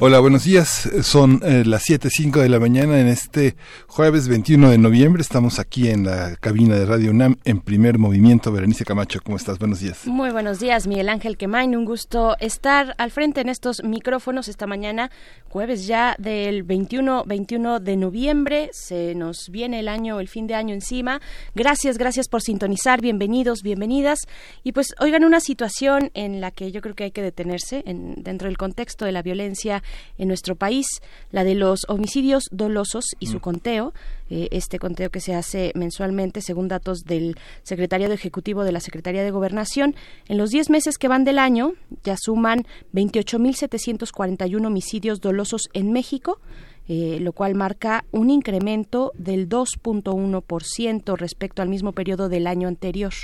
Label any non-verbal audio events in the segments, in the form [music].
Hola, buenos días. Son eh, las 7.05 de la mañana en este jueves 21 de noviembre. Estamos aquí en la cabina de Radio UNAM en primer movimiento. Berenice Camacho, ¿cómo estás? Buenos días. Muy buenos días, Miguel Ángel Quemain. Un gusto estar al frente en estos micrófonos esta mañana, jueves ya del 21, 21 de noviembre. Se nos viene el año, el fin de año encima. Gracias, gracias por sintonizar. Bienvenidos, bienvenidas. Y pues, oigan, una situación en la que yo creo que hay que detenerse en, dentro del contexto de la violencia en nuestro país, la de los homicidios dolosos y su mm. conteo, eh, este conteo que se hace mensualmente según datos del Secretariado Ejecutivo de la Secretaría de Gobernación. En los 10 meses que van del año ya suman 28.741 homicidios dolosos en México. Eh, lo cual marca un incremento del 2.1% respecto al mismo periodo del año anterior.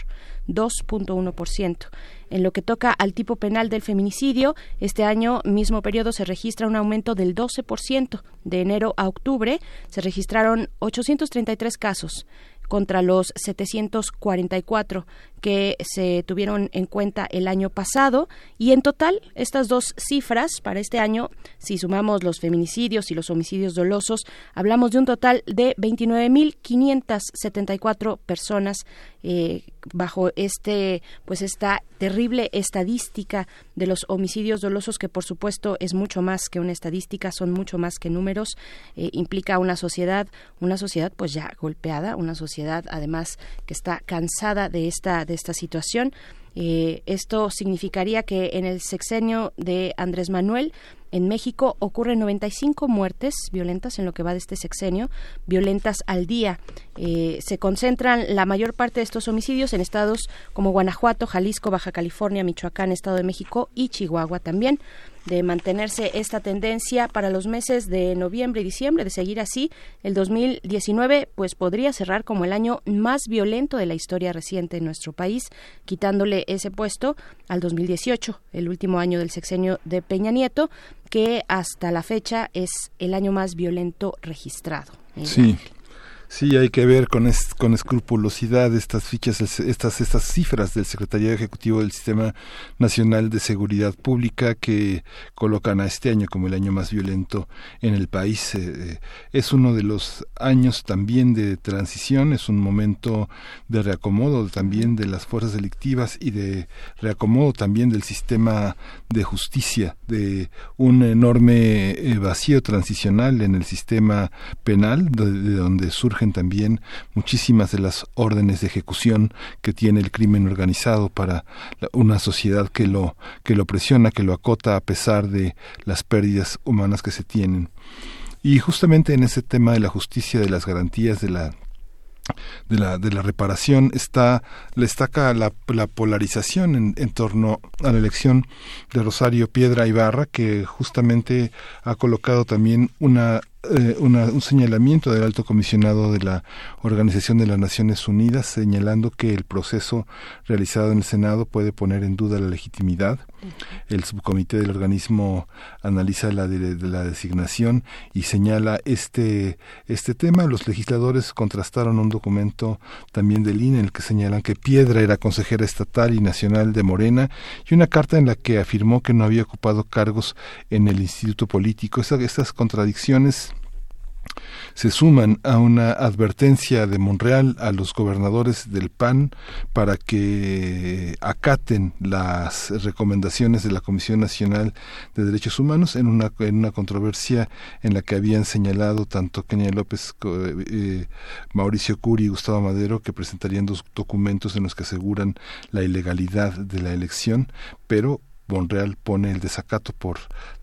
2.1%. En lo que toca al tipo penal del feminicidio, este año, mismo periodo, se registra un aumento del 12%. De enero a octubre se registraron 833 casos contra los 744 que se tuvieron en cuenta el año pasado. Y en total estas dos cifras para este año, si sumamos los feminicidios y los homicidios dolosos, hablamos de un total de 29.574 personas eh, bajo este pues esta terrible estadística de los homicidios dolosos que por supuesto es mucho más que una estadística son mucho más que números eh, implica una sociedad una sociedad pues ya golpeada una sociedad además que está cansada de esta de esta situación. Eh, esto significaría que en el sexenio de Andrés Manuel en México ocurren 95 muertes violentas en lo que va de este sexenio, violentas al día. Eh, se concentran la mayor parte de estos homicidios en estados como Guanajuato, Jalisco, Baja California, Michoacán, Estado de México y Chihuahua también de mantenerse esta tendencia para los meses de noviembre y diciembre, de seguir así, el 2019 pues podría cerrar como el año más violento de la historia reciente en nuestro país, quitándole ese puesto al 2018, el último año del sexenio de Peña Nieto, que hasta la fecha es el año más violento registrado. Sí. Sí, hay que ver con, con escrupulosidad estas fichas, estas, estas cifras del Secretaría Ejecutivo del Sistema Nacional de Seguridad Pública que colocan a este año como el año más violento en el país. Eh, eh, es uno de los años también de transición, es un momento de reacomodo también de las fuerzas delictivas y de reacomodo también del sistema de justicia, de un enorme eh, vacío transicional en el sistema penal, de donde surge también muchísimas de las órdenes de ejecución que tiene el crimen organizado para una sociedad que lo que lo presiona, que lo acota a pesar de las pérdidas humanas que se tienen. Y justamente en ese tema de la justicia, de las garantías, de la de la, de la reparación está le destaca la, la polarización en, en, torno a la elección de Rosario Piedra Ibarra que justamente ha colocado también una eh, un señalamiento del alto comisionado de la Organización de las Naciones Unidas señalando que el proceso realizado en el Senado puede poner en duda la legitimidad. El subcomité del organismo analiza la, de, la designación y señala este, este tema. Los legisladores contrastaron un documento también del INE en el que señalan que Piedra era consejera estatal y nacional de Morena y una carta en la que afirmó que no había ocupado cargos en el instituto político. estas contradicciones se suman a una advertencia de Monreal a los gobernadores del PAN para que acaten las recomendaciones de la Comisión Nacional de Derechos Humanos en una, en una controversia en la que habían señalado tanto Kenia López, eh, Mauricio Curi y Gustavo Madero que presentarían dos documentos en los que aseguran la ilegalidad de la elección, pero Monreal pone el desacato por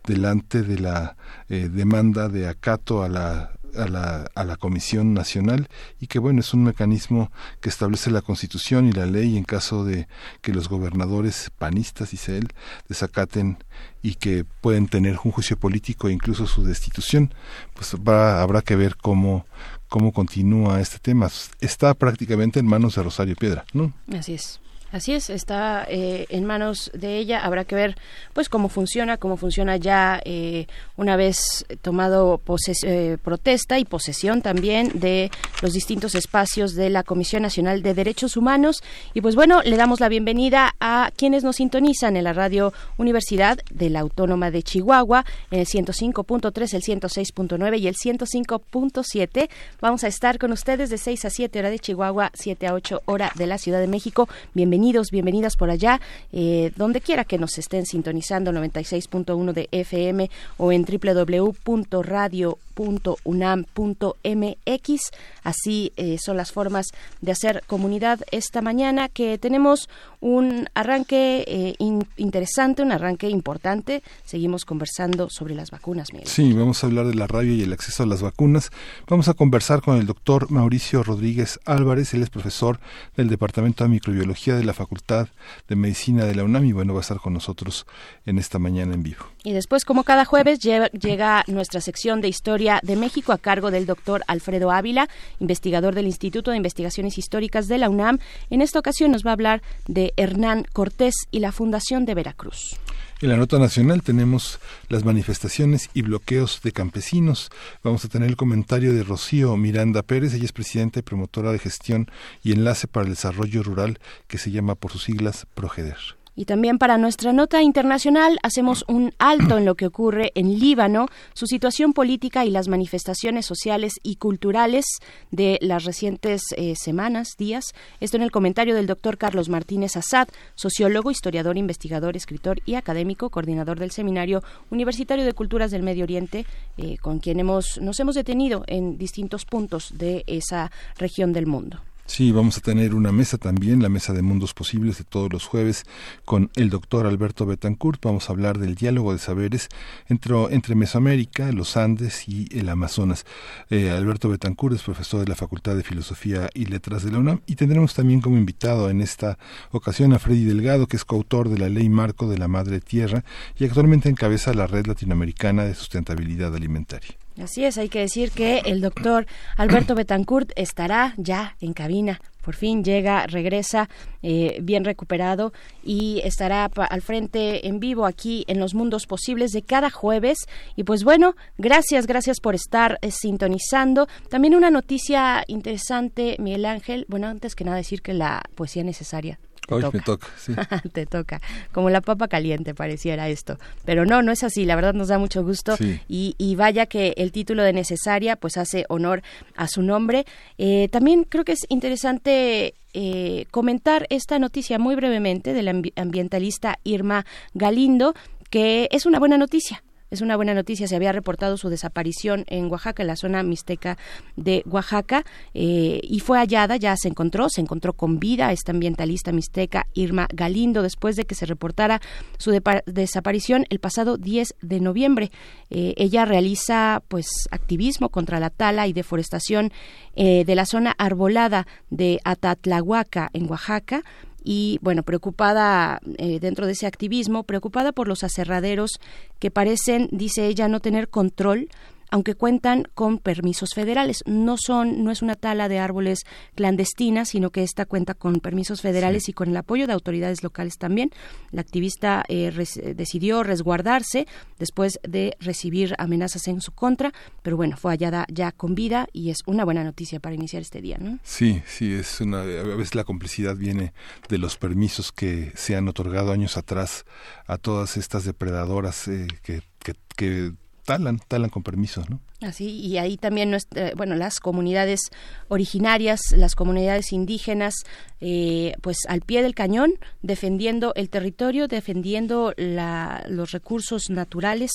delante de la eh, demanda de acato a la a la, a la Comisión Nacional y que bueno, es un mecanismo que establece la Constitución y la ley en caso de que los gobernadores panistas, dice él, desacaten y que pueden tener un juicio político e incluso su destitución, pues va, habrá que ver cómo, cómo continúa este tema. Está prácticamente en manos de Rosario Piedra, ¿no? Así es. Así es, está eh, en manos de ella. Habrá que ver, pues, cómo funciona, cómo funciona ya eh, una vez tomado eh, protesta y posesión también de los distintos espacios de la Comisión Nacional de Derechos Humanos. Y pues bueno, le damos la bienvenida a quienes nos sintonizan en la radio Universidad de la Autónoma de Chihuahua en el 105.3, el 106.9 y el 105.7. Vamos a estar con ustedes de 6 a 7 hora de Chihuahua, 7 a 8 hora de la Ciudad de México. Bienvenidos bienvenidos, bienvenidas por allá, eh, donde quiera que nos estén sintonizando, 96.1 de FM o en www.radio.unam.mx. Así eh, son las formas de hacer comunidad esta mañana, que tenemos un arranque eh, interesante, un arranque importante. Seguimos conversando sobre las vacunas, Miguel. Sí, vamos a hablar de la rabia y el acceso a las vacunas. Vamos a conversar con el doctor Mauricio Rodríguez Álvarez, él es profesor del Departamento de Microbiología de la Facultad de Medicina de la UNAM y bueno, va a estar con nosotros en esta mañana en vivo. Y después, como cada jueves, llega nuestra sección de Historia de México a cargo del doctor Alfredo Ávila, investigador del Instituto de Investigaciones Históricas de la UNAM. En esta ocasión nos va a hablar de Hernán Cortés y la Fundación de Veracruz. En la nota nacional tenemos las manifestaciones y bloqueos de campesinos. Vamos a tener el comentario de Rocío Miranda Pérez, ella es presidenta y promotora de gestión y enlace para el desarrollo rural que se llama por sus siglas Proceder. Y también para nuestra nota internacional hacemos un alto en lo que ocurre en Líbano, su situación política y las manifestaciones sociales y culturales de las recientes eh, semanas, días. Esto en el comentario del doctor Carlos Martínez Assad, sociólogo, historiador, investigador, escritor y académico, coordinador del Seminario Universitario de Culturas del Medio Oriente, eh, con quien hemos, nos hemos detenido en distintos puntos de esa región del mundo. Sí, vamos a tener una mesa también, la mesa de mundos posibles de todos los jueves con el doctor Alberto Betancourt. Vamos a hablar del diálogo de saberes entre, entre Mesoamérica, los Andes y el Amazonas. Eh, Alberto Betancourt es profesor de la Facultad de Filosofía y Letras de la UNAM y tendremos también como invitado en esta ocasión a Freddy Delgado, que es coautor de la Ley Marco de la Madre Tierra y actualmente encabeza la Red Latinoamericana de Sustentabilidad Alimentaria. Así es, hay que decir que el doctor Alberto Betancourt estará ya en cabina. Por fin llega, regresa eh, bien recuperado y estará al frente en vivo aquí en los mundos posibles de cada jueves. Y pues bueno, gracias, gracias por estar eh, sintonizando. También una noticia interesante, Miguel Ángel. Bueno, antes que nada decir que la poesía necesaria Hoy me toca, sí. [laughs] Te toca. Como la papa caliente pareciera esto. Pero no, no es así. La verdad nos da mucho gusto. Y, y, vaya que el título de Necesaria pues hace honor a su nombre. Eh, también creo que es interesante eh, comentar esta noticia muy brevemente de la ambientalista Irma Galindo, que es una buena noticia es una buena noticia. Se había reportado su desaparición en Oaxaca, en la zona mixteca de Oaxaca, eh, y fue hallada, ya se encontró, se encontró con vida esta ambientalista mixteca Irma Galindo después de que se reportara su desaparición el pasado 10 de noviembre. Eh, ella realiza pues activismo contra la tala y deforestación eh, de la zona arbolada de Atatlahuaca en Oaxaca y bueno, preocupada eh, dentro de ese activismo, preocupada por los aserraderos que parecen, dice ella, no tener control aunque cuentan con permisos federales. No son, no es una tala de árboles clandestina, sino que esta cuenta con permisos federales y con el apoyo de autoridades locales también. La activista eh, decidió resguardarse después de recibir amenazas en su contra, pero bueno, fue hallada ya con vida y es una buena noticia para iniciar este día, ¿no? Sí, sí, es una, a veces la complicidad viene de los permisos que se han otorgado años atrás a todas estas depredadoras eh, que, que, que talan, talan con permiso, ¿no? Así, y ahí también, eh, bueno, las comunidades originarias, las comunidades indígenas, eh, pues al pie del cañón, defendiendo el territorio, defendiendo los recursos naturales.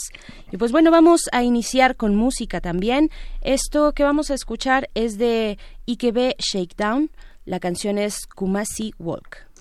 Y pues bueno, vamos a iniciar con música también. Esto que vamos a escuchar es de Ikebe Shakedown. La canción es Kumasi Walk.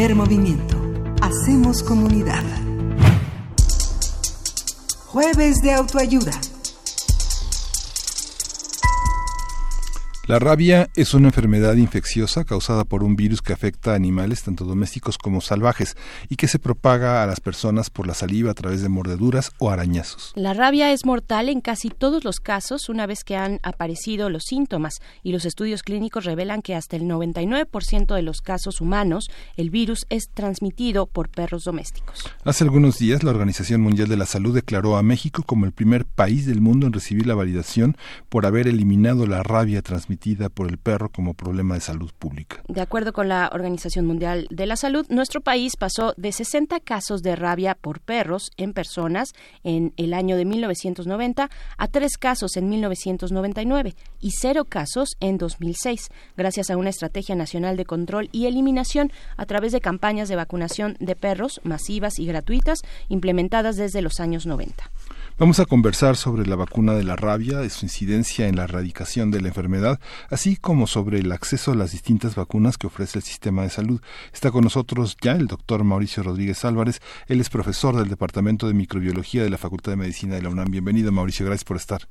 Primer movimiento. Hacemos comunidad. Jueves de autoayuda. La rabia es una enfermedad infecciosa causada por un virus que afecta a animales tanto domésticos como salvajes y que se propaga a las personas por la saliva a través de mordeduras o arañazos. La rabia es mortal en casi todos los casos una vez que han aparecido los síntomas y los estudios clínicos revelan que hasta el 99% de los casos humanos el virus es transmitido por perros domésticos. Hace algunos días la Organización Mundial de la Salud declaró a México como el primer país del mundo en recibir la validación por haber eliminado la rabia transmitida por el perro como problema de salud pública. De acuerdo con la Organización Mundial de la Salud, nuestro país pasó de 60 casos de rabia por perros en personas en el año de 1990 a tres casos en 1999 y cero casos en 2006, gracias a una estrategia nacional de control y eliminación a través de campañas de vacunación de perros masivas y gratuitas implementadas desde los años 90. Vamos a conversar sobre la vacuna de la rabia, su incidencia en la erradicación de la enfermedad, así como sobre el acceso a las distintas vacunas que ofrece el sistema de salud. Está con nosotros ya el doctor Mauricio Rodríguez Álvarez. Él es profesor del Departamento de Microbiología de la Facultad de Medicina de la UNAM. Bienvenido, Mauricio. Gracias por estar.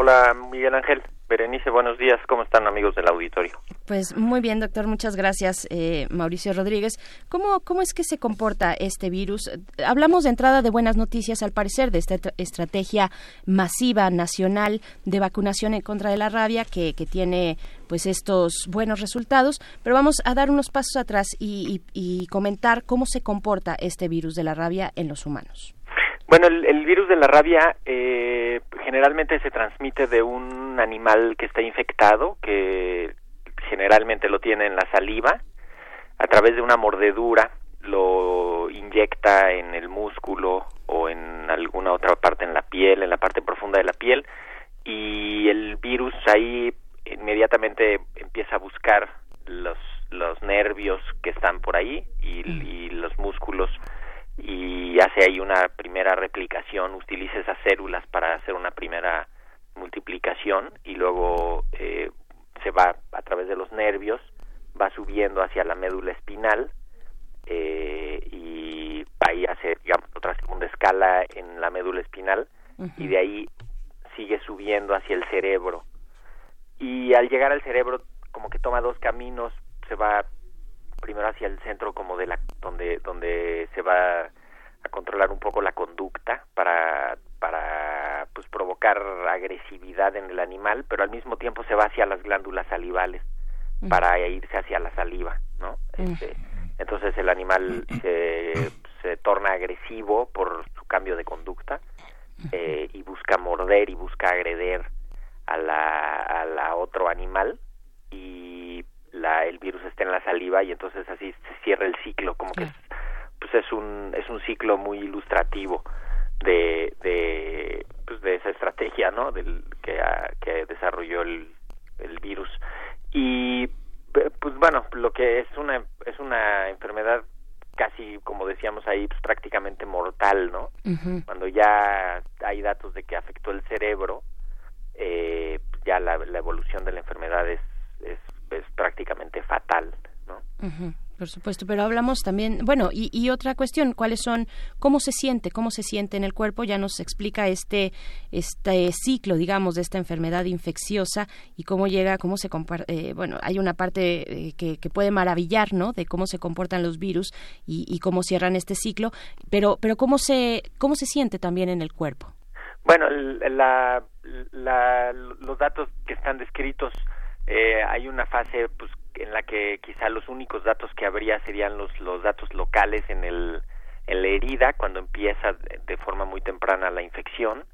Hola, Miguel Ángel. Berenice, buenos días. ¿Cómo están amigos del auditorio? Pues muy bien, doctor. Muchas gracias, eh, Mauricio Rodríguez. ¿Cómo, ¿Cómo es que se comporta este virus? Hablamos de entrada de buenas noticias, al parecer, de esta estrategia masiva nacional de vacunación en contra de la rabia que, que tiene pues estos buenos resultados, pero vamos a dar unos pasos atrás y, y comentar cómo se comporta este virus de la rabia en los humanos. Bueno, el, virus de la rabia eh, generalmente se transmite de un animal que está infectado, que generalmente lo tiene en la saliva, a través de una mordedura lo inyecta en el músculo o en alguna otra parte en la piel, en la parte profunda de la piel, y el virus ahí inmediatamente empieza a buscar los, los nervios que están por ahí y, y los músculos y hace ahí una primera replicación, utiliza esas células para hacer una primera multiplicación y luego eh, se va a través de los nervios, va subiendo hacia la médula espinal eh, y ahí hace digamos, otra segunda escala en la médula espinal y de ahí sigue subiendo hacia el cerebro. Y al llegar al cerebro como que toma dos caminos, se va primero hacia el centro como de la donde donde se va a controlar un poco la conducta para para pues provocar agresividad en el animal pero al mismo tiempo se va hacia las glándulas salivales para irse hacia la saliva no este, entonces el animal se, se torna agresivo por su cambio de conducta eh, y busca morder y busca agreder a la a la otro animal la, el virus está en la saliva y entonces así se cierra el ciclo, como que es, pues es un, es un ciclo muy ilustrativo de, de, pues de esa estrategia, ¿no? Del, que, que desarrolló el, el virus. Y pues bueno, lo que es una, es una enfermedad casi, como decíamos ahí, pues prácticamente mortal, ¿no? Cuando ya hay datos de que afectó el cerebro, eh, ya la, la evolución de la enfermedad es, es es prácticamente fatal, ¿no? por supuesto, pero hablamos también, bueno, y, y, otra cuestión, ¿cuáles son, cómo se siente, cómo se siente en el cuerpo? Ya nos explica este, este ciclo, digamos, de esta enfermedad infecciosa y cómo llega, cómo se comparte, eh, bueno, hay una parte eh, que, que, puede maravillar, ¿no? De cómo se comportan los virus y, y, cómo cierran este ciclo, pero, pero cómo se, cómo se siente también en el cuerpo. Bueno, la, la, los datos que están descritos eh, hay una fase pues en la que quizá los únicos datos que habría serían los los datos locales en el en la herida cuando empieza de forma muy temprana la infección.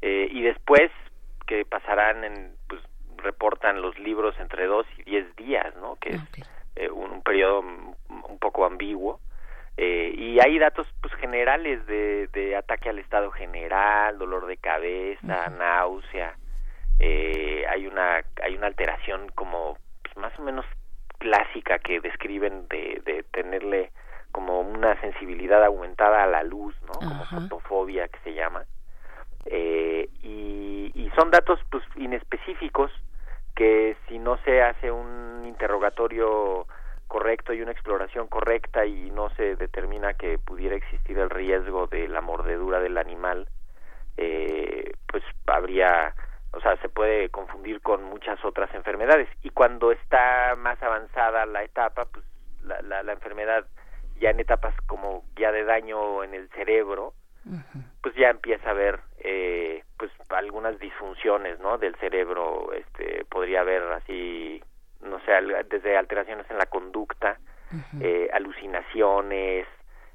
Eh, y después que pasarán en pues reportan los libros entre dos y diez días no que es eh, un, un, periodo un poco ambiguo. Eh, y hay datos pues generales de, de ataque al estado general dolor de cabeza náusea eh, hay una hay una alteración como pues, más o menos clásica que describen de, de tenerle como una sensibilidad aumentada a la luz, ¿no? Como fotofobia que se llama. Eh, y, y son datos pues inespecíficos que si no se hace un interrogatorio correcto y una exploración correcta y no se determina que pudiera existir el riesgo de la mordedura del animal, eh, pues habría, o sea, se puede confundir con muchas otras enfermedades. Y cuando está más avanzada la etapa, pues la, la, la enfermedad ya en etapas como ya de daño en el cerebro, pues ya empieza a haber eh, pues algunas disfunciones no del cerebro este podría haber así no sé desde alteraciones en la conducta eh, alucinaciones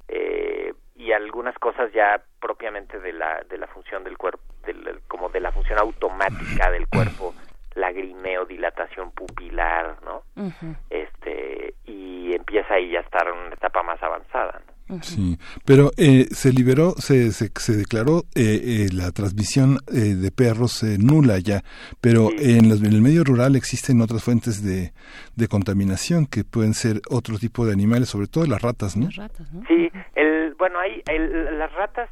eh, y algunas cosas ya propiamente de la de la función del cuerpo del, como de la función automática del cuerpo lagrimeo dilatación pupilar no este y empieza ahí ya a estar en una etapa más avanzada ¿no? Sí, pero eh, se liberó, se, se, se declaró eh, eh, la transmisión eh, de perros eh, nula ya, pero en, los, en, el medio rural existen otras fuentes de, de, contaminación que pueden ser otro tipo de animales, sobre todo las ratas, ¿no? Las ratas, ¿no? Sí, el, bueno, hay, el, las ratas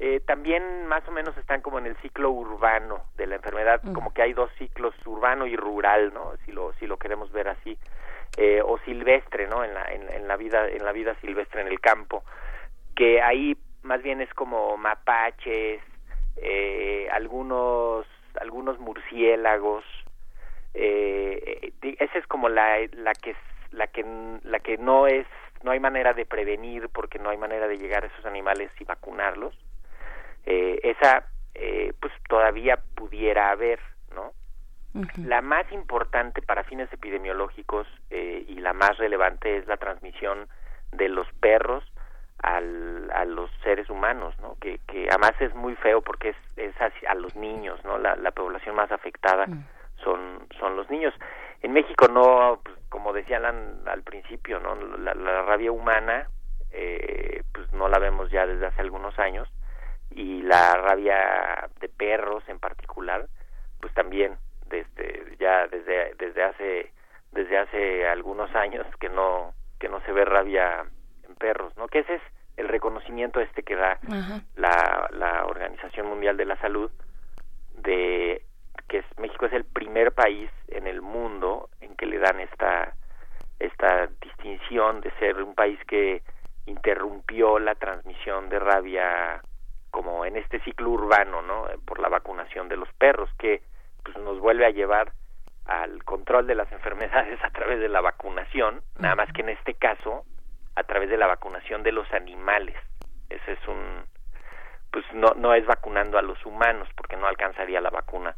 eh, también más o menos están como en el ciclo urbano de la enfermedad, uh -huh. como que hay dos ciclos, urbano y rural, ¿no? Si lo, si lo queremos ver así eh, o silvestre, ¿no? En la, en, en, la vida, en la vida silvestre en el campo, que ahí más bien es como mapaches, eh, algunos, algunos murciélagos, eh, esa es como la, la que, la que, la que no es, no hay manera de prevenir porque no hay manera de llegar a esos animales y vacunarlos. Eh, esa, eh, pues todavía pudiera haber. Uh -huh. La más importante para fines epidemiológicos eh, y la más relevante es la transmisión de los perros al, a los seres humanos, ¿no? Que, que además es muy feo porque es, es hacia, a los niños, ¿no? La, la población más afectada uh -huh. son, son los niños. En México no, pues, como decían al, al principio, ¿no? La, la rabia humana, eh, pues no la vemos ya desde hace algunos años y la rabia de perros en particular, pues también desde ya desde desde hace desde hace algunos años que no que no se ve rabia en perros no que ese es el reconocimiento este que da la, la Organización Mundial de la Salud de que es, México es el primer país en el mundo en que le dan esta esta distinción de ser un país que interrumpió la transmisión de rabia como en este ciclo urbano, ¿no? Por la vacunación de los perros que pues nos vuelve a llevar al control de las [laughs] enfermedades a través de la vacunación, nada más que en este caso a través de la vacunación de los animales. Ese es un pues no no es vacunando a los humanos porque no alcanzaría la vacuna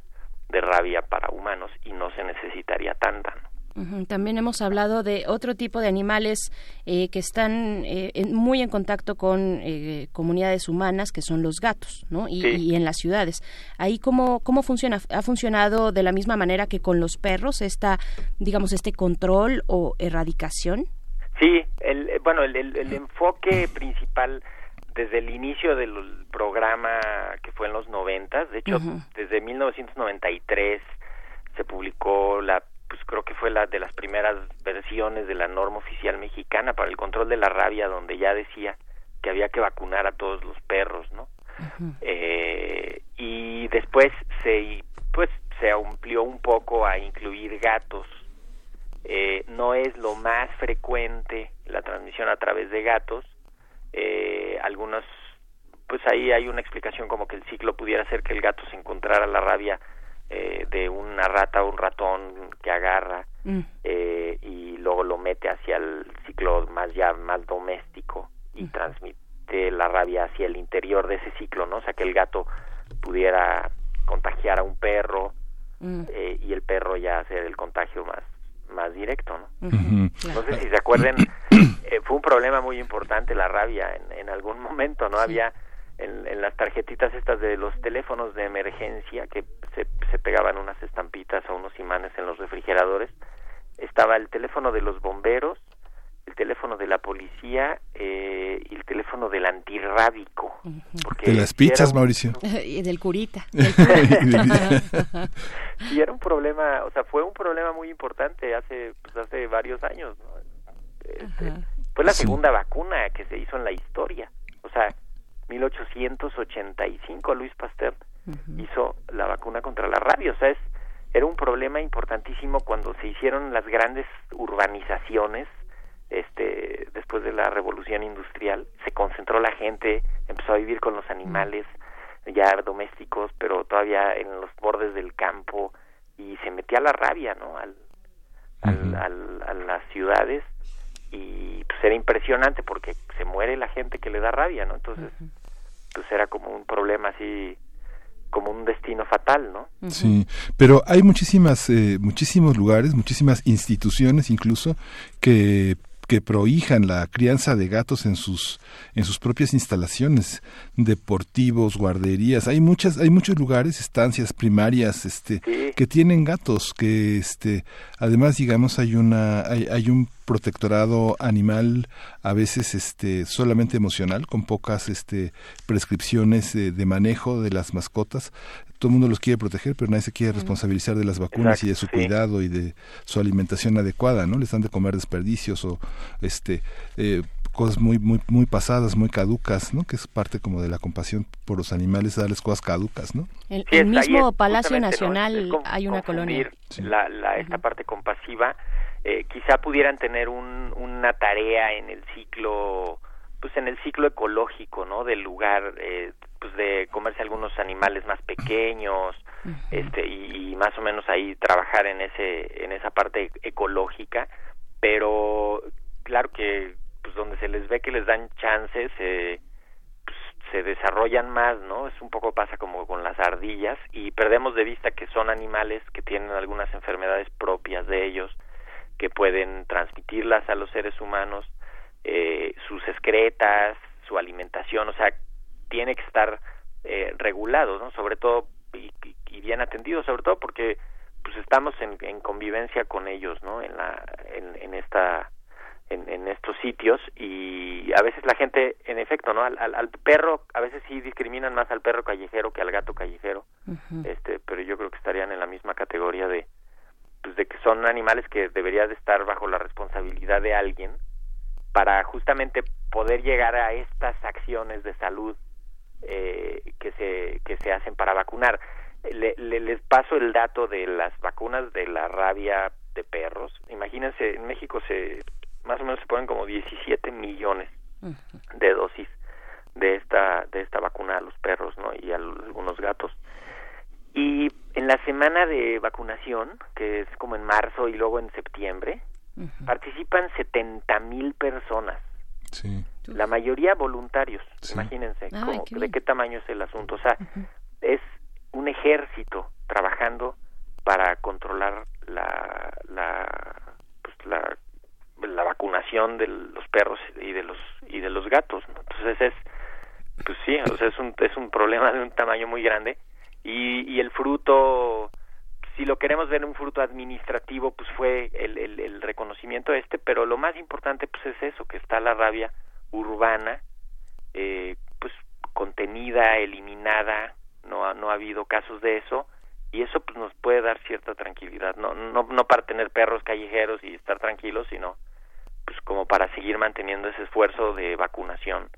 de rabia para humanos y no se necesitaría tanta. ¿no? También hemos hablado de otro tipo de animales eh, que están eh, en, muy en contacto con eh, comunidades humanas, que son los gatos, ¿no? Y, sí. y, en las ciudades. Ahí cómo cómo funciona, ha funcionado de la misma manera que con los perros esta, digamos, este control o erradicación. Sí, el, bueno, el, el, el enfoque principal desde el inicio del programa que fue en los noventas, de hecho, uh -huh. desde 1993 se publicó la pues creo que fue la de las primeras versiones de la norma oficial mexicana para el control de la rabia donde ya decía que había que vacunar a todos los perros no uh -huh. eh, y después se pues se amplió un poco a incluir gatos. Eh, no es lo más frecuente la transmisión a través de gatos. Eh, algunos pues ahí hay una explicación como que el ciclo pudiera ser que el gato se encontrara la rabia eh, de una rata o un ratón que agarra mm. eh, y luego lo mete hacia el ciclo más ya más doméstico y mm. transmite la rabia hacia el interior de ese ciclo, ¿no? O sea, que el gato pudiera contagiar a un perro mm. eh, y el perro ya hacer el contagio más más directo, ¿no? Uh -huh. No sé si se acuerden, [coughs] eh, fue un problema muy importante la rabia en, en algún momento, ¿no? Sí. Había en, en, las tarjetitas estas de los teléfonos de emergencia que se, se pegaban unas estampitas o unos imanes en los refrigeradores estaba el teléfono de los bomberos el teléfono de la policía eh, y el teléfono del antirrábico de las pizzas un... Mauricio. [laughs] Y del curita. [laughs] Y era un problema o sea fue un problema muy importante hace pues, hace varios años ¿no? este, fue la sí. segunda vacuna que se hizo en la historia. O sea 1885 Luis Pasteur uh -huh. hizo la vacuna contra la rabia, o sea, es, era un problema importantísimo cuando se hicieron las grandes urbanizaciones este después de la revolución industrial. Se concentró la gente empezó a vivir con los animales ya domésticos pero todavía en los bordes del campo y se metía la rabia no al, al, a las ciudades y pues era impresionante porque se muere la gente que le da rabia no entonces pues era como un problema así como un destino fatal, ¿no? Sí, pero hay muchísimas, eh, muchísimos lugares, muchísimas instituciones incluso que que prohijan la crianza de gatos en sus en sus propias instalaciones deportivos guarderías. Hay muchas hay muchos lugares estancias primarias este que tienen gatos que este además digamos hay una hay, hay un protectorado animal a veces este solamente emocional con pocas este prescripciones de manejo de las mascotas todo el mundo los quiere proteger pero nadie se quiere responsabilizar de las vacunas y de su cuidado y de su alimentación adecuada no les dan de comer desperdicios o este eh, cosas muy muy muy pasadas muy caducas no que es parte como de la compasión por los animales darles cosas caducas no el, el mismo Palacio Nacional hay una colonia. la, la esta parte compasiva. Eh, quizá pudieran tener un, una tarea en el ciclo pues en el ciclo ecológico no del lugar eh, pues de comerse algunos animales más pequeños este y, más o menos ahí trabajar en ese en esa parte ecológica pero claro que pues donde se les ve que les dan chances eh, pues, se desarrollan más no es un poco pasa como con las ardillas y perdemos de vista que son animales que tienen algunas enfermedades propias de ellos que pueden transmitirlas a los seres humanos, eh, sus excretas, su alimentación, o sea, tiene que estar eh, regulado, ¿no? Sobre todo y, bien atendido, sobre todo porque pues estamos en, en convivencia con ellos, ¿no? En la en, en esta en, en, estos sitios y a veces la gente, en efecto, ¿no? Al, al, perro, a veces sí discriminan más al perro callejero que al gato callejero, este, pero yo creo que estarían en la misma categoría de, pues de que son animales que deberían de estar bajo la responsabilidad de alguien para justamente poder llegar a estas acciones de salud eh, que se que se hacen para vacunar. Le, les paso el dato de las vacunas de la rabia de perros. Imagínense en México se más o menos se ponen como 17 millones de dosis de esta de esta vacuna a los perros no y a algunos gatos. Y en la semana de vacunación, que es como en marzo y luego en septiembre, participan 70 mil personas. La mayoría voluntarios, imagínense de qué tamaño es el asunto. O sea, es un ejército trabajando para controlar la, la, pues la, la vacunación de los perros y de los y de los gatos. Entonces es, pues sí, o sea, es un es un problema de un tamaño muy grande y, y el fruto si lo queremos ver un fruto administrativo pues fue el, el, reconocimiento este pero lo más importante pues es eso que está la rabia urbana eh, pues contenida eliminada no ha, no ha habido casos de eso y eso pues nos puede dar cierta tranquilidad no no no para tener perros callejeros y estar tranquilos sino pues como para seguir manteniendo ese esfuerzo de vacunación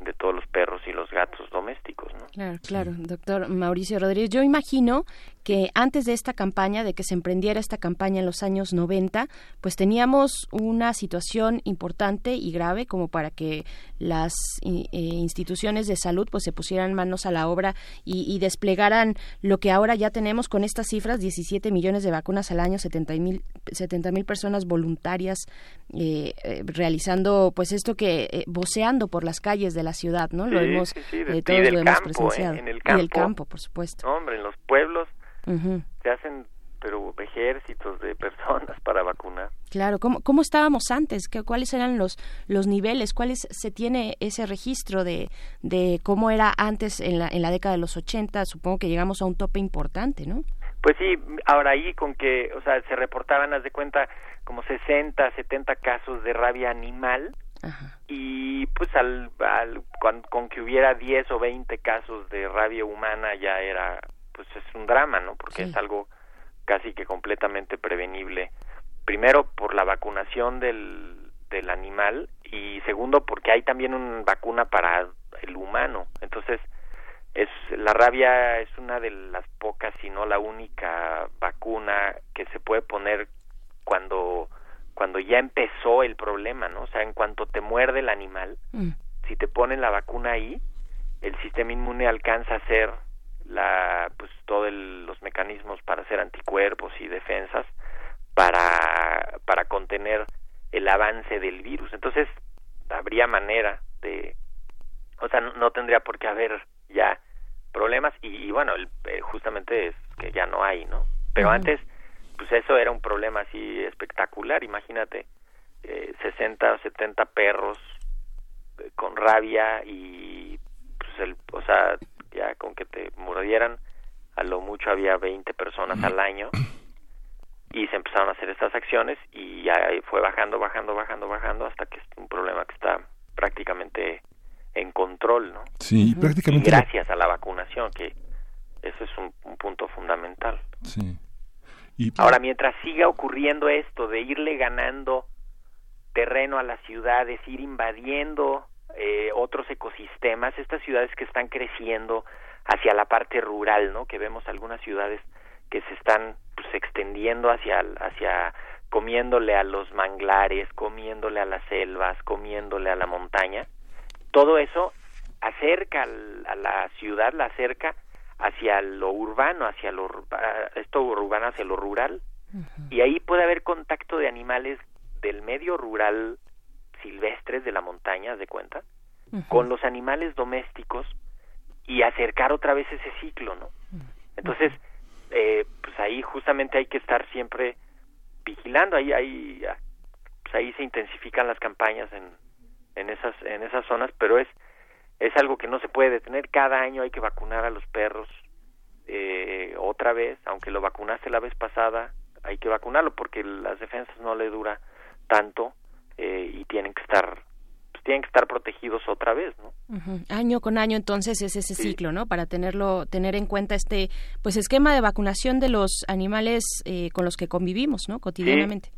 de todos los perros y los gatos domésticos. ¿no? Claro, claro, doctor Mauricio Rodríguez. Yo imagino que antes de esta campaña, de que se emprendiera esta campaña en los años 90, pues teníamos una situación importante y grave como para que las eh, instituciones de salud pues se pusieran manos a la obra y, desplegaran lo que ahora ya tenemos con estas cifras, 17 millones de vacunas al año, 70 mil 70 mil personas voluntarias eh, eh, realizando pues esto que voceando por las calles de la ciudad, ¿no? lo hemos, todos lo hemos presenciado. En el campo, en el campo, por supuesto. hombre, en los pueblos se hacen pero ejércitos de personas para vacunar. Claro, ¿cómo, cómo estábamos antes? ¿Qué, ¿Cuáles eran los, los niveles? ¿Cuáles se tiene ese registro de, de cómo era antes en la, en la década de los 80? Supongo que llegamos a un tope importante, ¿no? Pues sí, ahora ahí con que, o sea, se reportaban, haz de cuenta, como 60, 70 casos de rabia animal, y pues al, al con, con, que hubiera 10 o 20 casos de rabia humana ya era pues es un drama, ¿no? Porque es algo casi que completamente prevenible. Primero por la vacunación del, del animal y segundo porque hay también una vacuna para el humano. Entonces, es la rabia es una de las pocas, si no la única vacuna que se puede poner cuando cuando ya empezó el problema, ¿no? O sea, en cuanto te muerde el animal, Mm. si te ponen la vacuna ahí, el sistema inmune alcanza a hacer la, pues, todos los mecanismos para hacer anticuerpos y defensas para, para contener el avance del virus. Entonces, habría manera de, o sea, no, no tendría por qué haber ya problemas y, y bueno, el, eh, justamente es que ya no hay, ¿no? Pero antes, pues eso era un problema así espectacular, imagínate, eh, 60 o 70 perros eh, con rabia y pues el, o sea, ya con que te mordieran, a lo mucho había 20 personas al año y se empezaron a hacer estas acciones y ya fue bajando, bajando, bajando, bajando hasta que es un problema que está prácticamente en control, ¿no? Sí, Y prácticamente. la- gracias a la vacunación, que eso es un, un punto fundamental. sí. Ahora, mientras siga ocurriendo esto de irle ganando terreno a las ciudades, ir invadiendo eh, otros ecosistemas, estas ciudades que están creciendo hacia la parte rural, ¿no? Que vemos algunas ciudades que se están pues, extendiendo hacia hacia comiéndole a los manglares, comiéndole a las selvas, comiéndole a la montaña. Todo eso acerca a la ciudad, la acerca hacia lo urbano, hacia lo esto urbano hacia lo rural y ahí puede haber contacto de animales del medio rural silvestres de la montaña, de cuenta, con los animales domésticos y acercar otra vez ese ciclo, ¿no? Entonces, eh, pues ahí justamente hay que estar siempre vigilando, ahí, ahí, ah, pues ahí se intensifican las campañas en, en esas, en esas zonas, pero es, es algo que no se puede detener, cada año hay que vacunar a los perros eh, otra vez, aunque lo vacunaste la vez pasada, hay que vacunarlo porque las defensas no le dura tanto eh, y tienen que estar pues, tienen que estar protegidos otra vez, ¿no? Año con año entonces es ese Sí. ciclo, ¿no? Para tenerlo, tener en cuenta este, pues esquema de vacunación de los animales eh, con los que convivimos, ¿no? Cotidianamente.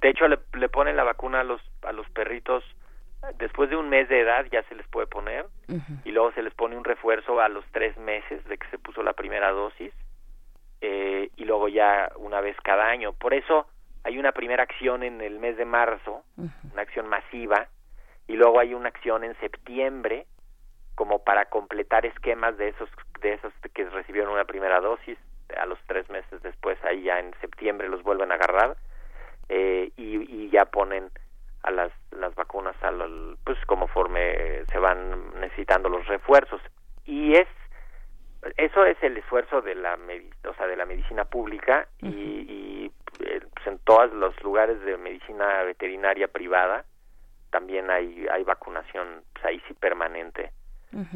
De hecho, le, le ponen la vacuna a los a los perritos después de un mes de edad ya se les puede poner y luego se les pone un refuerzo a los tres meses de que se puso la primera dosis eh, y luego ya una vez cada año. Por eso hay una primera acción en el mes de marzo, una acción masiva, y luego hay una acción en septiembre como para completar esquemas de esos de esos que recibieron una primera dosis a los tres meses después ahí ya en septiembre los vuelven a agarrar eh, y, y ya ponen a las las vacunas a lo- pues conforme se van necesitando los refuerzos. Y es eso es el esfuerzo de la o sea de la medicina pública y, y, eh, pues, en todos los lugares de medicina veterinaria privada también hay hay vacunación pues, ahí sí permanente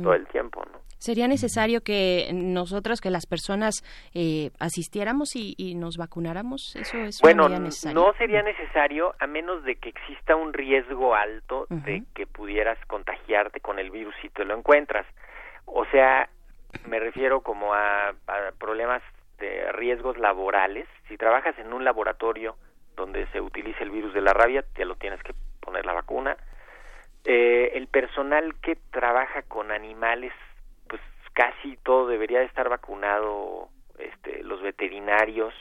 Todo el tiempo no ¿Sería necesario que nosotros, que las personas eh, asistiéramos y, y nos vacunáramos? ¿Eso es Bueno, no sería necesario a menos de que exista un riesgo alto de que pudieras contagiarte con el virus si te lo encuentras. O sea, me refiero como a, a problemas de riesgos laborales. Si trabajas en un laboratorio donde se utiliza el virus de la rabia, te lo tienes que poner la vacuna. Eh, el personal que trabaja con animales, pues casi todo debería de estar vacunado, este, los veterinarios,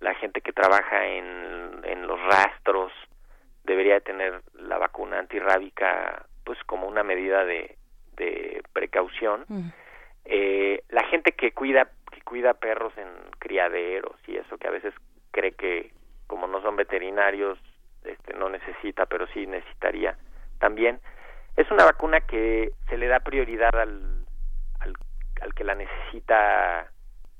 la gente que trabaja en, en los rastros, debería de tener la vacuna antirrábica, pues como una medida de, de precaución. Ujú. Eh, la gente que cuida que cuida perros en criaderos y eso que a veces cree que como no son veterinarios este no necesita pero sí necesitaría también es una vacuna que se le da prioridad al, al, al que la necesita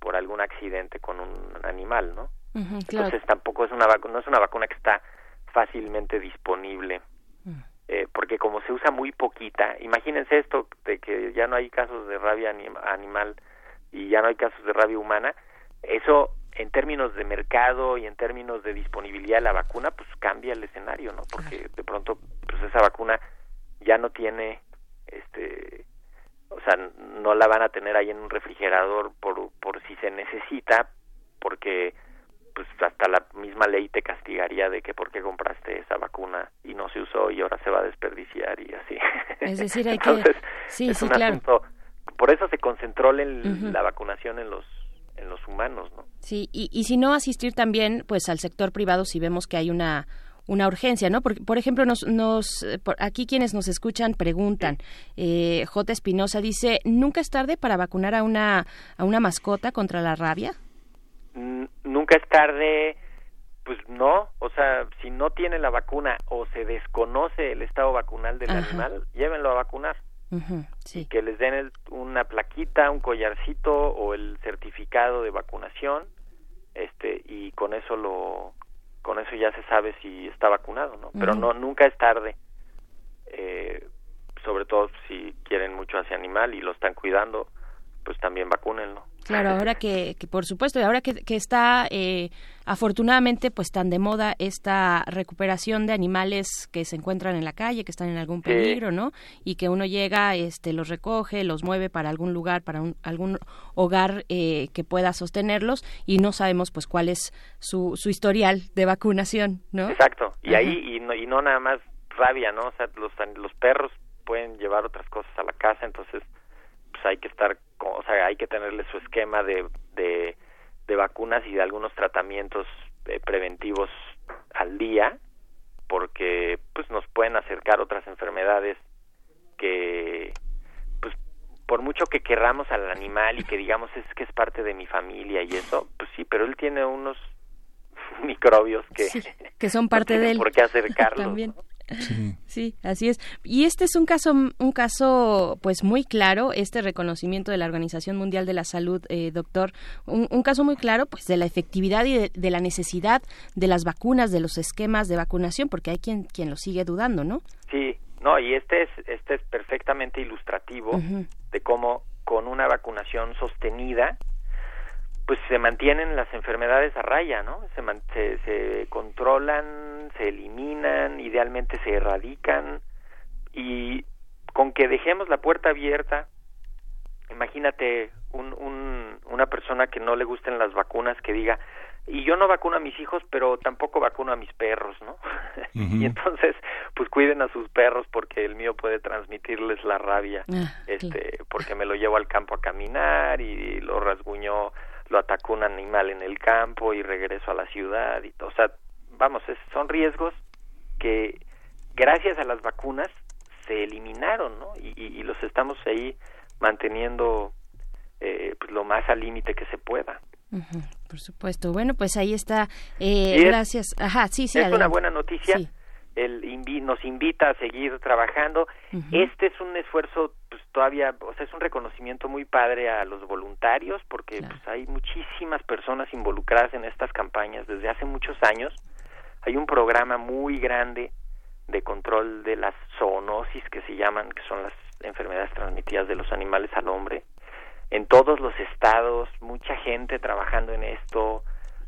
por algún accidente con un animal no claro. entonces tampoco es una vacuna no es una vacuna que está fácilmente disponible Mm. eh, porque como se usa muy poquita, imagínense esto de que ya no hay casos de rabia anim- animal y ya no hay casos de rabia humana, eso en términos de mercado y en términos de disponibilidad de la vacuna, pues cambia el escenario, ¿no? Porque de pronto pues esa vacuna ya no tiene este o sea, no la van a tener ahí en un refrigerador por por si se necesita, porque pues hasta la misma ley te castigaría de que por qué compraste esa vacuna y no se usó y ahora se va a desperdiciar y así. Es decir, [laughs] hay que- Entonces, sí, es sí, un claro. asunto- por eso se concentró Ujú. la vacunación en los en los humanos, ¿no? Sí, y, y si no asistir también, pues al sector privado si vemos que hay una una urgencia, ¿no? Por, por ejemplo, nos, nos aquí quienes nos escuchan preguntan. Eh, J. Espinosa dice, ¿nunca es tarde para vacunar a una, a una mascota contra la rabia? Nunca es tarde, pues no, o sea, si no tiene la vacuna o se desconoce el estado vacunal del animal, llévenlo a vacunar. Sí. que les den una plaquita, un collarcito o el certificado de vacunación, este y con eso lo con eso ya se sabe si está vacunado, ¿no? Pero no nunca es tarde. Eh, sobre todo si quieren mucho a ese animal y lo están cuidando, pues también vacúnenlo. Claro, ahora que, que por supuesto, y ahora que, que está eh, afortunadamente pues tan de moda esta recuperación de animales que se encuentran en la calle, que están en algún peligro, ¿no? Y que uno llega, este, los recoge, los mueve para algún lugar, para un, algún hogar eh, que pueda sostenerlos y no sabemos pues cuál es su, su historial de vacunación, ¿no? Exacto. Y ahí y no, y no nada más rabia, ¿no? O sea, los, los perros pueden llevar otras cosas a la casa, entonces pues hay que estar o sea, hay que tenerle su esquema de, de, vacunas y de algunos tratamientos eh, preventivos al día, porque pues nos pueden acercar otras enfermedades que pues por mucho que querramos al animal y que digamos es que es parte de mi familia y eso, pues sí, pero él tiene unos [laughs] microbios que, que son parte [laughs] de él. ¿Por qué acercarlos? [laughs] También. [laughs] Sí. así es. Y este es un caso, un caso, pues muy claro, este reconocimiento de la Organización Mundial de la Salud, eh, doctor, un, caso muy claro, pues de la efectividad y de, la necesidad de las vacunas, de los esquemas de vacunación, porque hay quien quien lo sigue dudando, ¿no? Sí, no, y este es este es perfectamente ilustrativo de cómo con una vacunación sostenida pues se mantienen las enfermedades a raya, ¿no? Se, se, controlan, se eliminan, idealmente se erradican y con que dejemos la puerta abierta, imagínate un, un, una persona que no le gusten las vacunas que diga, y yo no vacuno a mis hijos, pero tampoco vacuno a mis perros, ¿no? [laughs] y entonces, pues cuiden a sus perros porque el mío puede transmitirles la rabia, ah, este, porque me lo llevo al campo a caminar y lo rasguñó lo atacó un animal en el campo y regreso a la ciudad y. O sea, vamos, son riesgos que gracias a las vacunas se eliminaron, ¿no? Y, y, los estamos ahí manteniendo eh, pues lo más al límite que se pueda. por supuesto. Bueno, pues ahí está. Eh, gracias. Ajá, sí, sí. Es una buena noticia. Nos invita a seguir trabajando. Este es un esfuerzo pues todavía, o sea, es un reconocimiento muy padre a los voluntarios porque pues hay muchísimas personas involucradas en estas campañas desde hace muchos años. Hay un programa muy grande de control de las zoonosis que se llaman, que son las enfermedades transmitidas de los animales al hombre. En todos los estados, mucha gente trabajando en esto,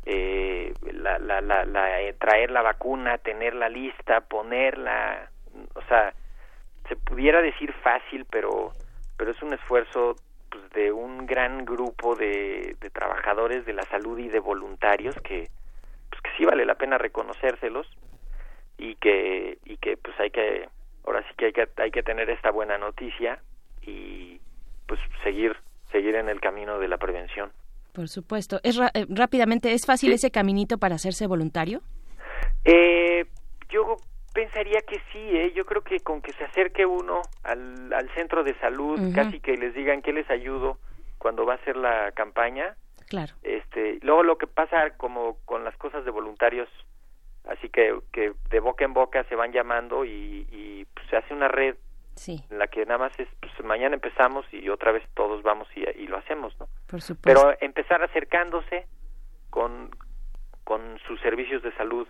eh, la, la, la, eh, traer la vacuna, tenerla lista, ponerla, o sea, se pudiera decir fácil, pero, pero es un esfuerzo pues, de un gran grupo de, de trabajadores de la salud y de voluntarios que, pues, que sí vale la pena reconocérselos y que, y que pues hay que, ahora sí que hay que, hay que tener esta buena noticia y pues seguir, seguir en el camino de la prevención. Por supuesto. Es eh, rápidamente, ¿es fácil ese caminito para hacerse voluntario? Eh, yo pensaría que sí, ¿eh? yo creo que con que se acerque uno al, al centro de salud, casi que les digan que les ayudo cuando va a hacer la campaña. Claro. Este, luego lo que pasa como con las cosas de voluntarios, así que, que de boca en boca se van llamando y, y pues, se hace una red sí. en la que nada más es, pues mañana empezamos y otra vez todos vamos y, y lo hacemos, ¿no? Por supuesto. Pero empezar acercándose con, con sus servicios de salud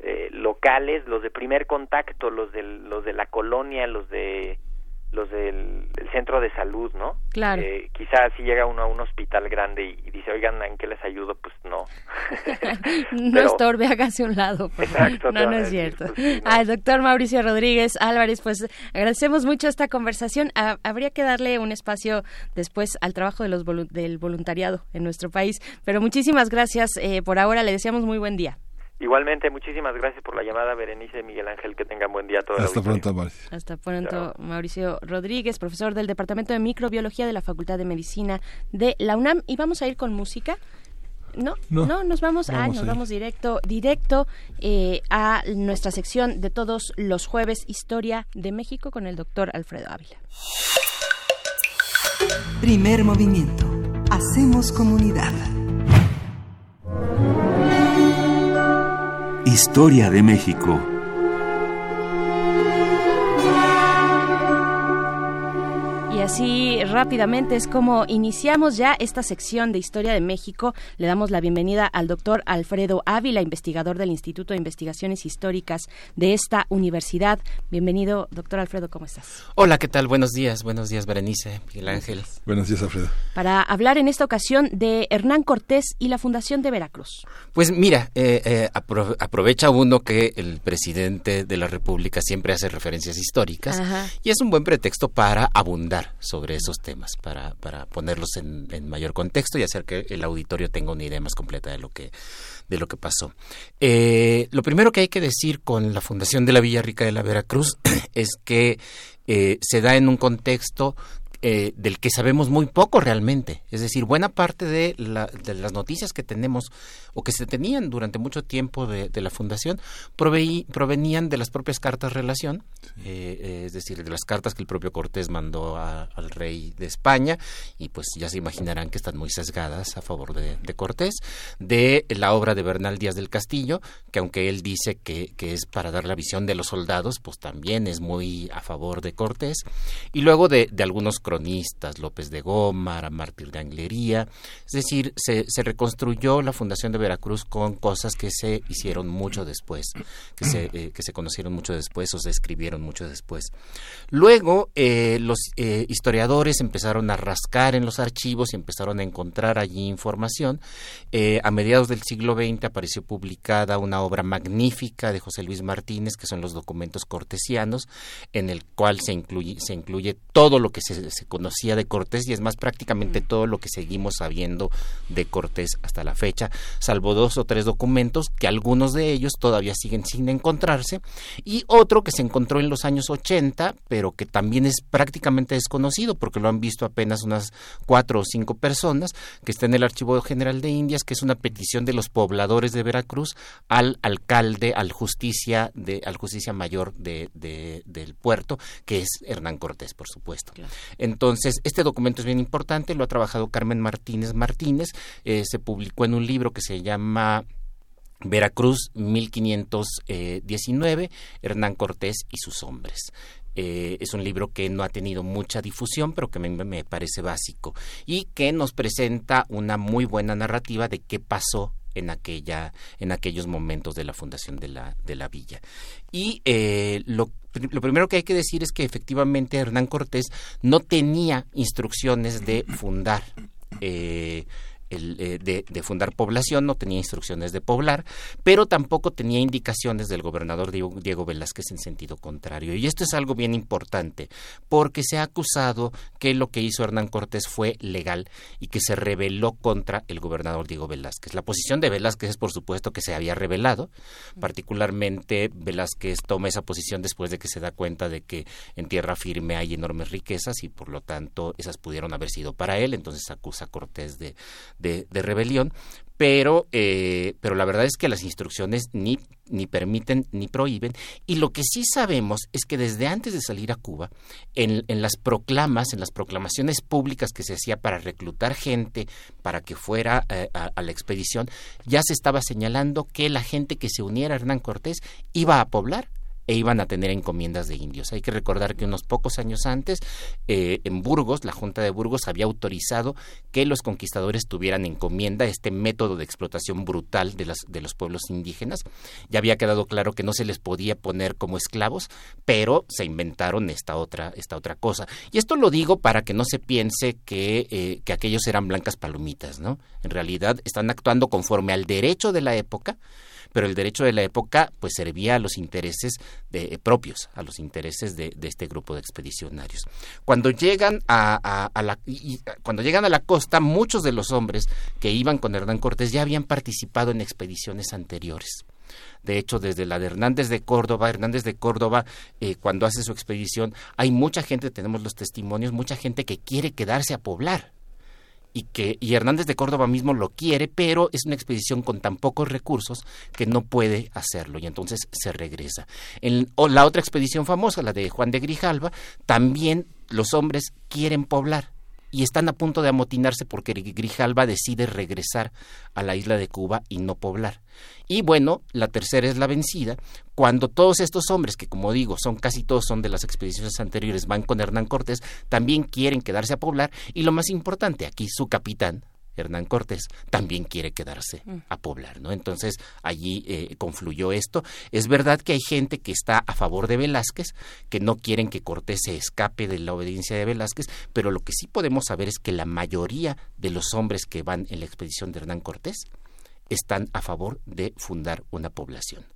eh, locales, los de primer contacto, los de, los de la colonia, los de los del centro de salud, ¿no? Claro. Eh, quizás si llega uno a un hospital grande y, dice, oigan, ¿en qué les ayudo? Pues no. [laughs] no estorbe, hágase un lado. Exacto. No, no es cierto. Al doctor Mauricio Rodríguez Álvarez, pues agradecemos mucho esta conversación. habría que darle un espacio después al trabajo de los del voluntariado en nuestro país. Pero muchísimas gracias eh, por ahora. Le deseamos muy buen día. Igualmente, muchísimas gracias por la llamada, Berenice y Miguel Ángel. Que tengan buen día todos. Hasta pronto, Mauricio. Hasta pronto, Mauricio Rodríguez, profesor del Departamento de Microbiología de la Facultad de Medicina de la UNAM. Y vamos a ir con música. No, no, nos vamos, a, nos vamos directo, directo eh, a nuestra sección de todos los jueves, Historia de México, con el doctor Alfredo Ávila. Primer movimiento. Hacemos comunidad. Historia de México. Así rápidamente es como iniciamos ya esta sección de Historia de México. Le damos la bienvenida al doctor Alfredo Ávila, investigador del Instituto de Investigaciones Históricas de esta universidad. Bienvenido, doctor Alfredo, ¿cómo estás? Hola, ¿qué tal? Buenos días, buenos días, Berenice, Miguel Ángel. Buenos días, Alfredo. Para hablar en esta ocasión de Hernán Cortés y la Fundación de Veracruz. Pues mira, eh, eh, aprovecha uno que el presidente de la República siempre hace referencias históricas y es un buen pretexto para abundar sobre esos temas para, para ponerlos en, mayor contexto y hacer que el auditorio tenga una idea más completa de lo que de lo que pasó. Eh, lo primero que hay que decir con la fundación de la Villa Rica de la Veracruz [clears throat] es que eh, se da en un contexto eh, del que sabemos muy poco realmente. Es decir, buena parte de, las noticias que tenemos o que se tenían durante mucho tiempo de, la fundación provenían de las propias cartas relación, eh, eh, es decir, de las cartas que el propio Cortés mandó al rey de España, y pues ya se imaginarán que están muy sesgadas a favor de, Cortés, de la obra de Bernal Díaz del Castillo, que aunque él dice que, que es para dar la visión de los soldados, pues también es muy a favor de Cortés, y luego de, algunos López de Gómara, Mártir de Anglería, es decir, se, reconstruyó la Fundación de Veracruz con cosas que se hicieron mucho después, que se, eh, que se conocieron mucho después o se escribieron mucho después. Luego, eh, los eh, historiadores empezaron a rascar en los archivos y empezaron a encontrar allí información. a mediados del siglo XX apareció publicada una obra magnífica de José Luis Martínez, que son los documentos cortesianos, en el cual se incluye, se incluye todo lo que se conocía de Cortés y es más prácticamente mm. todo lo que seguimos sabiendo de Cortés hasta la fecha, salvo dos o tres documentos que algunos de ellos todavía siguen sin encontrarse y otro que se encontró en los años 80 pero que también es prácticamente desconocido porque lo han visto apenas unas cuatro o cinco personas que está en el Archivo General de Indias que es una petición de los pobladores de Veracruz al alcalde, al justicia de, al justicia mayor de, del puerto que es Hernán Cortés por supuesto. Entonces, este documento es bien importante, lo ha trabajado Carmen Martínez Martínez, eh, se publicó en un libro que se llama Veracruz 1519, Hernán Cortés y sus hombres. Eh, es un libro que no ha tenido mucha difusión, pero que me, me, parece básico y que nos presenta una muy buena narrativa de qué pasó en aquella en aquellos momentos de la fundación de la de la villa. Y eh, lo lo primero que hay que decir es que efectivamente Hernán Cortés no tenía instrucciones de fundar eh, eh, de, fundar población, no tenía instrucciones de poblar, pero tampoco tenía indicaciones del gobernador Diego, Velázquez en sentido contrario. Y esto es algo bien importante, porque se ha acusado que lo que hizo Hernán Cortés fue legal y que se rebeló contra el gobernador Diego Velázquez. La posición de Velázquez es, por supuesto, que se había rebelado, particularmente Velázquez toma esa posición después de que se da cuenta de que en tierra firme hay enormes riquezas y por lo tanto esas pudieron haber sido para él, entonces acusa a Cortés de, de, rebelión, pero, eh, pero la verdad es que las instrucciones ni, ni permiten ni prohíben. Y lo que sí sabemos es que desde antes de salir a Cuba, en, en las proclamas, en las proclamaciones públicas que se hacía para reclutar gente para que fuera eh, a, la expedición, ya se estaba señalando que la gente que se uniera a Hernán Cortés iba a poblar e iban a tener encomiendas de indios. Hay que recordar que unos pocos años antes, eh, en Burgos, la Junta de Burgos había autorizado que los conquistadores tuvieran encomienda, este método de explotación brutal de, las, de los pueblos indígenas. Ya había quedado claro que no se les podía poner como esclavos, pero se inventaron esta otra, esta otra cosa. Y esto lo digo para que no se piense que, eh, que aquellos eran blancas palomitas, ¿no? En realidad están actuando conforme al derecho de la época, pero el derecho de la época pues servía a los intereses de, eh, propios, a los intereses de, este grupo de expedicionarios. Cuando llegan a, la, cuando llegan a la costa, muchos de los hombres que iban con Hernán Cortés ya habían participado en expediciones anteriores. De hecho, desde la de Hernández de Córdoba, Hernández de Córdoba, eh, cuando hace su expedición, hay mucha gente, tenemos los testimonios, mucha gente que quiere quedarse a poblar y que y Hernández de Córdoba mismo lo quiere, pero es una expedición con tan pocos recursos que no puede hacerlo y entonces se regresa. En o la otra expedición famosa, la de Juan de Grijalva, también los hombres quieren poblar y están a punto de amotinarse porque Grijalva decide regresar a la isla de Cuba y no poblar. Y bueno, la tercera es la vencida, cuando todos estos hombres, que como digo, son casi todos son de las expediciones anteriores, van con Hernán Cortés, también quieren quedarse a poblar, y lo más importante, aquí su capitán, Hernán Cortés también quiere quedarse mm. a poblar, ¿no? Entonces allí eh, confluyó esto. Es verdad que hay gente que está a favor de Velázquez, que no quieren que Cortés se escape de la obediencia de Velázquez, pero lo que sí podemos saber es que la mayoría de los hombres que van en la expedición de Hernán Cortés están a favor de fundar una población.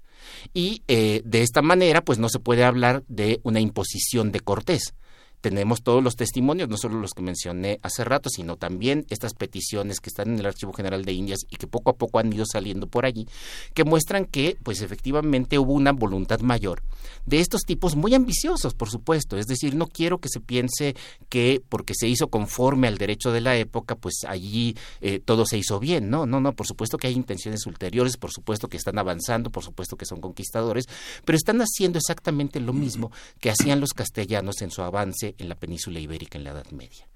Y eh, de esta manera, pues no se puede hablar de una imposición de Cortés, tenemos todos los testimonios, no solo los que mencioné hace rato, sino también estas peticiones que están en el Archivo General de Indias y que poco a poco han ido saliendo por allí, que muestran que, pues efectivamente hubo una voluntad mayor de estos tipos muy ambiciosos, por supuesto. Es decir, no quiero que se piense que porque se hizo conforme al derecho de la época, pues allí eh, todo se hizo bien. No, no, no, por supuesto que hay intenciones ulteriores, por supuesto que están avanzando, por supuesto que son conquistadores, pero están haciendo exactamente lo mismo que hacían los castellanos en su avance en la península ibérica en la Edad Media.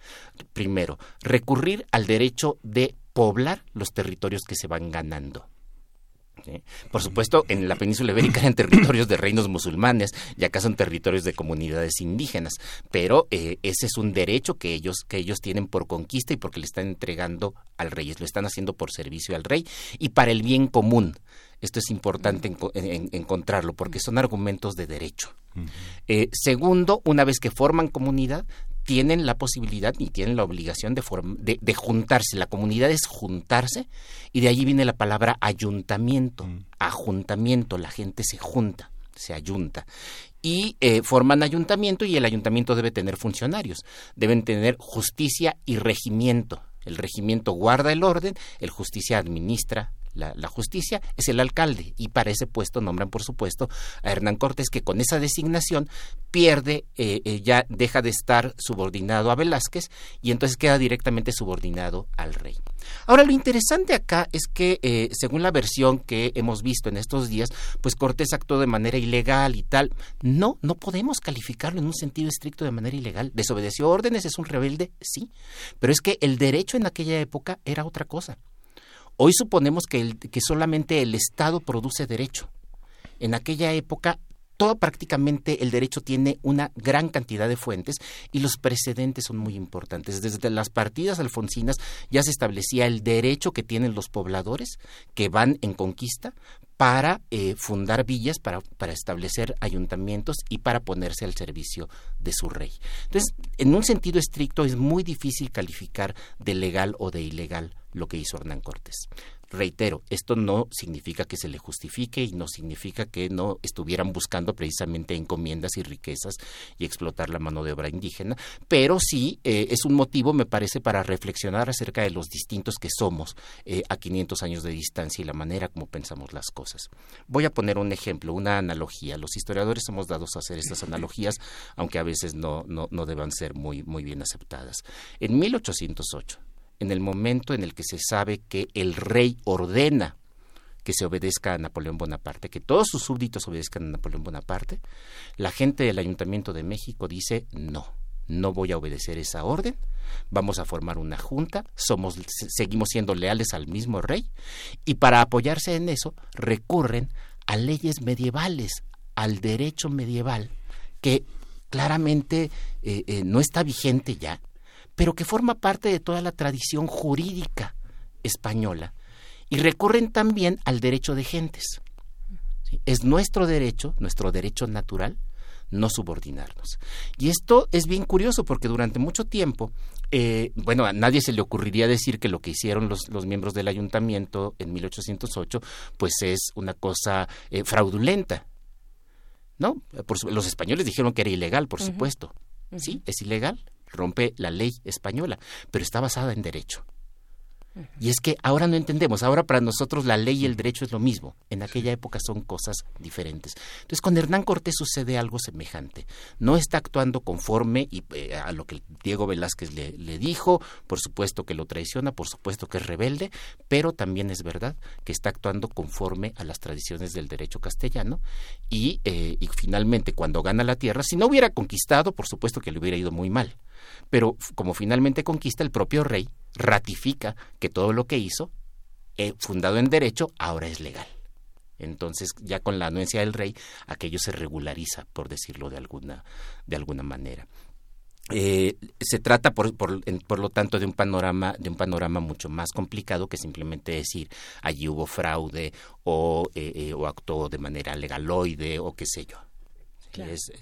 Primero, recurrir al derecho de poblar los territorios que se van ganando. Por supuesto, en la península ibérica eran territorios de reinos musulmanes y acá son territorios de comunidades indígenas, pero eh, ese es un derecho que ellos, que ellos tienen por conquista y porque le están entregando al rey, lo están haciendo por servicio al rey y para el bien común. Esto es importante encontrarlo porque son argumentos de derecho. Eh, segundo, una vez que forman comunidad, tienen la posibilidad y tienen la obligación de, de, juntarse. La comunidad es juntarse y de allí viene la palabra ayuntamiento, mm. ajuntamiento, la gente se junta, se ayunta. Y eh, forman ayuntamiento y el ayuntamiento debe tener funcionarios, deben tener justicia y regimiento. El regimiento guarda el orden, el justicia administra la, justicia, es el alcalde. Y para ese puesto nombran, por supuesto, a Hernán Cortés, que con esa designación pierde, eh, eh, ya deja de estar subordinado a Velázquez y entonces queda directamente subordinado al rey. Ahora, lo interesante acá es que, eh, según la versión que hemos visto en estos días, pues Cortés actuó de manera ilegal y tal. No, no podemos calificarlo en un sentido estricto de manera ilegal. Desobedeció órdenes, es un rebelde, sí, pero es que el derecho en aquella época era otra cosa. Hoy suponemos que, que solamente el Estado produce derecho. En aquella época todo prácticamente el derecho tiene una gran cantidad de fuentes y los precedentes son muy importantes. Desde las partidas alfonsinas ya se establecía el derecho que tienen los pobladores que van en conquista para eh, fundar villas, para, para establecer ayuntamientos y para ponerse al servicio de su rey. Entonces, en un sentido estricto es muy difícil calificar de legal o de ilegal lo que hizo Hernán Cortés. Reitero, esto no significa que se le justifique y no significa que no estuvieran buscando precisamente encomiendas y riquezas y explotar la mano de obra indígena, pero sí eh, es un motivo, me parece, para reflexionar acerca de los distintos que somos eh, a 500 años de distancia y la manera como pensamos las cosas. Voy a poner un ejemplo, una analogía. Los historiadores somos dados a hacer estas [laughs] analogías, aunque a veces no, no, no deban ser muy, muy bien aceptadas. En 1808, en el momento en el que se sabe que el rey ordena que se obedezca a Napoleón Bonaparte, que todos sus súbditos obedezcan a Napoleón Bonaparte, la gente del Ayuntamiento de México dice no, no voy a obedecer esa orden, vamos a formar una junta, somos, seguimos siendo leales al mismo rey, y para apoyarse en eso recurren a leyes medievales, al derecho medieval, que claramente eh, eh, no está vigente ya, pero que forma parte de toda la tradición jurídica española. Y recurren también al derecho de gentes. Es nuestro derecho, nuestro derecho natural, no subordinarnos. Y esto es bien curioso porque durante mucho tiempo, eh, bueno, a nadie se le ocurriría decir que lo que hicieron los, miembros del ayuntamiento en 1808, pues es una cosa eh, fraudulenta. ¿No? los españoles dijeron que era ilegal, por supuesto. Sí, es ilegal rompe la ley española, pero está basada en derecho. Y es que ahora no entendemos, ahora para nosotros la ley y el derecho es lo mismo, en aquella época son cosas diferentes. Entonces con Hernán Cortés sucede algo semejante, no está actuando conforme y, eh, a lo que Diego Velázquez le, dijo, por supuesto que lo traiciona, por supuesto que es rebelde, pero también es verdad que está actuando conforme a las tradiciones del derecho castellano. Y, eh, y finalmente cuando gana la tierra, si no hubiera conquistado, por supuesto que le hubiera ido muy mal pero como finalmente conquista el propio rey, ratifica que todo lo que hizo, eh, fundado en derecho, ahora es legal. Entonces, ya con la anuencia del rey, aquello se regulariza, por decirlo de alguna, de alguna manera. Eh, se trata por, por, por, lo tanto de un panorama de un panorama mucho más complicado que simplemente decir allí hubo fraude o, eh, o actuó de manera legaloide o qué sé yo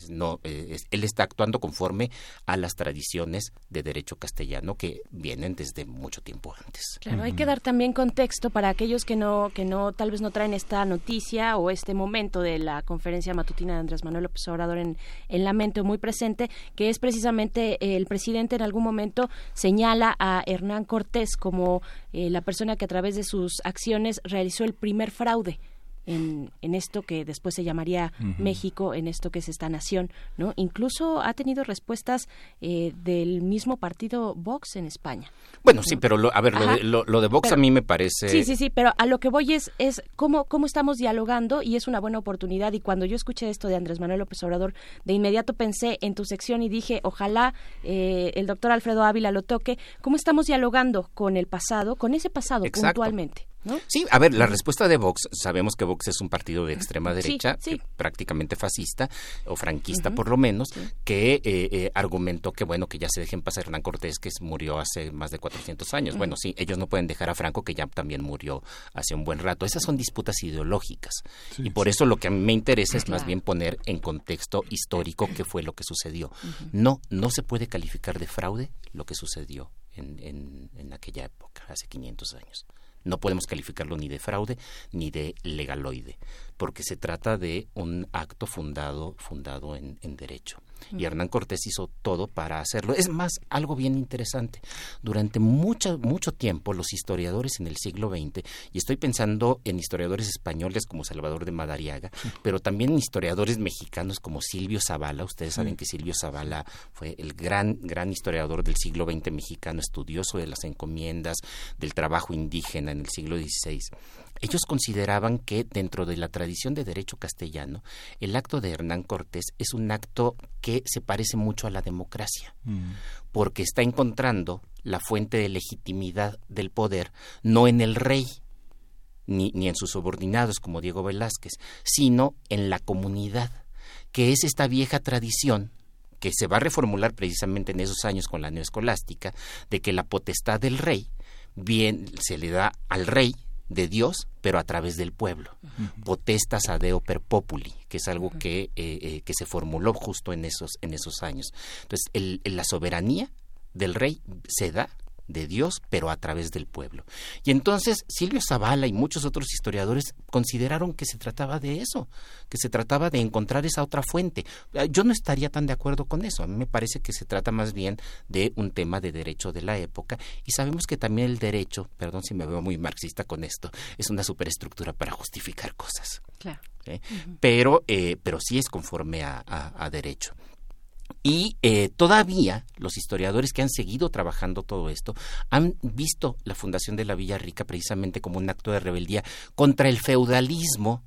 no, eh, él está actuando conforme a las tradiciones de derecho castellano que vienen desde mucho tiempo antes. Claro, hay que dar también contexto para aquellos que no, que no, tal vez no traen esta noticia o este momento de la conferencia matutina de Andrés Manuel López Obrador en, en la mente o muy presente, que es precisamente el presidente en algún momento señala a Hernán Cortés como eh, la persona que a través de sus acciones realizó el primer fraude en, en esto que después se llamaría México, en esto que es esta nación, ¿no? Incluso ha tenido respuestas eh, del mismo partido Vox en España. Bueno, sí, pero a ver, lo de, lo, de, Vox a mí me parece... Sí, sí, sí, pero a lo que voy es, es cómo, cómo estamos dialogando y es una buena oportunidad. Y cuando yo escuché esto de Andrés Manuel López Obrador, de inmediato pensé en tu sección y dije, ojalá eh, el doctor Alfredo Ávila lo toque. ¿Cómo estamos dialogando con el pasado, con ese pasado puntualmente? Sí, a ver, la respuesta de Vox, sabemos que Vox es un partido de extrema derecha, prácticamente fascista o franquista por lo menos, que eh, eh, argumentó que bueno, que ya se dejen pasar Hernán Cortés, que murió hace más de 400 años. Bueno, sí, ellos no pueden dejar a Franco, que ya también murió hace un buen rato. Esas son disputas ideológicas. y por eso lo que a mí me interesa es más bien poner en contexto histórico qué fue lo que sucedió. No, no se puede calificar de fraude lo que sucedió en, en, en aquella época, hace 500 años. No podemos calificarlo ni de fraude ni de legaloide, porque se trata de un acto fundado, fundado en, en derecho y Hernán Cortés hizo todo para hacerlo. Es más, algo bien interesante. Durante mucho, mucho tiempo los historiadores en el siglo XX, y estoy pensando en historiadores españoles como Salvador de Madariaga, pero también en historiadores mexicanos como Silvio Zavala. Ustedes saben que Silvio Zavala fue el gran, gran historiador del siglo XX mexicano, estudioso de las encomiendas, del trabajo indígena en el siglo XVI. Ellos consideraban que dentro de la tradición de derecho castellano, el acto de Hernán Cortés es un acto que se parece mucho a la democracia, mm. porque está encontrando la fuente de legitimidad del poder no en el rey, ni, ni en sus subordinados como Diego Velázquez, sino en la comunidad, que es esta vieja tradición que se va a reformular precisamente en esos años con la neoescolástica, de que la potestad del rey bien se le da al rey de Dios, pero a través del pueblo. Potestas adeo per populi, que es algo que, eh, eh, que se formuló justo en esos, en esos años. Entonces, el, la soberanía del rey se da de Dios, pero a través del pueblo. Y entonces Silvio Zavala y muchos otros historiadores consideraron que se trataba de eso, que se trataba de encontrar esa otra fuente. Ah, yo no estaría tan de acuerdo con eso. A mí me parece que se trata más bien de un tema de derecho de la época y sabemos que también el derecho, perdón si me veo muy marxista con esto, es una superestructura para justificar cosas. Claro. ¿Eh? pero, eh, pero sí es conforme a derecho. Y eh, todavía los historiadores que han seguido trabajando todo esto han visto la fundación de la Villa Rica precisamente como un acto de rebeldía contra el feudalismo,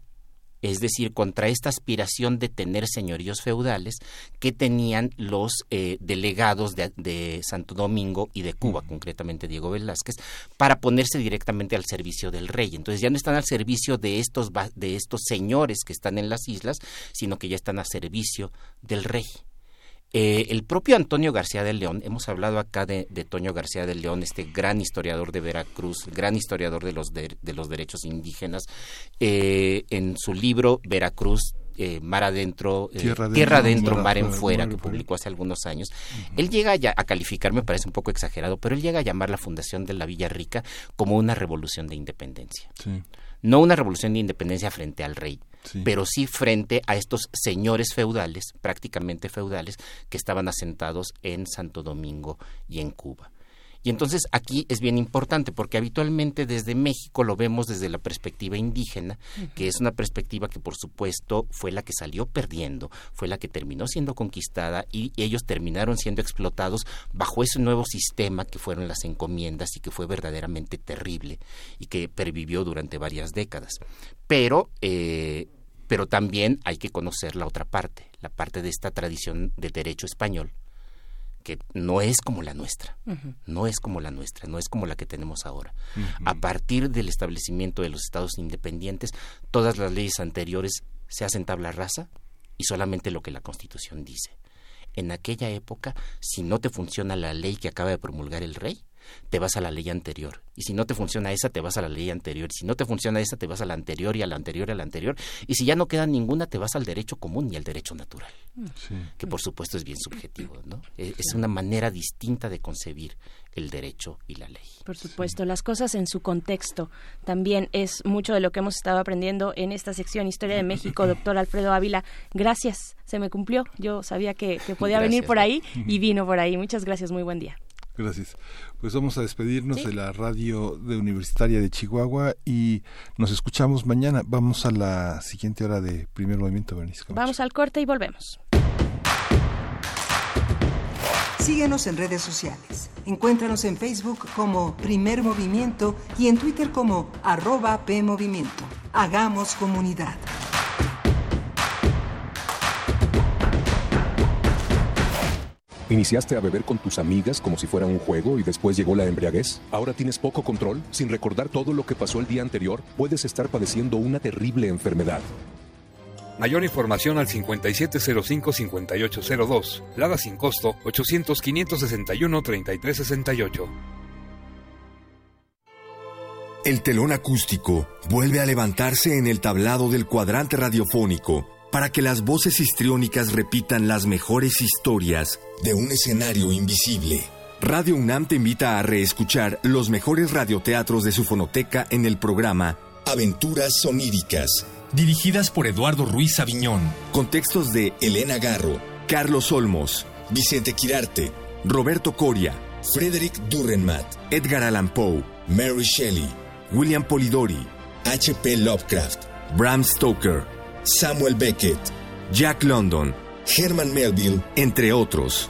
es decir, contra esta aspiración de tener señoríos feudales que tenían los eh, delegados de, Santo Domingo y de Cuba, concretamente Diego Velázquez, para ponerse directamente al servicio del rey. Entonces ya no están al servicio de estos, de estos señores que están en las islas, sino que ya están a servicio del rey. Eh, el propio Antonio García del León, hemos hablado acá de, de, Toño García del León, este gran historiador de Veracruz, gran historiador de los, de, los derechos indígenas, eh, en su libro Veracruz, eh, Mar Adentro, Tierra Adentro, Mar, en Fuera, que publicó hace algunos años, él llega a, a, calificar, me parece un poco exagerado, pero él llega a llamar la fundación de la Villa Rica como una revolución de independencia. No una revolución de independencia frente al rey, pero sí frente a estos señores feudales, prácticamente feudales, que estaban asentados en Santo Domingo y en Cuba. Y entonces aquí es bien importante porque habitualmente desde México lo vemos desde la perspectiva indígena, que es una perspectiva que por supuesto fue la que salió perdiendo, fue la que terminó siendo conquistada y ellos terminaron siendo explotados bajo ese nuevo sistema que fueron las encomiendas y que fue verdaderamente terrible y que pervivió durante varias décadas. Pero eh, pero también hay que conocer la otra parte, la parte de esta tradición de derecho español, que no es como la nuestra, no es como la nuestra, no es como la que tenemos ahora. A partir del establecimiento de los estados independientes, todas las leyes anteriores se hacen tabla rasa y solamente lo que la Constitución dice. En aquella época, si no te funciona la ley que acaba de promulgar el rey, te vas a la ley anterior. Y si no te funciona esa, te vas a la ley anterior. Y si no te funciona esa, te vas a la anterior y a la anterior y a la anterior. Y si ya no queda ninguna, te vas al derecho común y al derecho natural. Que por supuesto es bien subjetivo, ¿no? E, es una manera distinta de concebir el derecho y la ley. Por supuesto, las cosas en su contexto también es mucho de lo que hemos estado aprendiendo en esta sección Historia de México, [laughs] doctor Alfredo Ávila. Gracias, se me cumplió. Yo sabía que, podía venir por ahí y vino por ahí. Muchas gracias, muy buen día. Gracias. Pues vamos a despedirnos de la radio de Universitaria de Chihuahua y nos escuchamos mañana. Vamos a la siguiente hora de primer movimiento, Bernice. Vamos al corte y volvemos. Síguenos en redes sociales. Encuéntranos en Facebook como Primer Movimiento y en Twitter como arroba PMovimiento. Hagamos comunidad. ¿Iniciaste a beber con tus amigas como si fuera un juego y después llegó la embriaguez? ¿Ahora tienes poco control? Sin recordar todo lo que pasó el día anterior, puedes estar padeciendo una terrible enfermedad. Mayor información al 5705-5802. Lada sin costo 800-561-3368. El telón acústico vuelve a levantarse en el tablado del cuadrante radiofónico para que las voces histriónicas repitan las mejores historias de un escenario invisible. Radio UNAM te invita a reescuchar los mejores radioteatros de su fonoteca en el programa Aventuras Soníricas, dirigidas por Eduardo Ruiz Aviñón, con textos de Elena Garro, Carlos Olmos, Vicente Quirarte, Roberto Coria, Frederick Durrenmatt, Edgar Allan Poe, Mary Shelley, William Polidori, H.P. Lovecraft, Bram Stoker, Samuel Beckett, Jack London, Herman Melville, entre otros.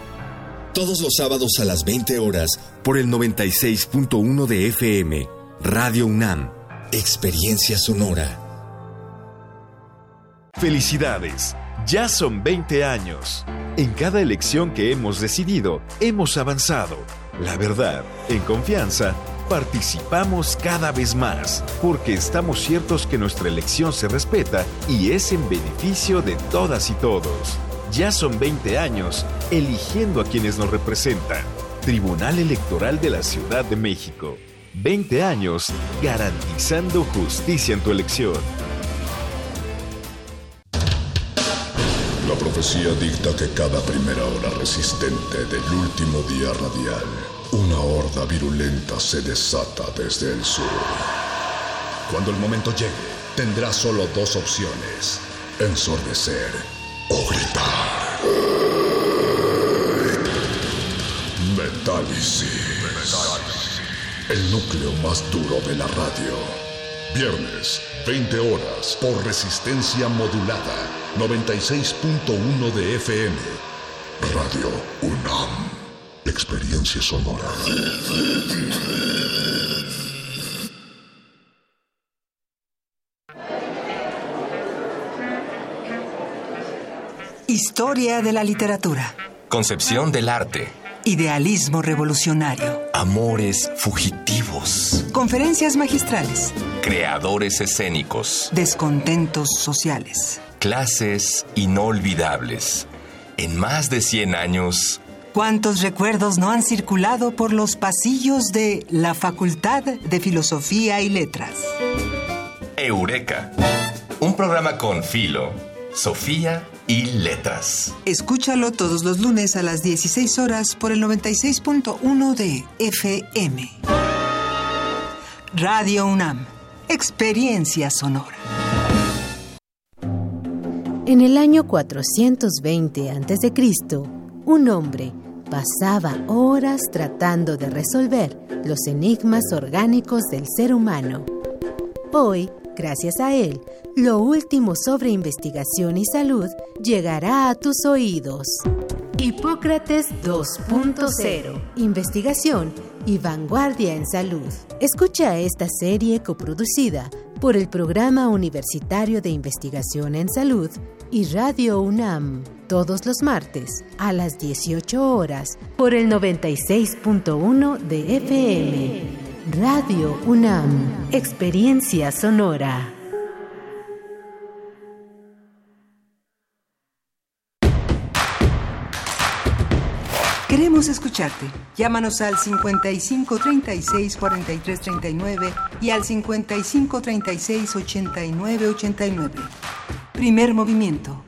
Todos los sábados a las 20 horas por el 96.1 de FM, Radio UNAM, Experiencia Sonora. Felicidades, ya son 20 años. En cada elección que hemos decidido, hemos avanzado. La verdad, en confianza, participamos cada vez más, porque estamos ciertos que nuestra elección se respeta y es en beneficio de todas y todos. Ya son 20 años eligiendo a quienes nos representan. Tribunal Electoral de la Ciudad de México. 20 años garantizando justicia en tu elección. La profecía dicta que cada primera hora resistente del último día radial una horda virulenta se desata desde el sur. Cuando el momento llegue, tendrá solo dos opciones. Ensordecer o gritar. Metálisis. El núcleo más duro de la radio. Viernes, 20 horas, por resistencia modulada. 96.1 de FM. Radio UNAM. Experiencia sonora. Historia de la literatura. Concepción del arte. Idealismo revolucionario. Amores fugitivos. Conferencias magistrales. Creadores escénicos. Descontentos sociales. Clases inolvidables. En más de 100 años, ¿Cuántos recuerdos no han circulado por los pasillos de la Facultad de Filosofía y Letras? Eureka, un programa con Filo, Sofía y Letras. Escúchalo todos los lunes a las 16 horas por el 96.1 de FM. Radio UNAM, experiencia sonora. En el año 420 a.C., un hombre pasaba horas tratando de resolver los enigmas orgánicos del ser humano. Hoy, gracias a él, lo último sobre investigación y salud llegará a tus oídos. Hipócrates 2.0. Investigación y vanguardia en salud. Escucha esta serie coproducida por el Programa Universitario de Investigación en Salud y Radio UNAM todos los martes a las 18 horas por el 96.1 de FM. Radio UNAM, Experiencia Sonora. Queremos escucharte. Llámanos al 55 36 43 39 y al 55 36 89 89. Primer movimiento.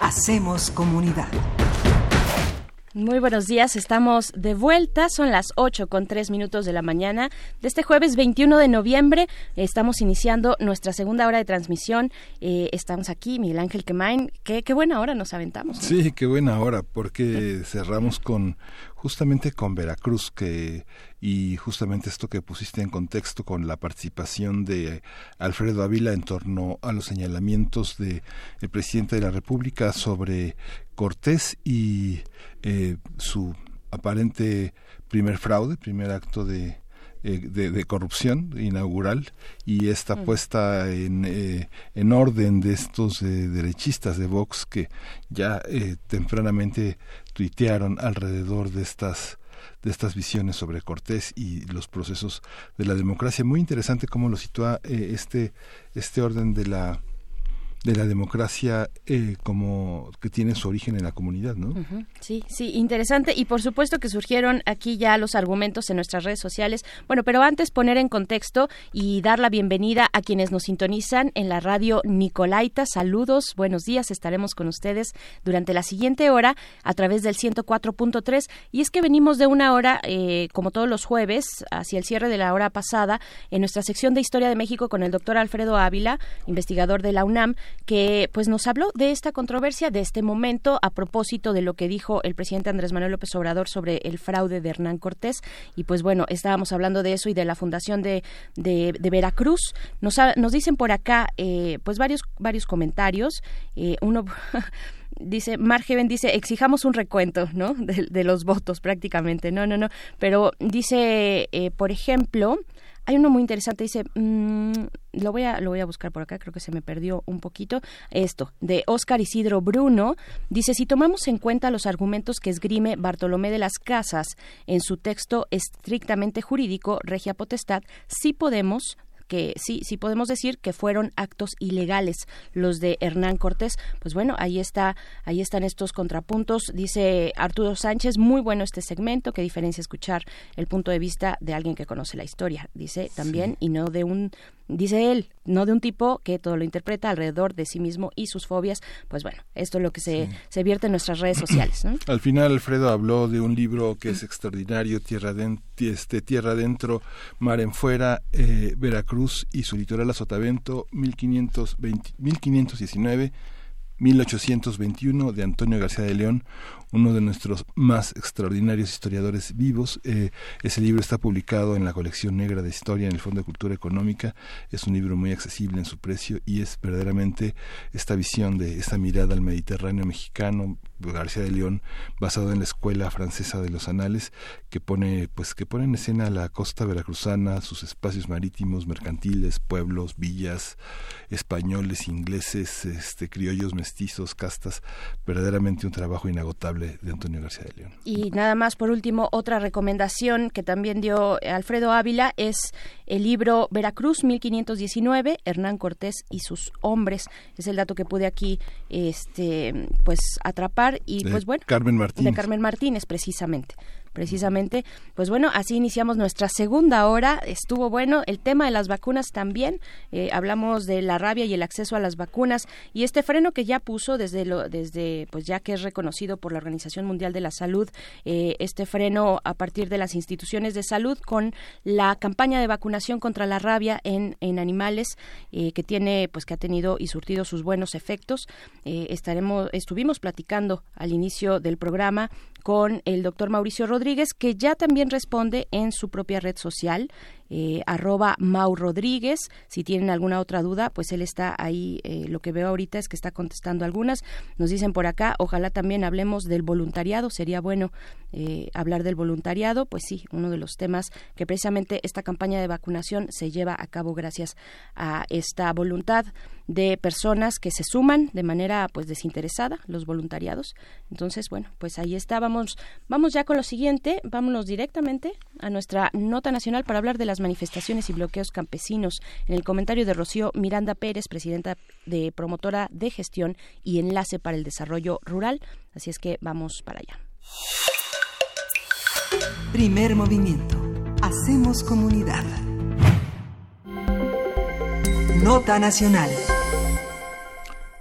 Hacemos comunidad. Muy buenos días, estamos de vuelta, son las 8 con 3 minutos de la mañana de este jueves 21 de noviembre, estamos iniciando nuestra segunda hora de transmisión, eh, estamos aquí, Miguel Ángel Quemain, qué, qué buena hora nos aventamos. Sí, qué buena hora, porque cerramos con justamente con Veracruz que y justamente esto que pusiste en contexto con la participación de Alfredo Ávila en torno a los señalamientos de el presidente de la República sobre Cortés y eh, su aparente primer fraude, primer acto de, eh, de, corrupción inaugural y esta mm. puesta en, eh, en orden de estos derechistas de Vox que ya tempranamente tuitearon alrededor de estas de estas visiones sobre Cortés y los procesos de la democracia. Muy interesante cómo lo sitúa este, este orden de la de la democracia eh, como que tiene su origen en la comunidad, ¿no? Sí, sí, interesante. Y por supuesto que surgieron aquí ya los argumentos en nuestras redes sociales. Bueno, pero antes poner en contexto y dar la bienvenida a quienes nos sintonizan en la radio Nicolaita. Saludos, buenos días. Estaremos con ustedes durante la siguiente hora a través del 104.3. Y es que venimos de una hora, eh, como todos los jueves, hacia el cierre de la hora pasada, en nuestra sección de Historia de México con el doctor Alfredo Ávila, investigador de la UNAM que pues nos habló de esta controversia, de este momento, a propósito de lo que dijo el presidente Andrés Manuel López Obrador sobre el fraude de Hernán Cortés. Y pues bueno, estábamos hablando de eso y de la fundación de, de, Veracruz. Nos, nos dicen por acá eh, pues varios, varios comentarios. Eh, uno [laughs] dice, Margeven dice, exijamos un recuento, ¿no? De, los votos prácticamente. No, no, no. Pero dice, eh, por ejemplo, hay uno muy interesante, dice, mm, lo, voy a, lo voy a buscar por acá, creo que se me perdió un poquito. Esto, de Óscar Isidro Bruno, dice, si tomamos en cuenta los argumentos que esgrime Bartolomé de las Casas en su texto estrictamente jurídico, Regia Potestad, sí podemos que sí, sí podemos decir que fueron actos ilegales los de Hernán Cortés. Pues bueno, ahí está, ahí están estos contrapuntos. Dice Arturo Sánchez, muy bueno este segmento, qué diferencia escuchar el punto de vista de alguien que conoce la historia, dice también, y no de un dice él, no de un tipo que todo lo interpreta alrededor de sí mismo y sus fobias. Pues bueno, esto es lo que se, se vierte en nuestras redes sociales. Al final, Alfredo habló de un libro que es extraordinario, Tierra, este, Tierra Adentro, Mar en Fuera, eh, Veracruz y su litoral a Sotavento, 1519 1821 de Antonio García de León, uno de nuestros más extraordinarios historiadores vivos. Eh, ese libro está publicado en la colección negra de historia en el Fondo de Cultura Económica. Es un libro muy accesible en su precio y es verdaderamente esta visión de esta mirada al Mediterráneo mexicano, García de León, basado en la escuela francesa de los anales, que pone, pues, que pone en escena la costa veracruzana, sus espacios marítimos, mercantiles, pueblos, villas, españoles, ingleses, este, criollos, mestizos, castas, verdaderamente un trabajo inagotable de Antonio García de León. Y nada más, por último, otra recomendación que también dio Alfredo Ávila es el libro Veracruz 1519, Hernán Cortés y sus hombres. Es el dato que pude aquí este, pues atrapar y pues bueno. Carmen Martínez. De Carmen Martínez, precisamente precisamente. Pues bueno, así iniciamos nuestra segunda hora. Estuvo bueno. El tema de las vacunas también. Eh, hablamos de la rabia y el acceso a las vacunas y este freno que ya puso desde lo, desde pues ya que es reconocido por la Organización Mundial de la Salud, eh, este freno a partir de las instituciones de salud con la campaña de vacunación contra la rabia en, en animales eh, que tiene pues que ha tenido y surtido sus buenos efectos. estaremos estuvimos platicando al inicio del programa con el doctor Mauricio Rodríguez, que ya también responde en su propia red social, eh, arroba Mau Rodríguez. Si tienen alguna otra duda, pues él está ahí. Eh, lo que veo ahorita es que está contestando algunas. Nos dicen por acá, ojalá también hablemos del voluntariado. Sería bueno eh, hablar del voluntariado. Pues sí, uno de los temas que precisamente esta campaña de vacunación se lleva a cabo gracias a esta voluntad de personas que se suman de manera pues desinteresada, los voluntariados. Entonces, bueno, pues ahí está. Vamos, vamos ya con lo siguiente. Vámonos directamente a nuestra nota nacional para hablar de las manifestaciones y bloqueos campesinos. En el comentario de Rocío Miranda Pérez, presidenta de promotora de gestión y enlace para el desarrollo rural. Así es que vamos para allá. Primer movimiento. Hacemos comunidad. Nota nacional.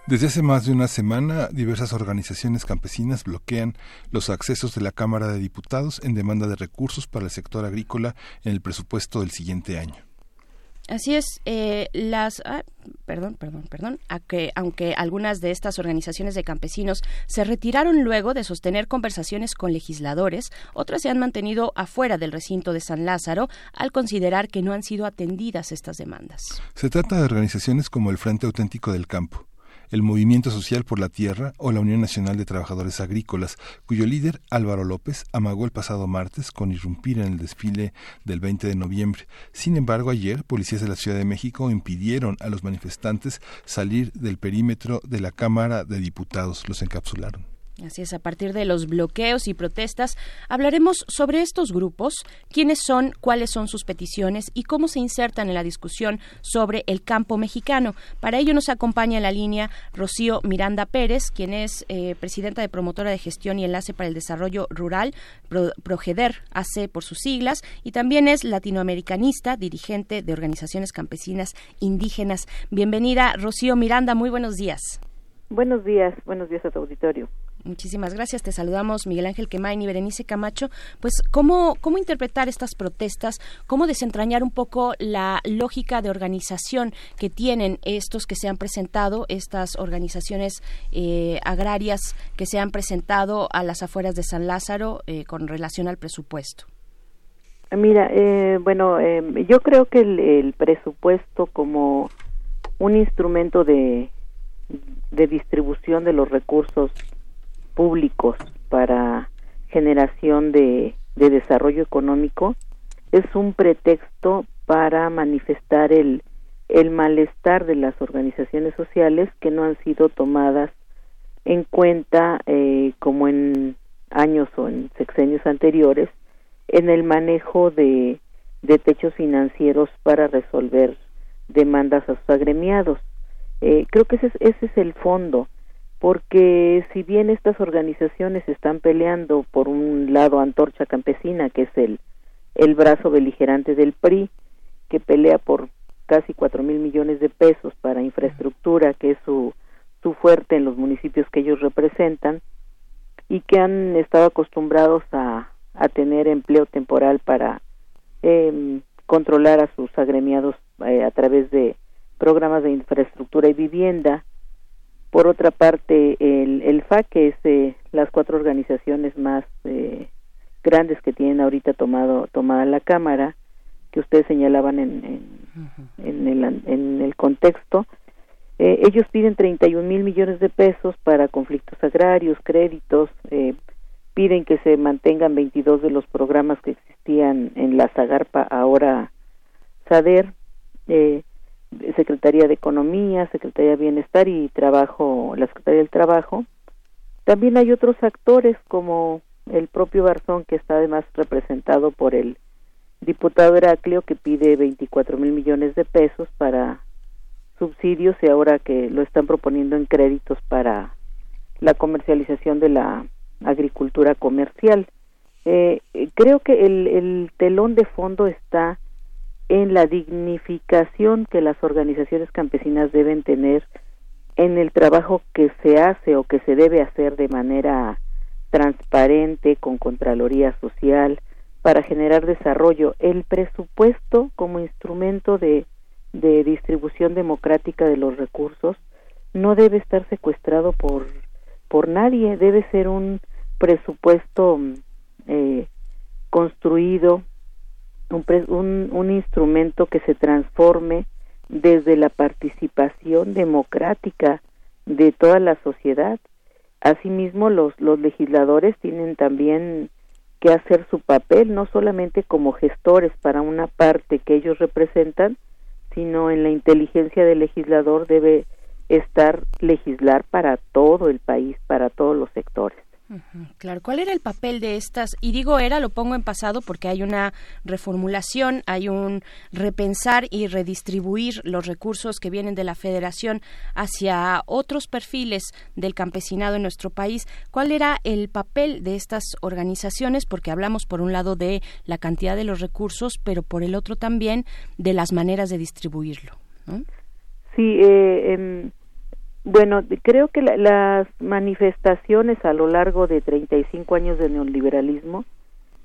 Desde hace más de una semana, diversas organizaciones campesinas bloquean los accesos de la Cámara de Diputados en demanda de recursos para el sector agrícola en el presupuesto del siguiente año. Así es, eh, las, ah, perdón, perdón, perdón, a que, aunque algunas de estas organizaciones de campesinos se retiraron luego de sostener conversaciones con legisladores, otras se han mantenido afuera del recinto de San Lázaro al considerar que no han sido atendidas estas demandas. Se trata de organizaciones como el Frente Auténtico del Campo, el Movimiento Social por la Tierra o la Unión Nacional de Trabajadores Agrícolas, cuyo líder Álvaro López amagó el pasado martes con irrumpir en el desfile del 20 de noviembre. Sin embargo, ayer policías de la Ciudad de México impidieron a los manifestantes salir del perímetro de la Cámara de Diputados. Los encapsularon. Así es, a partir de los bloqueos y protestas, hablaremos sobre estos grupos, quiénes son, cuáles son sus peticiones y cómo se insertan en la discusión sobre el campo mexicano. Para ello nos acompaña en la línea Rocío Miranda Pérez, quien es eh, presidenta de Promotora de Gestión y Enlace para el Desarrollo Rural, Progeder AC por sus siglas, y también es latinoamericanista, dirigente de organizaciones campesinas indígenas. Bienvenida, Rocío Miranda, muy buenos días. Buenos días, buenos días a tu auditorio. Muchísimas gracias. Te saludamos, Miguel Ángel Quemain y Berenice Camacho. Pues, ¿cómo, ¿cómo interpretar estas protestas? ¿Cómo desentrañar un poco la lógica de organización que tienen estos que se han presentado, estas organizaciones eh, agrarias que se han presentado a las afueras de San Lázaro eh, con relación al presupuesto? Mira, eh, bueno, yo creo que el presupuesto como un instrumento de de distribución de los recursos públicos para generación de, de desarrollo económico es un pretexto para manifestar el, el malestar de las organizaciones sociales que no han sido tomadas en cuenta eh, como en años o en sexenios anteriores en el manejo de, techos financieros para resolver demandas a sus agremiados. Eh, creo que ese es, ese es el fondo, porque si bien estas organizaciones están peleando por un lado Antorcha Campesina, que es el, el brazo beligerante del PRI, que pelea por casi cuatro mil millones de pesos para infraestructura, que es su, su fuerte en los municipios que ellos representan, y que han estado acostumbrados a, a tener empleo temporal para eh, controlar a sus agremiados eh, a través de programas de infraestructura y vivienda. Por otra parte, el, el FAC, que es eh, las cuatro organizaciones más eh, grandes que tienen ahorita tomado tomada la Cámara, que ustedes señalaban en, en, el, en el contexto, eh, ellos piden 31 mil millones de pesos para conflictos agrarios, créditos, piden que se mantengan 22 de los programas que existían en la Zagarpa, ahora SADER, eh, Secretaría de Economía, Secretaría de Bienestar y Trabajo, la Secretaría del Trabajo. También hay otros actores como el propio Barzón, que está además representado por el diputado Heraclio, que pide 24 mil millones de pesos para subsidios y ahora que lo están proponiendo en créditos para la comercialización de la agricultura comercial. Eh, creo que el, el telón de fondo está en la dignificación que las organizaciones campesinas deben tener en el trabajo que se hace o que se debe hacer de manera transparente con Contraloría Social para generar desarrollo. El presupuesto como instrumento de, de distribución democrática de los recursos no debe estar secuestrado por, por nadie, debe ser un presupuesto eh, construido, un, un, instrumento que se transforme desde la participación democrática de toda la sociedad. Asimismo, los, los legisladores tienen también que hacer su papel, no solamente como gestores para una parte que ellos representan, sino en la inteligencia del legislador debe estar legislar para todo el país, para todos los sectores. Claro, ¿cuál era el papel de estas? Y digo era, lo pongo en pasado porque hay una reformulación, hay un repensar y redistribuir los recursos que vienen de la federación hacia otros perfiles del campesinado en nuestro país. ¿Cuál era el papel de estas organizaciones? Porque hablamos por un lado de la cantidad de los recursos, pero por el otro también de las maneras de distribuirlo. Sí, eh, em, bueno, creo que las manifestaciones a lo largo de 35 años de neoliberalismo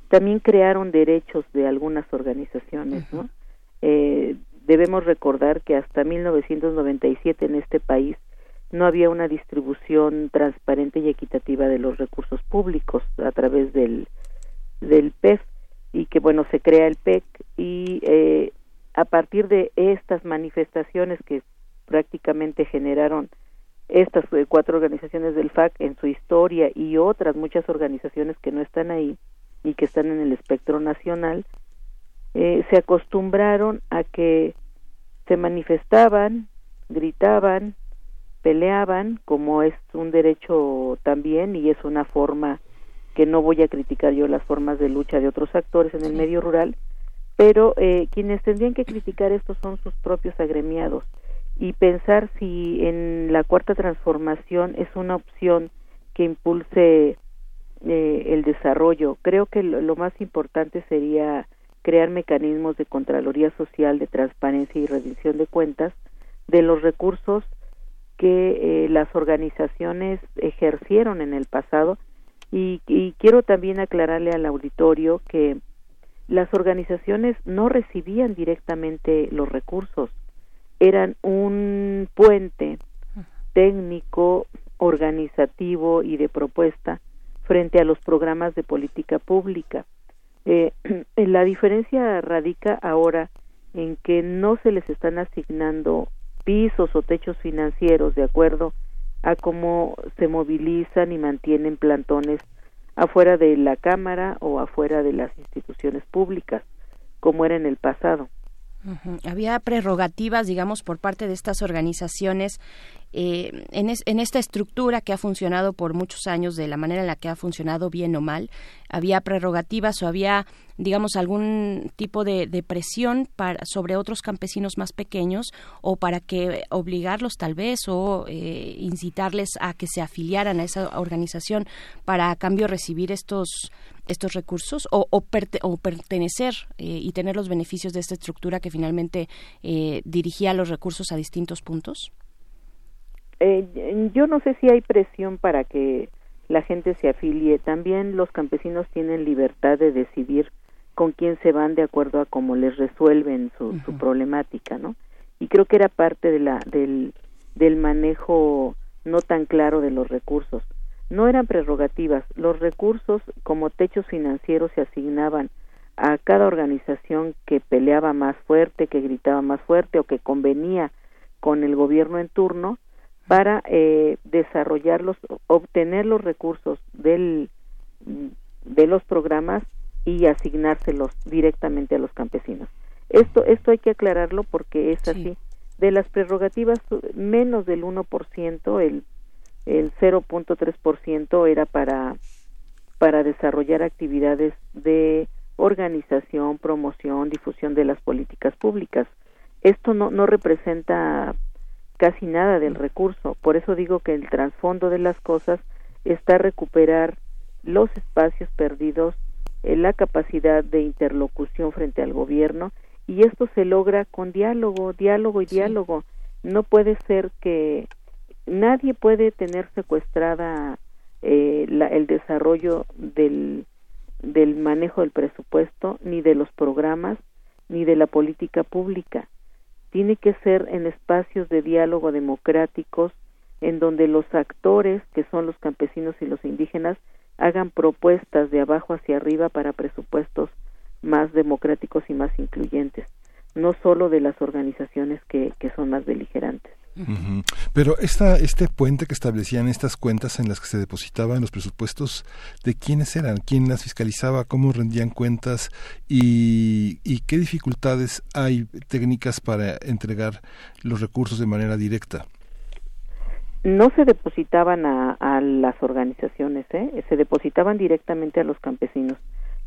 también crearon derechos de algunas organizaciones, ¿no? Eh, debemos recordar que hasta 1997 en este país no había una distribución transparente y equitativa de los recursos públicos a través del, del PEF y que bueno se crea el PEC y eh, a partir de estas manifestaciones que prácticamente generaron estas eh, cuatro organizaciones del FAC en su historia y otras muchas organizaciones que no están ahí y que están en el espectro nacional, eh, se acostumbraron a que se manifestaban, gritaban, peleaban, como es un derecho también y es una forma que no voy a criticar yo las formas de lucha de otros actores en el medio rural, pero eh, quienes tendrían que criticar esto son sus propios agremiados y pensar si en la cuarta transformación es una opción que impulse eh, el desarrollo. Creo que lo, más importante sería crear mecanismos de Contraloría Social, de transparencia y rendición de cuentas de los recursos que eh, las organizaciones ejercieron en el pasado y, y quiero también aclararle al auditorio que las organizaciones no recibían directamente los recursos eran un puente técnico, organizativo y de propuesta frente a los programas de política pública. Eh, [clears throat] la diferencia radica ahora en que no se les están asignando pisos o techos financieros de acuerdo a cómo se movilizan y mantienen plantones afuera de la Cámara o afuera de las instituciones públicas, como era en el pasado. Había prerrogativas, digamos, por parte de estas organizaciones eh, en, en, esta estructura que ha funcionado por muchos años de la manera en la que ha funcionado bien o mal. Había prerrogativas o había, digamos, algún tipo de, presión para, sobre otros campesinos más pequeños o para que obligarlos tal vez o eh, incitarles a que se afiliaran a esa organización para a cambio recibir estos estos recursos o, o, pertenecer eh, y tener los beneficios de esta estructura que finalmente eh, dirigía los recursos a distintos puntos? Eh, yo no sé si hay presión para que la gente se afilie. También los campesinos tienen libertad de decidir con quién se van de acuerdo a cómo les resuelven su, su problemática, ¿no? Y creo que era parte de la, del, del manejo no tan claro de los recursos no eran prerrogativas. Los recursos como techos financieros se asignaban a cada organización que peleaba más fuerte, que gritaba más fuerte o que convenía con el gobierno en turno para eh, desarrollarlos, obtener los recursos del, de los programas y asignárselos directamente a los campesinos. Esto, esto hay que aclararlo porque es así. De las prerrogativas, menos del 1%, el el 0.3% era para para desarrollar actividades de organización, promoción, difusión de las políticas públicas. Esto no, no representa casi nada del recurso, por eso digo que el trasfondo de las cosas está recuperar los espacios perdidos, eh, la capacidad de interlocución frente al gobierno y esto se logra con diálogo, diálogo y diálogo. No puede ser que nadie puede tener secuestrada eh, el desarrollo del, del manejo del presupuesto, ni de los programas, ni de la política pública. Tiene que ser en espacios de diálogo democráticos, en donde los actores, que son los campesinos y los indígenas, hagan propuestas de abajo hacia arriba para presupuestos más democráticos y más incluyentes, no solo de las organizaciones que, que son más beligerantes. Pero esta, este puente que establecían estas cuentas en las que se depositaban los presupuestos, ¿de quiénes eran? ¿Quién las fiscalizaba? ¿Cómo rendían cuentas? ¿Y, y qué dificultades hay técnicas para entregar los recursos de manera directa? No se depositaban a, a las organizaciones, ¿eh? se depositaban directamente a los campesinos.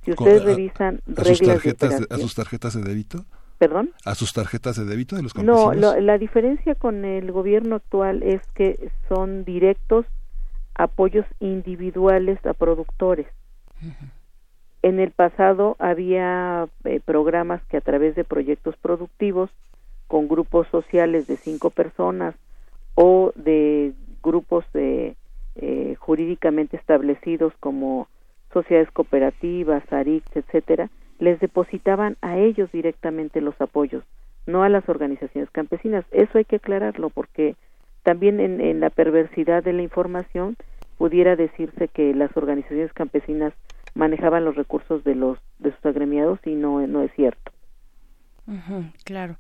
Si ustedes revisan reglas de ¿A sus tarjetas de débito? ¿Perdón? ¿A sus tarjetas de débito de los campesinos? No, la diferencia con el gobierno actual es que son directos apoyos individuales a productores. En el pasado había eh, programas que a través de proyectos productivos con grupos sociales de cinco personas o de grupos de, eh, jurídicamente establecidos como sociedades cooperativas, ARICS, etcétera, les depositaban a ellos directamente los apoyos, no a las organizaciones campesinas. Eso hay que aclararlo porque también en, la perversidad de la información pudiera decirse que las organizaciones campesinas manejaban los recursos de los de sus agremiados y no no es cierto. claro.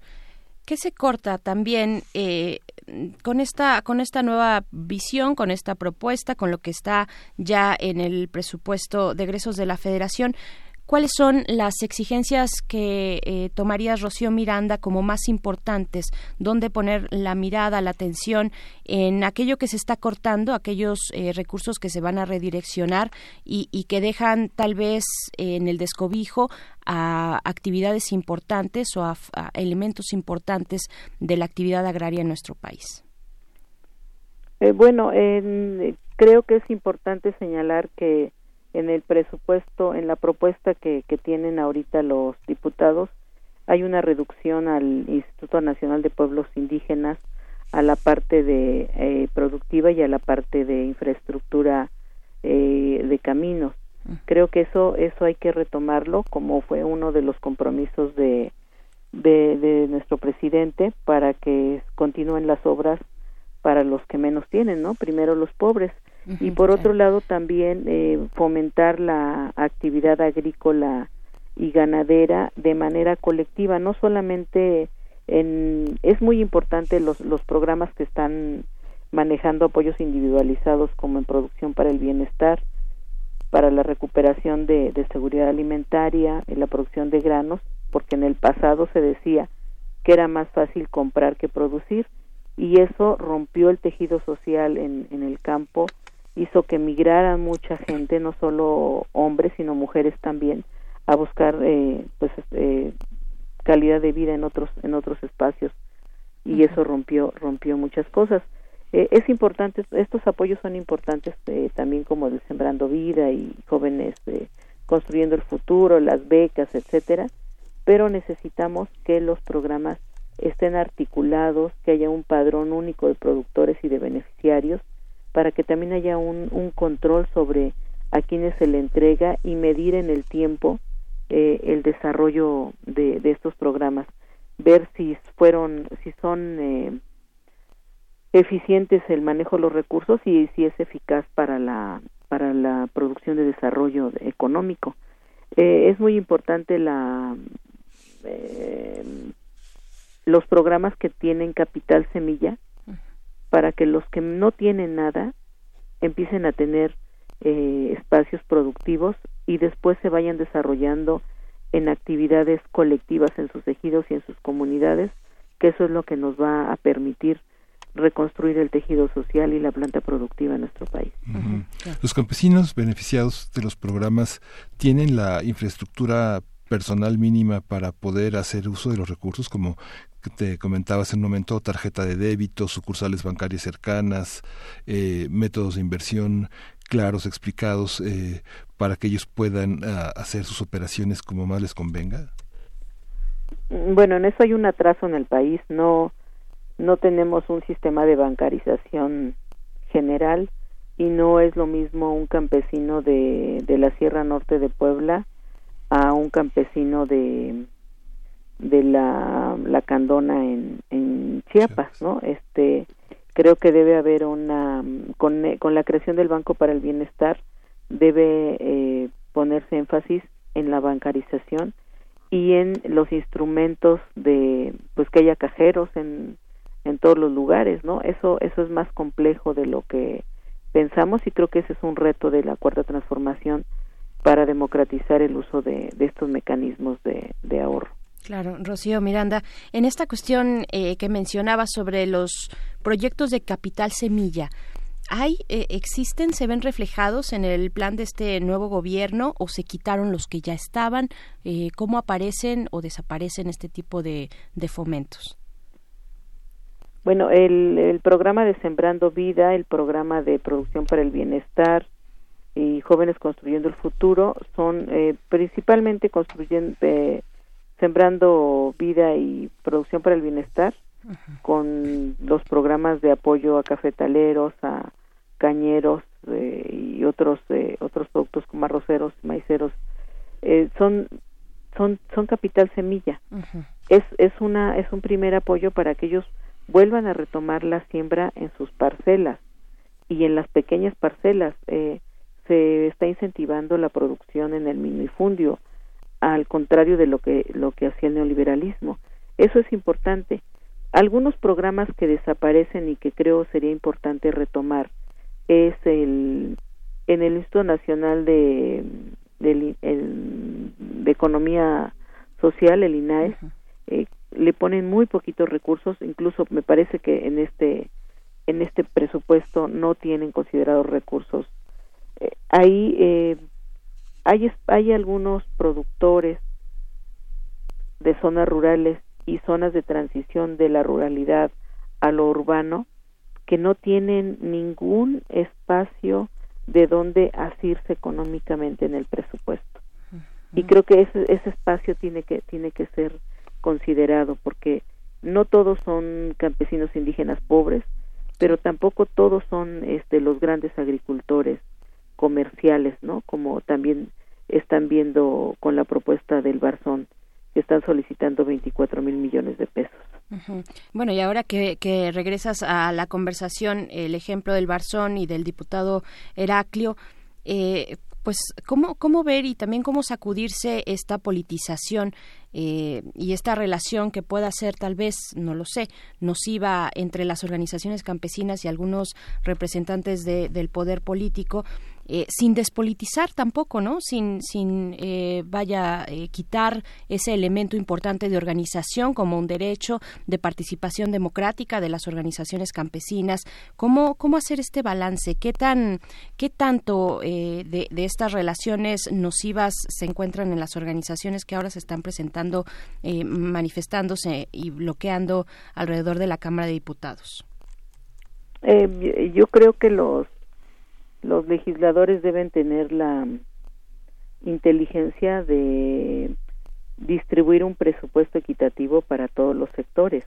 ¿Qué se corta también eh, con esta con esta nueva visión, con esta propuesta, con lo que está ya en el presupuesto de egresos de la Federación? ¿Cuáles son las exigencias que eh, tomarías Rocío Miranda como más importantes? ¿Dónde poner la mirada, la atención en aquello que se está cortando, aquellos eh, recursos que se van a redireccionar y, que dejan tal vez en el descobijo a actividades importantes o a, elementos importantes de la actividad agraria en nuestro país? Eh, bueno, creo que es importante señalar que en el presupuesto, en la propuesta que, que tienen ahorita los diputados, hay una reducción al Instituto Nacional de Pueblos Indígenas, a la parte de eh, productiva y a la parte de infraestructura eh, de caminos. Creo que eso eso hay que retomarlo como fue uno de los compromisos de, de, de nuestro presidente para que continúen las obras para los que menos tienen, ¿no? Primero los pobres y por otro lado también eh, fomentar la actividad agrícola y ganadera de manera colectiva, no solamente en es muy importante los los programas que están manejando apoyos individualizados como en producción para el bienestar, para la recuperación de, de seguridad alimentaria, en la producción de granos, porque en el pasado se decía que era más fácil comprar que producir y eso rompió el tejido social en, en el campo hizo que migrara mucha gente, no solo hombres, sino mujeres también, a buscar eh, pues eh, calidad de vida en otros en otros espacios y eso rompió rompió muchas cosas. Eh, es importante, estos apoyos son importantes eh, también como el Sembrando Vida y jóvenes eh, construyendo el futuro, las becas, etcétera, pero necesitamos que los programas estén articulados, que haya un padrón único de productores y de beneficiarios para que también haya un, control sobre a quienes se le entrega y medir en el tiempo eh, el desarrollo de, de, estos programas. Ver si fueron si son eh, eficientes el manejo de los recursos y si es eficaz para la para la producción de desarrollo económico. Eh, es muy importante la eh, los programas que tienen capital semilla para que los que no tienen nada empiecen a tener eh, espacios productivos y después se vayan desarrollando en actividades colectivas en sus ejidos y en sus comunidades, que eso es lo que nos va a permitir reconstruir el tejido social y la planta productiva en nuestro país. Los campesinos beneficiados de los programas tienen la infraestructura personal mínima para poder hacer uso de los recursos, como te comentaba hace un momento, tarjeta de débito, sucursales bancarias cercanas, eh, métodos de inversión claros, explicados, eh, para que ellos puedan ah, hacer sus operaciones como más les convenga? Bueno, en eso hay un atraso en el país. No, no tenemos un sistema de bancarización general y no es lo mismo un campesino de, de la Sierra Norte de Puebla a un campesino de de la, la candona en, en Chiapas, ¿no? Este, creo que debe haber una, con, con la creación del Banco para el Bienestar, debe eh, ponerse énfasis en la bancarización y en los instrumentos de pues que haya cajeros en en todos los lugares, ¿no? Eso eso es más complejo de lo que pensamos y creo que ese es un reto de la cuarta transformación para democratizar el uso de, estos mecanismos de, ahorro. Claro, Rocío Miranda, en esta cuestión eh, que mencionaba sobre los proyectos de capital semilla, ¿hay, eh, existen, se ven reflejados en el plan de este nuevo gobierno o se quitaron los que ya estaban? Eh, ¿Cómo aparecen o desaparecen este tipo de fomentos? Bueno, el, el programa de Sembrando Vida, el programa de Producción para el Bienestar y Jóvenes Construyendo el Futuro son eh, principalmente construyendo, sembrando vida y producción para el bienestar con los programas de apoyo a cafetaleros, a cañeros eh, y otros otros productos como arroceros, maiceros. son son son capital semilla. Es es una es un primer apoyo para aquellos vuelvan a retomar la siembra en sus parcelas y en las pequeñas parcelas eh, se está incentivando la producción en el minifundio al contrario de lo que lo que hacía el neoliberalismo. Eso es importante. Algunos programas que desaparecen y que creo sería importante retomar es el en el Instituto Nacional de de, de Economía Social el INAES eh, le ponen muy poquitos recursos, incluso me parece que en este en este presupuesto no tienen considerados recursos. Eh, ahí eh, hay hay algunos productores de zonas rurales y zonas de transición de la ruralidad a lo urbano que no tienen ningún espacio de donde asirse económicamente en el presupuesto. Y creo que ese, ese espacio tiene que tiene que ser considerado porque no todos son campesinos indígenas pobres, pero tampoco todos son este los grandes agricultores comerciales, ¿no? Como también están viendo con la propuesta del Barzón, que están solicitando 24 mil millones de pesos. Bueno, y ahora que, que, regresas a la conversación, el ejemplo del Barzón y del diputado Heraclio, eh, pues cómo, cómo ver y también cómo sacudirse esta politización eh, y esta relación que pueda ser tal vez, no lo sé, nociva entre las organizaciones campesinas y algunos representantes del poder político eh, sin despolitizar tampoco, ¿no? Sin, sin eh, vaya eh, quitar ese elemento importante de organización como un derecho de participación democrática de las organizaciones campesinas. ¿Cómo, cómo hacer este balance? ¿Qué tan, qué tanto de, de, estas relaciones nocivas se encuentran en las organizaciones que ahora se están presentando, manifestándose y bloqueando alrededor de la Cámara de Diputados? yo creo que los los legisladores deben tener la inteligencia de distribuir un presupuesto equitativo para todos los sectores.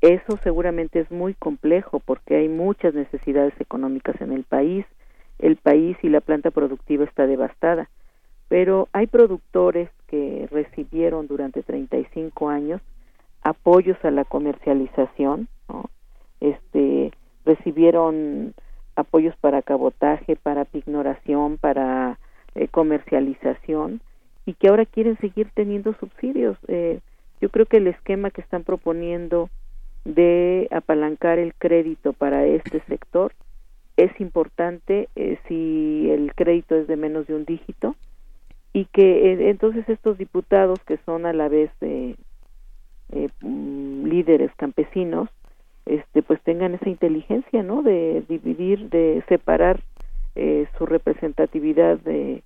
Eso seguramente es muy complejo porque hay muchas necesidades económicas en el país, el país y la planta productiva está devastada, pero hay productores que recibieron durante 35 años apoyos a la comercialización, este recibieron apoyos para cabotaje, para pignoración, para eh, comercialización y que ahora quieren seguir teniendo subsidios. Eh, yo creo que el esquema que están proponiendo de apalancar el crédito para este sector es importante eh, si el crédito es de menos de un dígito y que entonces estos diputados que son a la vez mm, líderes campesinos este pues tengan esa inteligencia no de dividir de separar eh, su representatividad de,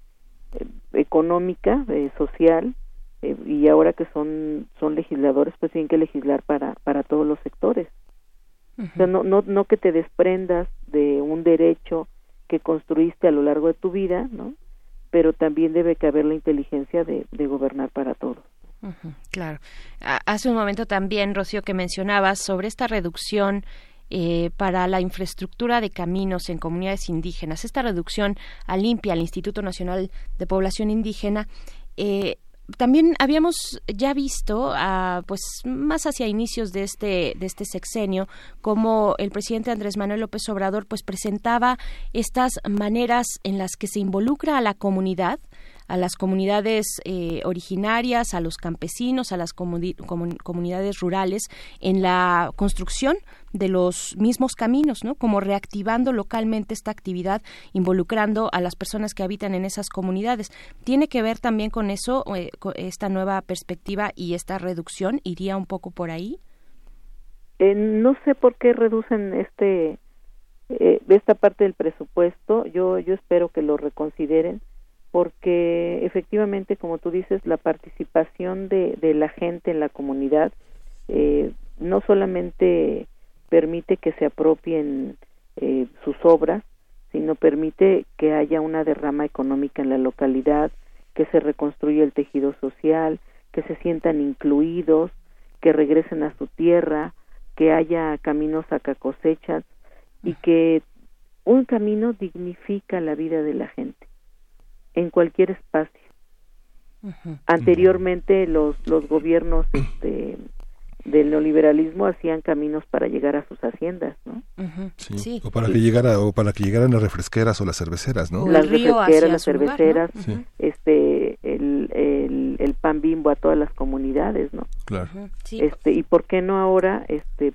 eh, económica social eh, y ahora que son son legisladores pues tienen que legislar para para todos los sectores. O sea no no no que te desprendas de un derecho que construiste a lo largo de tu vida no pero también debe caber la inteligencia de, de gobernar para todos claro. Hace un momento también, Rocío, que mencionabas sobre esta reducción eh, para la infraestructura de caminos en comunidades indígenas, esta reducción a Limpia, al Instituto Nacional de Población Indígena, eh, también habíamos ya visto, ah, pues más hacia inicios de este de este sexenio, como el presidente Andrés Manuel López Obrador, pues presentaba estas maneras en las que se involucra a la comunidad a las comunidades eh, originarias, a los campesinos, a las comunidades rurales en la construcción de los mismos caminos, ¿no? Como reactivando localmente esta actividad, involucrando a las personas que habitan en esas comunidades. ¿Tiene que ver también con eso, eh, esta nueva perspectiva y esta reducción? ¿Iría un poco por ahí? Eh, no sé por qué reducen este esta parte del presupuesto. Yo yo espero que lo reconsideren porque efectivamente, como tú dices, la participación de, de la gente en la comunidad eh, no solamente permite que se apropien eh, sus obras, sino permite que haya una derrama económica en la localidad, que se reconstruya el tejido social, que se sientan incluidos, que regresen a su tierra, que haya caminos a cosechas y que un camino dignifica la vida de la gente en cualquier espacio. Anteriormente los los gobiernos este, del neoliberalismo hacían caminos para llegar a sus haciendas, ¿no? sí. O para que llegara o para que llegaran las refresqueras o las cerveceras, ¿no? Las refresqueras, las cerveceras, este el, el, el, pan bimbo a todas las comunidades, ¿no? Claro. Este y por qué no ahora este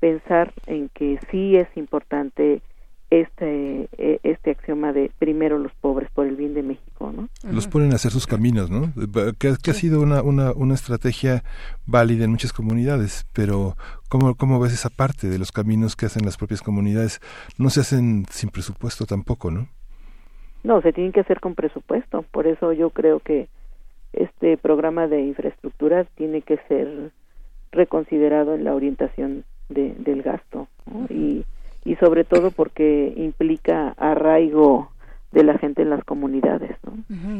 pensar en que sí es importante este e, este axioma de primero los pobres por el bien de México, ¿no? Los ponen a hacer sus caminos, ¿no? Que, ha sido una, una, una, estrategia válida en muchas comunidades, pero ¿cómo, ¿cómo ves esa parte de los caminos que hacen las propias comunidades? No se hacen sin presupuesto tampoco, ¿no? No, se tienen que hacer con presupuesto. Por eso yo creo que este programa de infraestructura tiene que ser reconsiderado en la orientación de, del gasto y y sobre todo porque implica arraigo de la gente en las comunidades.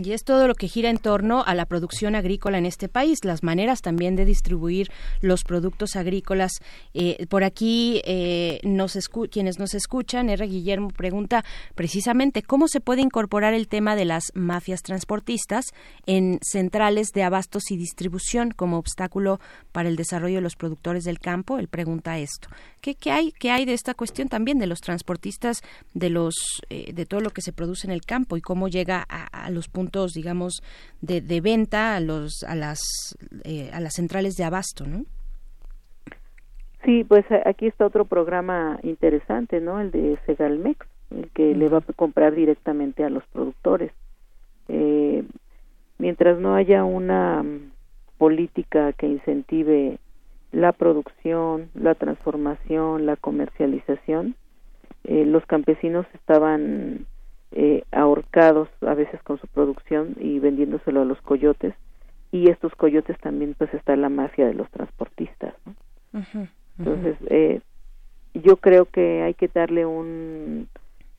Y es todo lo que gira en torno a la producción agrícola en este país, las maneras también de distribuir los productos agrícolas. Eh, por aquí, eh, nos quienes nos escuchan, R. Guillermo pregunta precisamente cómo se puede incorporar el tema de las mafias transportistas en centrales de abastos y distribución como obstáculo para el desarrollo de los productores del campo. Él pregunta esto. ¿Qué, qué hay, qué hay de esta cuestión también de los transportistas, de, los, eh, de todo lo que se produce en el campo y cómo llega a, los puntos, digamos, de, de, venta, a, los, a, las, eh, a las centrales de abasto, ¿no? Sí, pues eh, aquí está otro programa interesante, ¿no? El de Segalmex, el que le va a comprar directamente a los productores. Eh, mientras no haya una mm, política que incentive la producción, la transformación, la comercialización, los campesinos estaban eh, ahorcados a veces con su producción y vendiéndoselo a los coyotes. Y estos coyotes también pues está la mafia de los transportistas entonces eh, yo creo que hay que darle un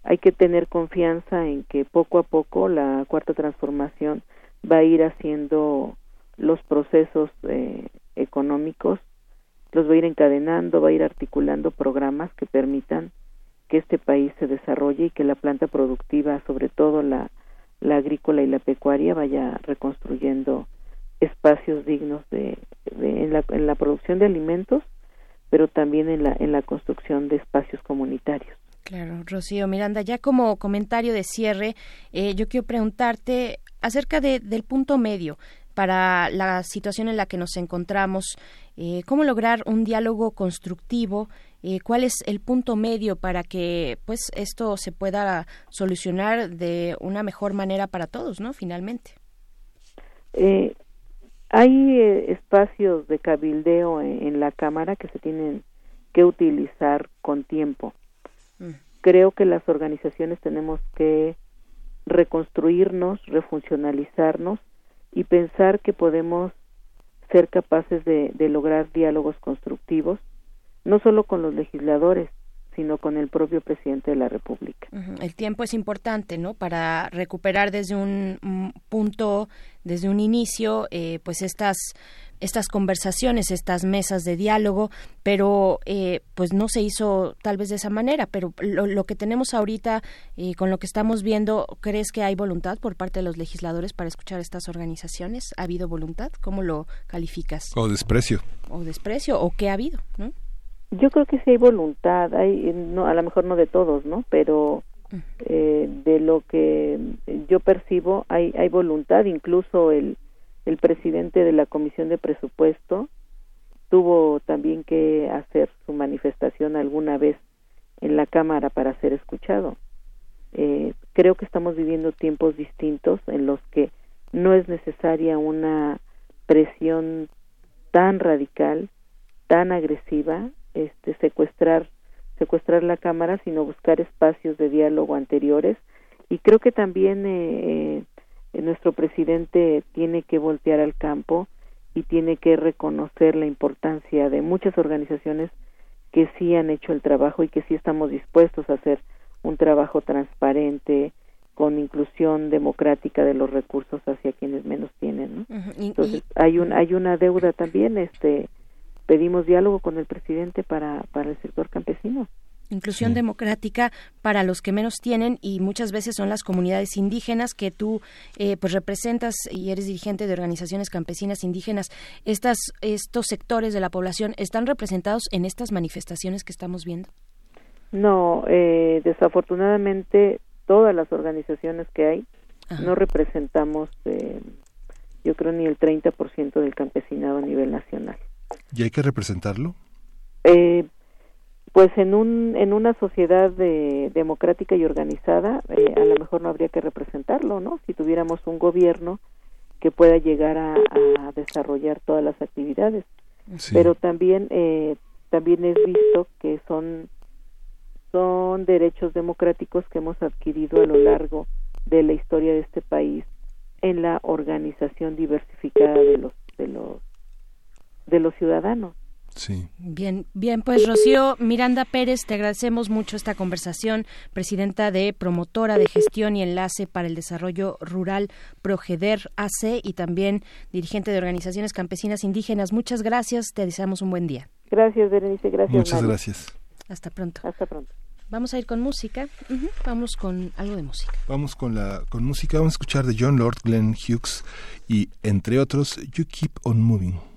hay que tener confianza en que poco a poco la cuarta transformación va a ir haciendo los procesos eh, económicos los va a ir encadenando va a ir articulando programas que permitan que este país se desarrolle y que la planta productiva, sobre todo la, la agrícola y la pecuaria, vaya reconstruyendo espacios dignos de, en, la, en la producción de alimentos, pero también en la, en la construcción de espacios comunitarios. Claro, Rocío Miranda, ya como comentario de cierre, eh, yo quiero preguntarte acerca de, del punto medio para la situación en la que nos encontramos, eh, cómo lograr un diálogo constructivo eh, cuál es el punto medio para que pues esto se pueda solucionar de una mejor manera para todos, ¿no? Finalmente. Eh, hay eh, espacios de cabildeo en, la cámara que se tienen que utilizar con tiempo. Mm. Creo que las organizaciones tenemos que reconstruirnos, refuncionalizarnos y pensar que podemos ser capaces de lograr diálogos constructivos no solo con los legisladores, sino con el propio presidente de la República. El tiempo es importante, ¿no? Para recuperar desde un punto, desde un inicio, eh, pues estas estas conversaciones, estas mesas de diálogo, pero eh, pues no se hizo tal vez de esa manera, pero lo, que tenemos ahorita y con lo que estamos viendo, ¿crees que hay voluntad por parte de los legisladores para escuchar estas organizaciones? ¿Ha habido voluntad? ¿Cómo lo calificas? O desprecio. O desprecio, o qué ha habido, ¿no? Yo creo que sí hay voluntad, hay, no, a lo mejor no de todos, ¿no? Pero eh, de lo que yo percibo hay, hay voluntad, incluso el, el presidente de la Comisión de Presupuesto tuvo también que hacer su manifestación alguna vez en la Cámara para ser escuchado. Eh, creo que estamos viviendo tiempos distintos en los que no es necesaria una presión tan radical, tan agresiva, este, secuestrar secuestrar la cámara, sino buscar espacios de diálogo anteriores. Y creo que también eh, eh, nuestro presidente tiene que voltear al campo y tiene que reconocer la importancia de muchas organizaciones que sí han hecho el trabajo y que sí estamos dispuestos a hacer un trabajo transparente con inclusión democrática de los recursos hacia quienes menos tienen entonces hay un hay una deuda también este pedimos diálogo con el presidente para, para el sector campesino. Inclusión democrática para los que menos tienen y muchas veces son las comunidades indígenas que tú eh, pues representas y eres dirigente de organizaciones campesinas indígenas. Estas, estos sectores de la población están representados en estas manifestaciones que estamos viendo. No, eh, desafortunadamente todas las organizaciones que hay no representamos, eh, yo creo ni el 30% del campesinado a nivel nacional. ¿Y hay que representarlo? Eh, pues en un en una sociedad de, democrática y organizada eh, a lo mejor no habría que representarlo no si tuviéramos un gobierno que pueda llegar a, desarrollar todas las actividades. Pero también eh, también es visto que son son derechos democráticos que hemos adquirido a lo largo de la historia de este país en la organización diversificada de los de los de los ciudadanos. Sí. Bien, bien, pues Rocío Miranda Pérez, te agradecemos mucho esta conversación, presidenta de promotora de gestión y enlace para el desarrollo rural Progeder AC y también dirigente de organizaciones campesinas indígenas. Muchas gracias, te deseamos un buen día. Gracias, Berenice, gracias. Muchas gracias. Hasta pronto. Hasta pronto. Vamos a ir con música. Vamos con algo de música. Vamos con la con música. Vamos a escuchar de John Lord, Glenn Hughes y entre otros You Keep on Moving.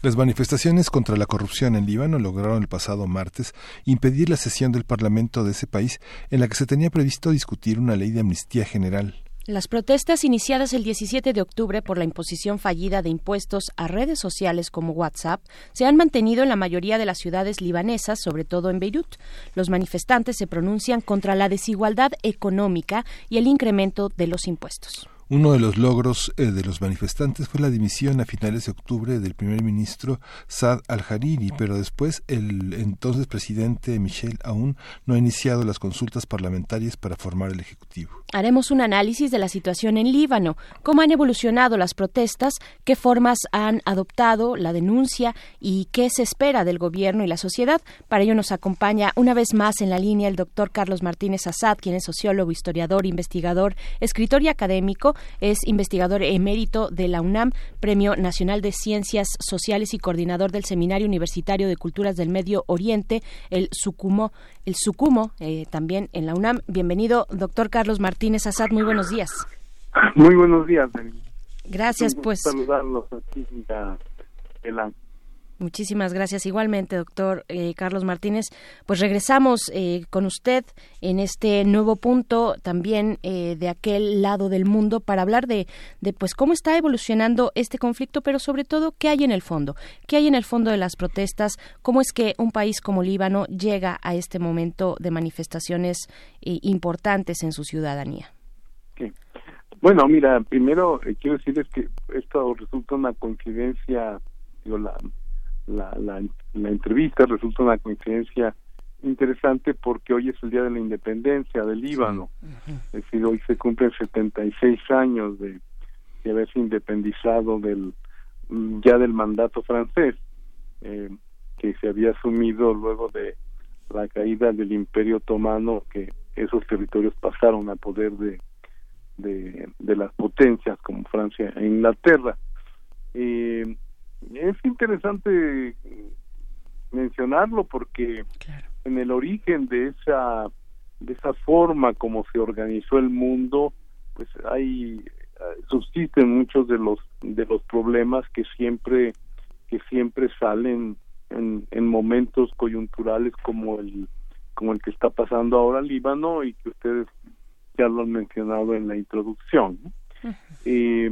Las manifestaciones contra la corrupción en Líbano lograron el pasado martes impedir la sesión del Parlamento de ese país en la que se tenía previsto discutir una ley de amnistía general. Las protestas iniciadas el 17 de octubre por la imposición fallida de impuestos a redes sociales como WhatsApp se han mantenido en la mayoría de las ciudades libanesas, sobre todo en Beirut. Los manifestantes se pronuncian contra la desigualdad económica y el incremento de los impuestos. Uno de los logros eh, de los manifestantes fue la dimisión a finales de octubre del primer ministro Saad al-Hariri, pero después el entonces presidente Michel aún no ha iniciado las consultas parlamentarias para formar el Ejecutivo. Haremos un análisis de la situación en Líbano, cómo han evolucionado las protestas, qué formas han adoptado la denuncia y qué se espera del gobierno y la sociedad. Para ello nos acompaña una vez más en la línea el doctor Carlos Martínez Assad, quien es sociólogo, historiador, investigador, escritor y académico es investigador emérito de la UNAM, Premio Nacional de Ciencias Sociales y coordinador del Seminario Universitario de Culturas del Medio Oriente, el SUCUMO, el SUCUMO, eh, también en la UNAM. Bienvenido, doctor Carlos Martínez Azad, muy buenos días. Muy buenos días, Gracias, pues. Saludarlos aquí, Muchísimas gracias. Igualmente, doctor eh, Carlos Martínez. Pues regresamos eh, con usted en este nuevo punto también eh, de aquel lado del mundo para hablar de, de, pues cómo está evolucionando este conflicto, pero sobre todo qué hay en el fondo, qué hay en el fondo de las protestas, cómo es que un país como Líbano llega a este momento de manifestaciones importantes en su ciudadanía. Bueno, mira, primero quiero decirles que esto resulta una coincidencia, digo, la la, la, entrevista resulta una coincidencia interesante porque hoy es el día de la independencia del Líbano, es decir, hoy se cumplen 76 años de, de haberse independizado del ya del mandato francés eh, que se había asumido luego de la caída del Imperio Otomano, que esos territorios pasaron a poder de, de, de las potencias como Francia e Inglaterra. Eh, es interesante mencionarlo porque en el origen de esa de esa forma como se organizó el mundo pues hay eh, subsisten muchos de los de los problemas que siempre que siempre salen en, en momentos coyunturales como el como el que está pasando ahora en Líbano y que ustedes ya lo han mencionado en la introducción eh,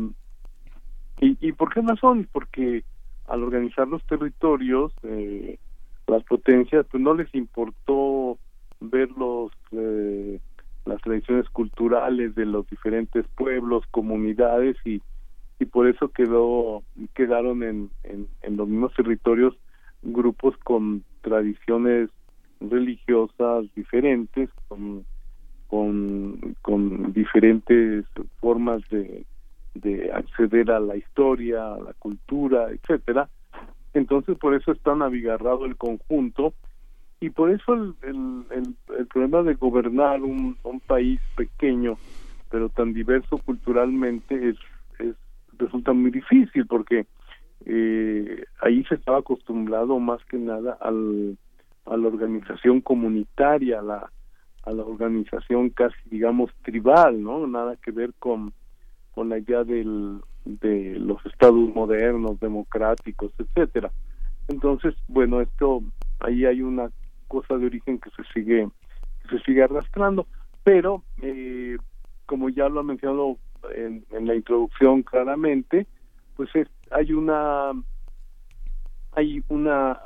y, y por qué razón porque al organizar los territorios, eh, las potencias, pues no les importó ver los, eh, las tradiciones culturales de los diferentes pueblos, comunidades y, y por eso quedó quedaron en, en, los mismos territorios grupos con tradiciones religiosas diferentes, con, con diferentes formas de, de acceder a la historia, a la cultura, etcétera. Entonces, por eso es tan abigarrado el conjunto y por eso el, el, el, problema de gobernar un, un, país pequeño, pero tan diverso culturalmente, es, es resulta muy difícil porque eh, ahí se estaba acostumbrado más que nada al, a la organización comunitaria, a la, a la organización casi, digamos, tribal, ¿no? Nada que ver con con la idea del, de los estados modernos, democráticos, etcétera. Entonces, bueno, esto ahí hay una cosa de origen que se sigue que se sigue arrastrando, pero eh, como ya lo ha mencionado en, en la introducción claramente, pues es, hay una hay una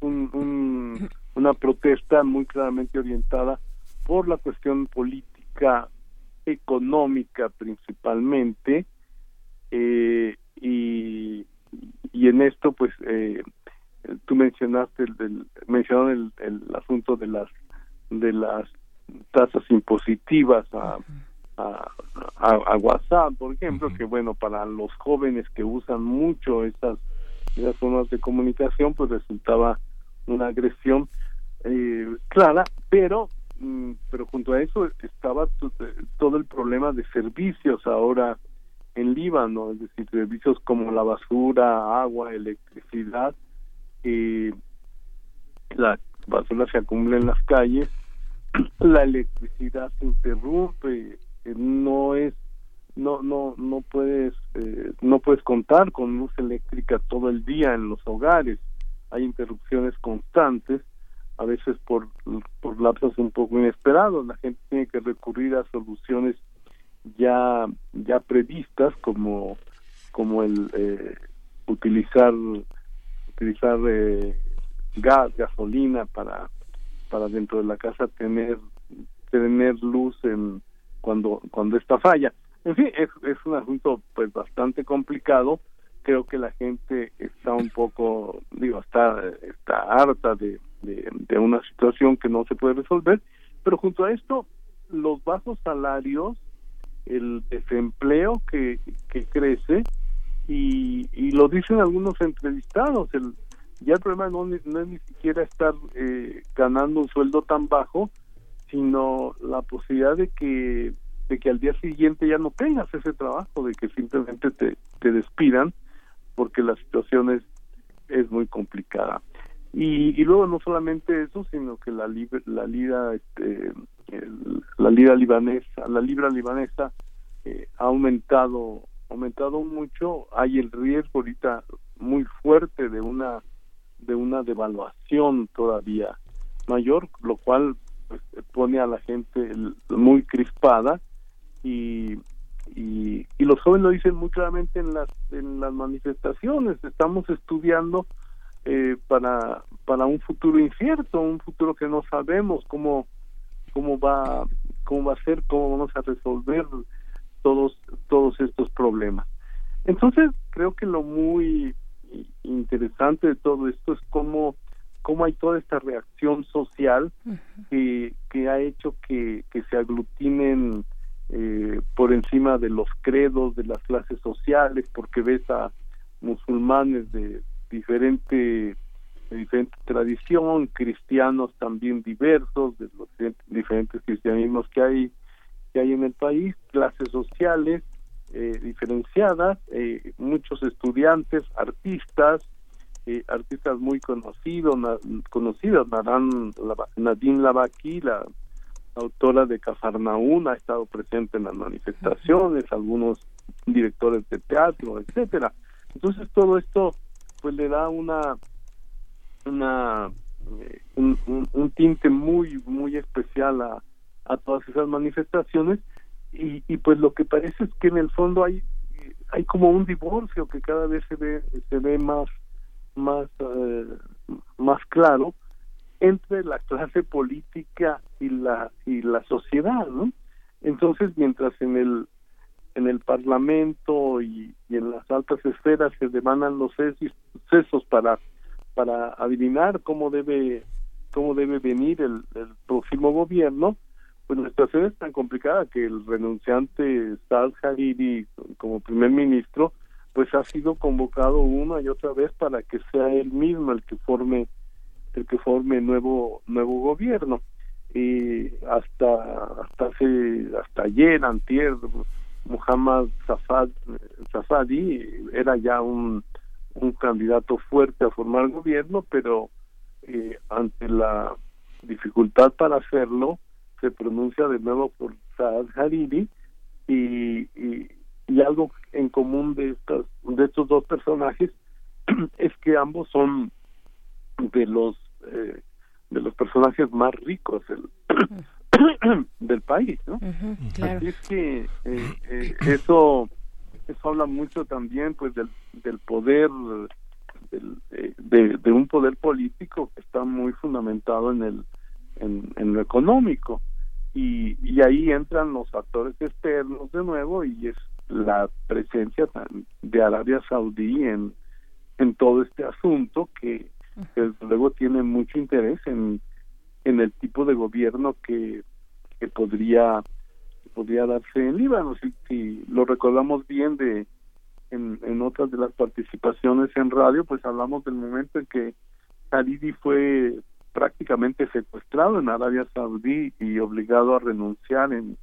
un, una protesta muy claramente orientada por la cuestión política económica principalmente eh, y, y en esto pues eh, tú mencionaste el, mencionaron el, el, asunto de las de las tasas impositivas a, a, a, WhatsApp por ejemplo que bueno para los jóvenes que usan mucho esas esas formas de comunicación pues resultaba una agresión eh, clara pero pero junto a eso estaba todo el problema de servicios ahora en Líbano, es decir, servicios como la basura, agua, electricidad, eh, la basura se acumula en las calles, [clears throat] la electricidad se interrumpe, eh, no es no no no puedes eh, no puedes contar con luz eléctrica todo el día en los hogares. Hay interrupciones constantes a veces por por lapsos un poco inesperados. La gente tiene que recurrir a soluciones ya ya previstas como como el eh, utilizar utilizar eh, gas gasolina para para dentro de la casa tener tener luz en cuando cuando esta falla. En fin es, es un asunto pues bastante complicado. Creo que la gente está un poco digo está está harta de, de, una situación que no se puede resolver pero junto a esto los bajos salarios el desempleo que, que crece y, y lo dicen algunos entrevistados el ya el problema no, no es ni siquiera estar eh, ganando un sueldo tan bajo sino la posibilidad de que de que al día siguiente ya no tengas ese trabajo de que simplemente te, te despidan porque la situación es, es muy complicada y, y luego no solamente eso sino que la la lira este, la lira libanesa, la libra libanesa eh, ha aumentado, aumentado mucho. Hay el riesgo ahorita muy fuerte de una de una devaluación todavía mayor, lo cual pues, pone a la gente muy crispada y, y, y los jóvenes lo dicen muy claramente en las en las manifestaciones. Estamos estudiando eh, para para un futuro incierto, un futuro que no sabemos cómo cómo va cómo va a ser, cómo vamos a resolver todos todos estos problemas. Entonces, creo que lo muy interesante de todo esto es cómo cómo hay toda esta reacción social que, que ha hecho que, que se aglutinen eh, por encima de los credos de las clases sociales, porque ves a musulmanes de diferente de diferente tradición, cristianos también diversos, de los diferentes cristianismos que hay que hay en el país, clases sociales eh, diferenciadas, eh, muchos estudiantes, artistas, eh, artistas muy conocidos, conocidos, Nadine Lavaki, la autora de Cafarnaún, ha estado presente en las manifestaciones, algunos directores de teatro, etcétera. Entonces todo esto pues le da una una eh, un, tinte muy muy especial a, a todas esas manifestaciones. Y, y pues lo que parece es que en el fondo hay hay como un divorcio que cada vez se ve se ve más más eh, más claro entre la clase política y la y la sociedad no entonces mientras en el en el parlamento y, en las altas esferas se demandan los sesos para para adivinar cómo debe cómo debe venir el, el próximo gobierno pues la situación es tan complicada que el renunciante Saad Hariri como primer ministro pues ha sido convocado una y otra vez para que sea él mismo el que forme el que forme nuevo nuevo gobierno. Y hasta hasta hace hasta ayer antier Muhammad Safad, Safadi era ya un un candidato fuerte a formar gobierno, pero eh, ante la dificultad para hacerlo, se pronuncia de nuevo por Saad Hariri y, y, y algo en común de estos de estos dos personajes [clears throat] es que ambos son de los eh, de los personajes más ricos del, [clears throat] [coughs] del país no así es que eh, eh, [coughs] eso eso habla mucho también pues del, del poder del, de, de, un poder político que está muy fundamentado en el en, en lo económico. Y, y ahí entran los factores externos de nuevo y es la presencia de Arabia Saudí en, en todo este asunto que desde luego tiene mucho interés en, en el tipo de gobierno que, que podría podría darse en Líbano si, si lo recordamos bien de en, en otras de las participaciones en radio pues hablamos del momento en que Hariri fue prácticamente secuestrado en Arabia Saudí y obligado a renunciar en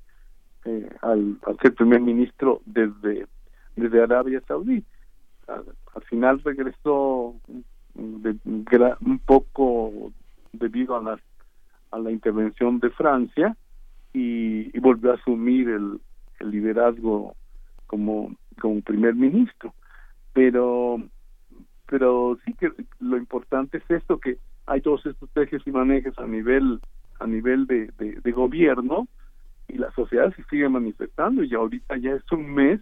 eh, al, ser primer ministro desde, desde Arabia Saudí. Al, final regresó un poco debido a la, a la intervención de Francia y, volvió a asumir el, el liderazgo como, como primer ministro. Pero, pero sí que lo importante es esto que hay todos estos ejes y manejes a nivel a nivel de, de gobierno y la sociedad se sigue manifestando y ahorita ya es un mes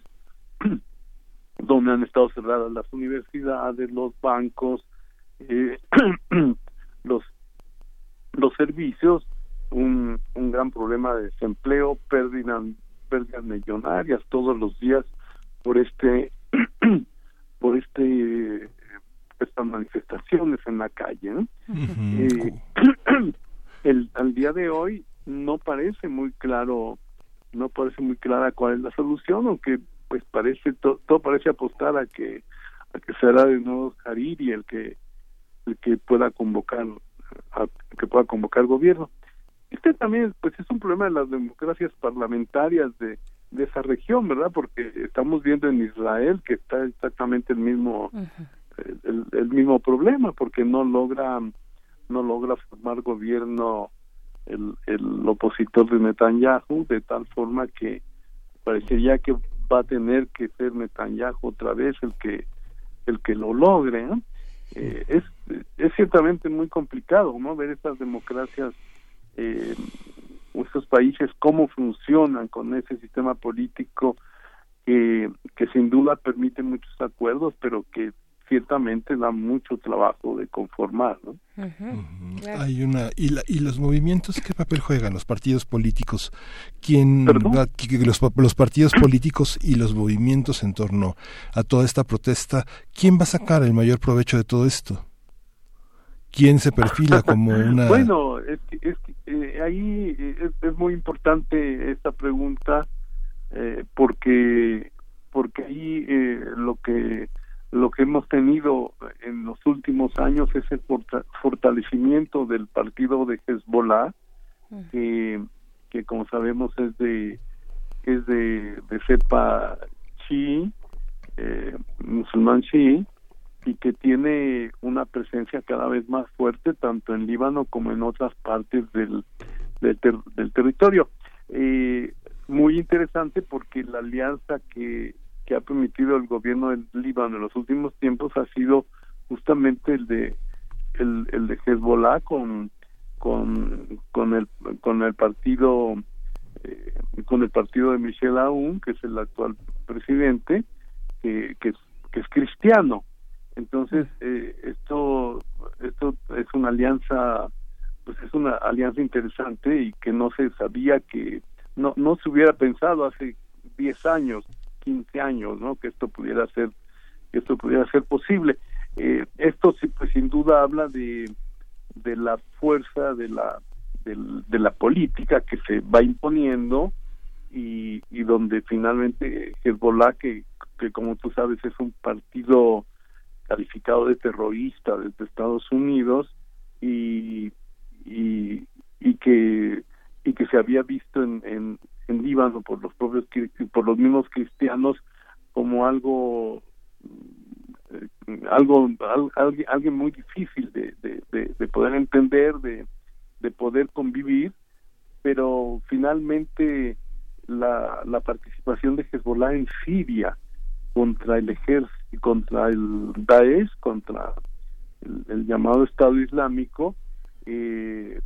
[clears throat] donde han estado cerradas las universidades, los bancos, eh, [clears throat] los los servicios, un, un gran problema de desempleo, pérdidas, pérdidas millonarias todos los días por este [clears throat] por este estas manifestaciones en la calle. Eh, [clears throat] el, al día de hoy no parece muy claro, no parece muy clara cuál es la solución, aunque pues parece todo parece apostar a que a que será de nuevo Hariri el que el que pueda convocar a, que pueda convocar gobierno. Este también pues es un problema de las democracias parlamentarias de de esa región, ¿verdad? Porque estamos viendo en Israel que está exactamente el mismo el, el, mismo problema porque no logra no logra formar gobierno el, el opositor de Netanyahu, de tal forma que parecería que va a tener que ser Netanyahu otra vez el que el que lo logre. Eh, es, es ciertamente muy complicado no ver estas democracias, eh, estos países, cómo funcionan con ese sistema político que, que sin duda permite muchos acuerdos, pero que ciertamente da mucho trabajo de conformar, ¿no? Hay una y, y los movimientos qué papel juegan los partidos políticos, quién los, los partidos políticos y los movimientos en torno a toda esta protesta, quién va a sacar el mayor provecho de todo esto. ¿Quién se perfila [laughs] como una...? bueno, es, es eh, ahí eh, es, muy importante esta pregunta eh, porque porque ahí lo que lo que hemos tenido en los últimos años es el fortalecimiento del partido de Hezbollah, que, que como sabemos es de es de, de cepa chi, eh, musulmán chi, y que tiene una presencia cada vez más fuerte tanto en Líbano como en otras partes del, del, del territorio. Eh, muy interesante porque la alianza que que ha permitido el gobierno del Líbano en los últimos tiempos ha sido justamente el de el, el de Hezbollah con con con el con el partido eh, con el partido de Michel Aoun que es el actual presidente que, que, es, que es cristiano. Entonces eh, esto esto es una alianza pues es una alianza interesante y que no se sabía que no no se hubiera pensado hace 10 años 15 años, ¿no? Que esto pudiera ser, que esto pudiera ser posible. Eh, esto pues sin duda habla de, de la fuerza de la de, la política que se va imponiendo y, y donde finalmente Hezbollah que, que como tú sabes es un partido calificado de terrorista desde Estados Unidos y, y, y que y que se había visto en, en, en Líbano por los propios por los mismos cristianos como algo eh, algo, alguien muy difícil de, de, de, poder entender de, de poder convivir pero finalmente la, la participación de Hezbollah en Siria contra el ejército, contra el Daesh, contra el, llamado Estado Islámico, eh,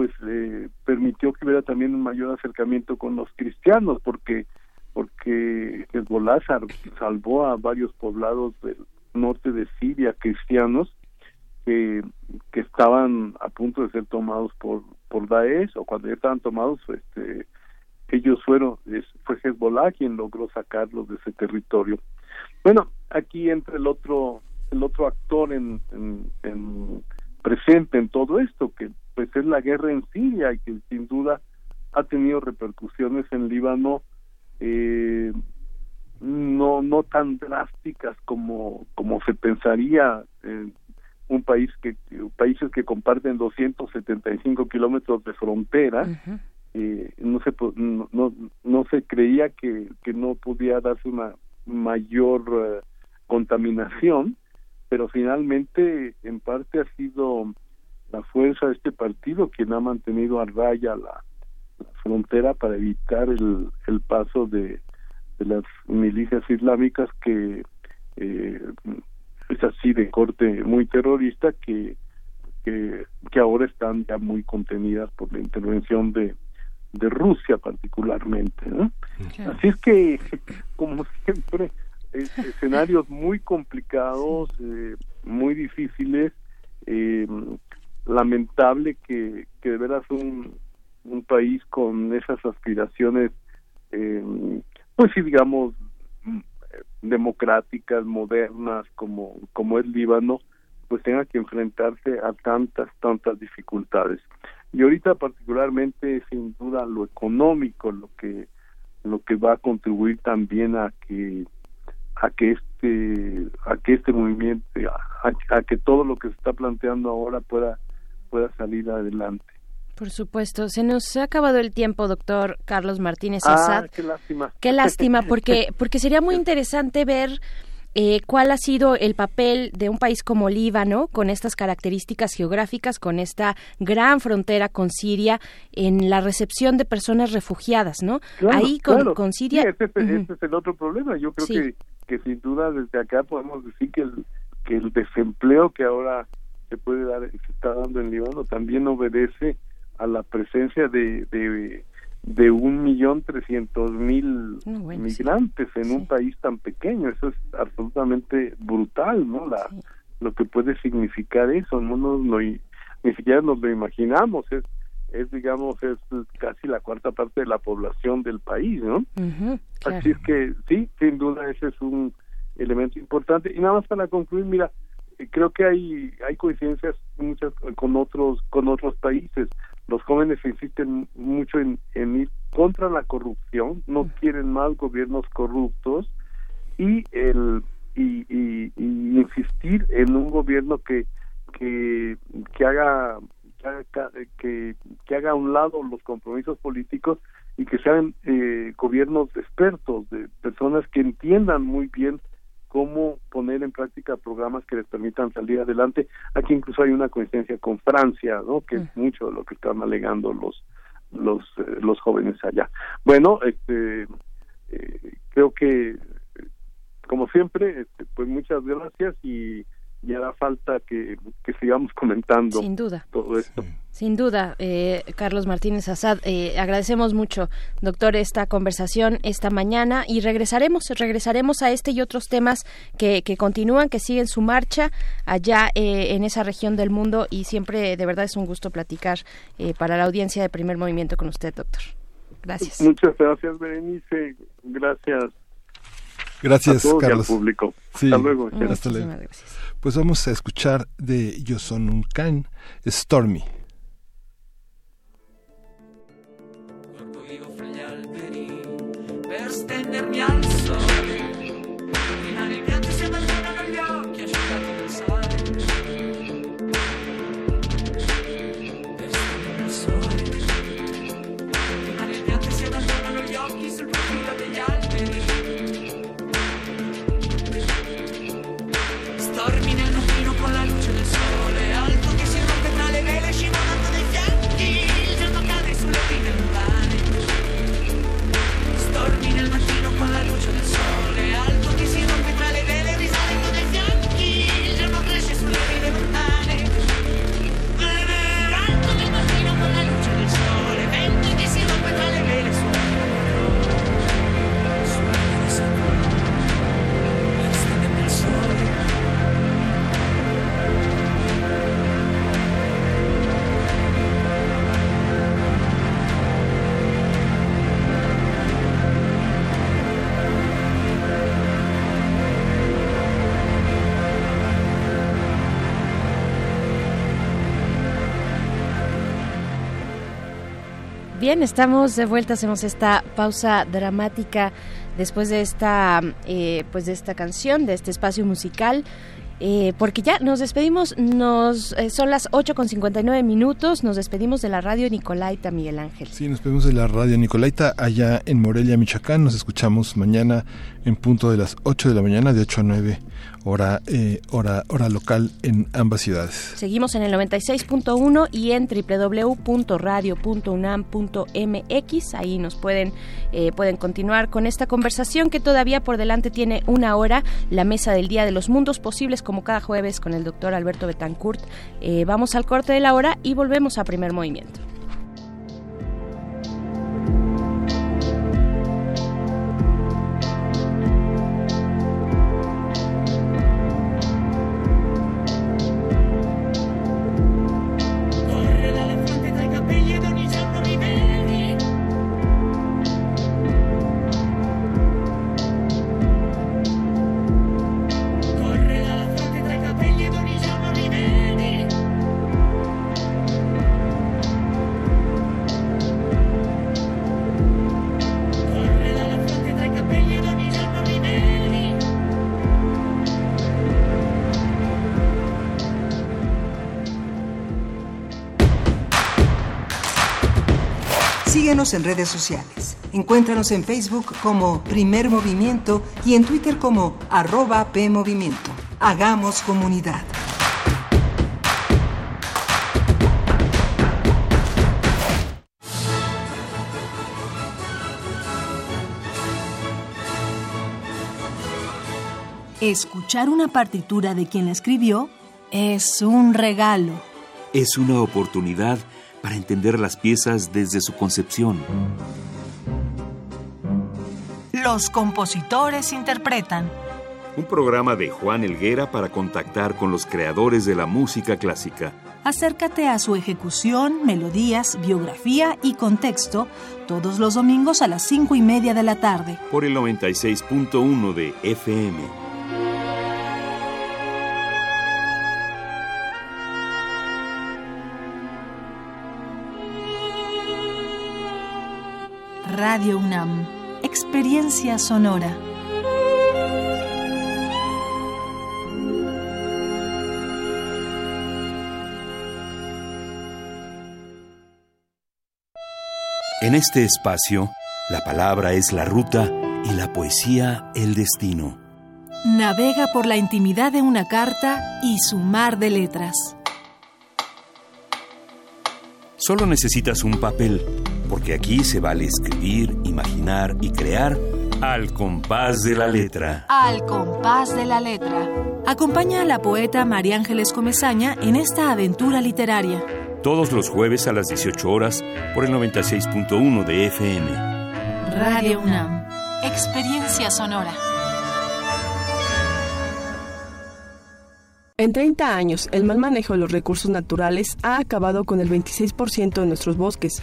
pues eh, permitió que hubiera también un mayor acercamiento con los cristianos, porque porque Hezbollah salvó a varios poblados del norte de Siria cristianos que, que estaban a punto de ser tomados por por Daesh o cuando ya estaban tomados este ellos fueron fue Hezbollah quien logró sacarlos de ese territorio. Bueno aquí entra el otro el otro actor en, en, presente en todo esto que pues es la guerra en Siria y que sin duda ha tenido repercusiones en Líbano eh, no no tan drásticas como como se pensaría en un país que países que comparten 275 kilómetros de frontera eh, no se no, no, se creía que, que no podía darse una mayor eh, contaminación pero finalmente en parte ha sido la fuerza de este partido quien ha mantenido a raya la, frontera para evitar el, el paso de, de las milicias islámicas que eh, es así de corte muy terrorista que, que, ahora están ya muy contenidas por la intervención de, de Rusia particularmente. Así es que, como siempre, escenarios muy complicados, eh, muy difíciles, eh, lamentable que, que de veras un, un país con esas aspiraciones, eh, pues sí, digamos, democráticas, modernas, como, como es Líbano, pues tenga que enfrentarse a tantas, tantas dificultades. Y ahorita particularmente, sin duda, lo económico, lo que, lo que va a contribuir también a que a que este a que este movimiento a, a, que todo lo que se está planteando ahora pueda pueda salir adelante por supuesto. Se nos ha acabado el tiempo, doctor Carlos Martínez ah, qué lástima. Qué lástima, [laughs] porque, porque sería muy interesante ver eh, cuál ha sido el papel de un país como Líbano, con estas características geográficas, con esta gran frontera con Siria, en la recepción de personas refugiadas, ¿no? Ahí con, con Siria. Sí, ese, es el otro problema. Yo creo que, que sin duda desde acá podemos decir que el, que el desempleo que ahora se puede dar, se está dando en Líbano, también obedece a la presencia de, de, de un millón trescientos mil migrantes en un país tan pequeño. Eso es absolutamente brutal, ¿no? La, Lo que puede significar eso, no nos lo, ni siquiera nos lo imaginamos. Es, es digamos, es casi la cuarta parte de la población del país, ¿no? Así es que sí, sin duda ese es un elemento importante. Y nada más para concluir, mira, creo que hay hay coincidencias muchas con otros con otros países. Los jóvenes insisten mucho en, ir contra la corrupción, no quieren más gobiernos corruptos y el y, insistir en un gobierno que que, que haga que, que haga a un lado los compromisos políticos y que sean eh, gobiernos expertos de personas que entiendan muy bien cómo poner en práctica programas que les permitan salir adelante. Aquí incluso hay una coincidencia con Francia, ¿no? Que es mm. mucho de lo que están alegando los los eh, los jóvenes allá. Bueno, este eh, creo que como siempre, este, pues muchas gracias y y hará falta que, sigamos comentando Sin duda. todo esto. Sin duda, eh, Carlos Martínez Azad, eh, agradecemos mucho, doctor, esta conversación esta mañana y regresaremos, regresaremos a este y otros temas que, que continúan, que siguen su marcha allá eh, en esa región del mundo y siempre de verdad es un gusto platicar para la audiencia de primer movimiento con usted, doctor. Gracias. Muchas gracias, Berenice. Gracias. Gracias, Carlos. público. Hasta luego. Hasta luego. Pues vamos a escuchar de Yo Son un Can, Stormy. Estamos de vuelta, hacemos esta pausa dramática después de esta, eh, pues de esta canción, de este espacio musical. Eh, porque ya nos despedimos, nos eh, son las 8 con 59 minutos, nos despedimos de la radio Nicolaita Miguel Ángel. Sí, nos despedimos de la radio Nicolaita allá en Morelia, Michoacán. Nos escuchamos mañana en punto de las 8 de la mañana, de 8 a 9 hora, eh, hora, hora local en ambas ciudades. Seguimos en el 96.1 y en www.radio.unam.mx. Ahí nos pueden, eh, pueden continuar con esta conversación que todavía por delante tiene una hora. La mesa del Día de los Mundos Posibles, como cada jueves con el doctor Alberto Betancourt. Eh, vamos al corte de la hora y volvemos a primer movimiento. Síguenos en redes sociales. Encuéntranos en Facebook como Primer Movimiento y en Twitter como arroba PMovimiento. Hagamos comunidad. Escuchar una partitura de quien la escribió es un regalo. Es una oportunidad para entender las piezas desde su concepción. Los compositores interpretan. Un programa de Juan Elguera para contactar con los creadores de la música clásica. Acércate a su ejecución, melodías, biografía y contexto todos los domingos a las 5 y media de la tarde. Por el 96.1 de FM. Radio UNAM. Experiencia sonora. En este espacio, la palabra es la ruta y la poesía el destino. Navega por la intimidad de una carta y su mar de letras. Solo necesitas un papel, porque aquí se vale escribir, imaginar y crear al compás de la letra. Al compás de la letra. Acompaña a la poeta María Ángeles Comezaña en esta aventura literaria. Todos los jueves a las 18 horas por el 96.1 de FM. Radio UNAM. Experiencia sonora. En 30 años, el mal manejo de los recursos naturales ha acabado con el 26% de nuestros bosques.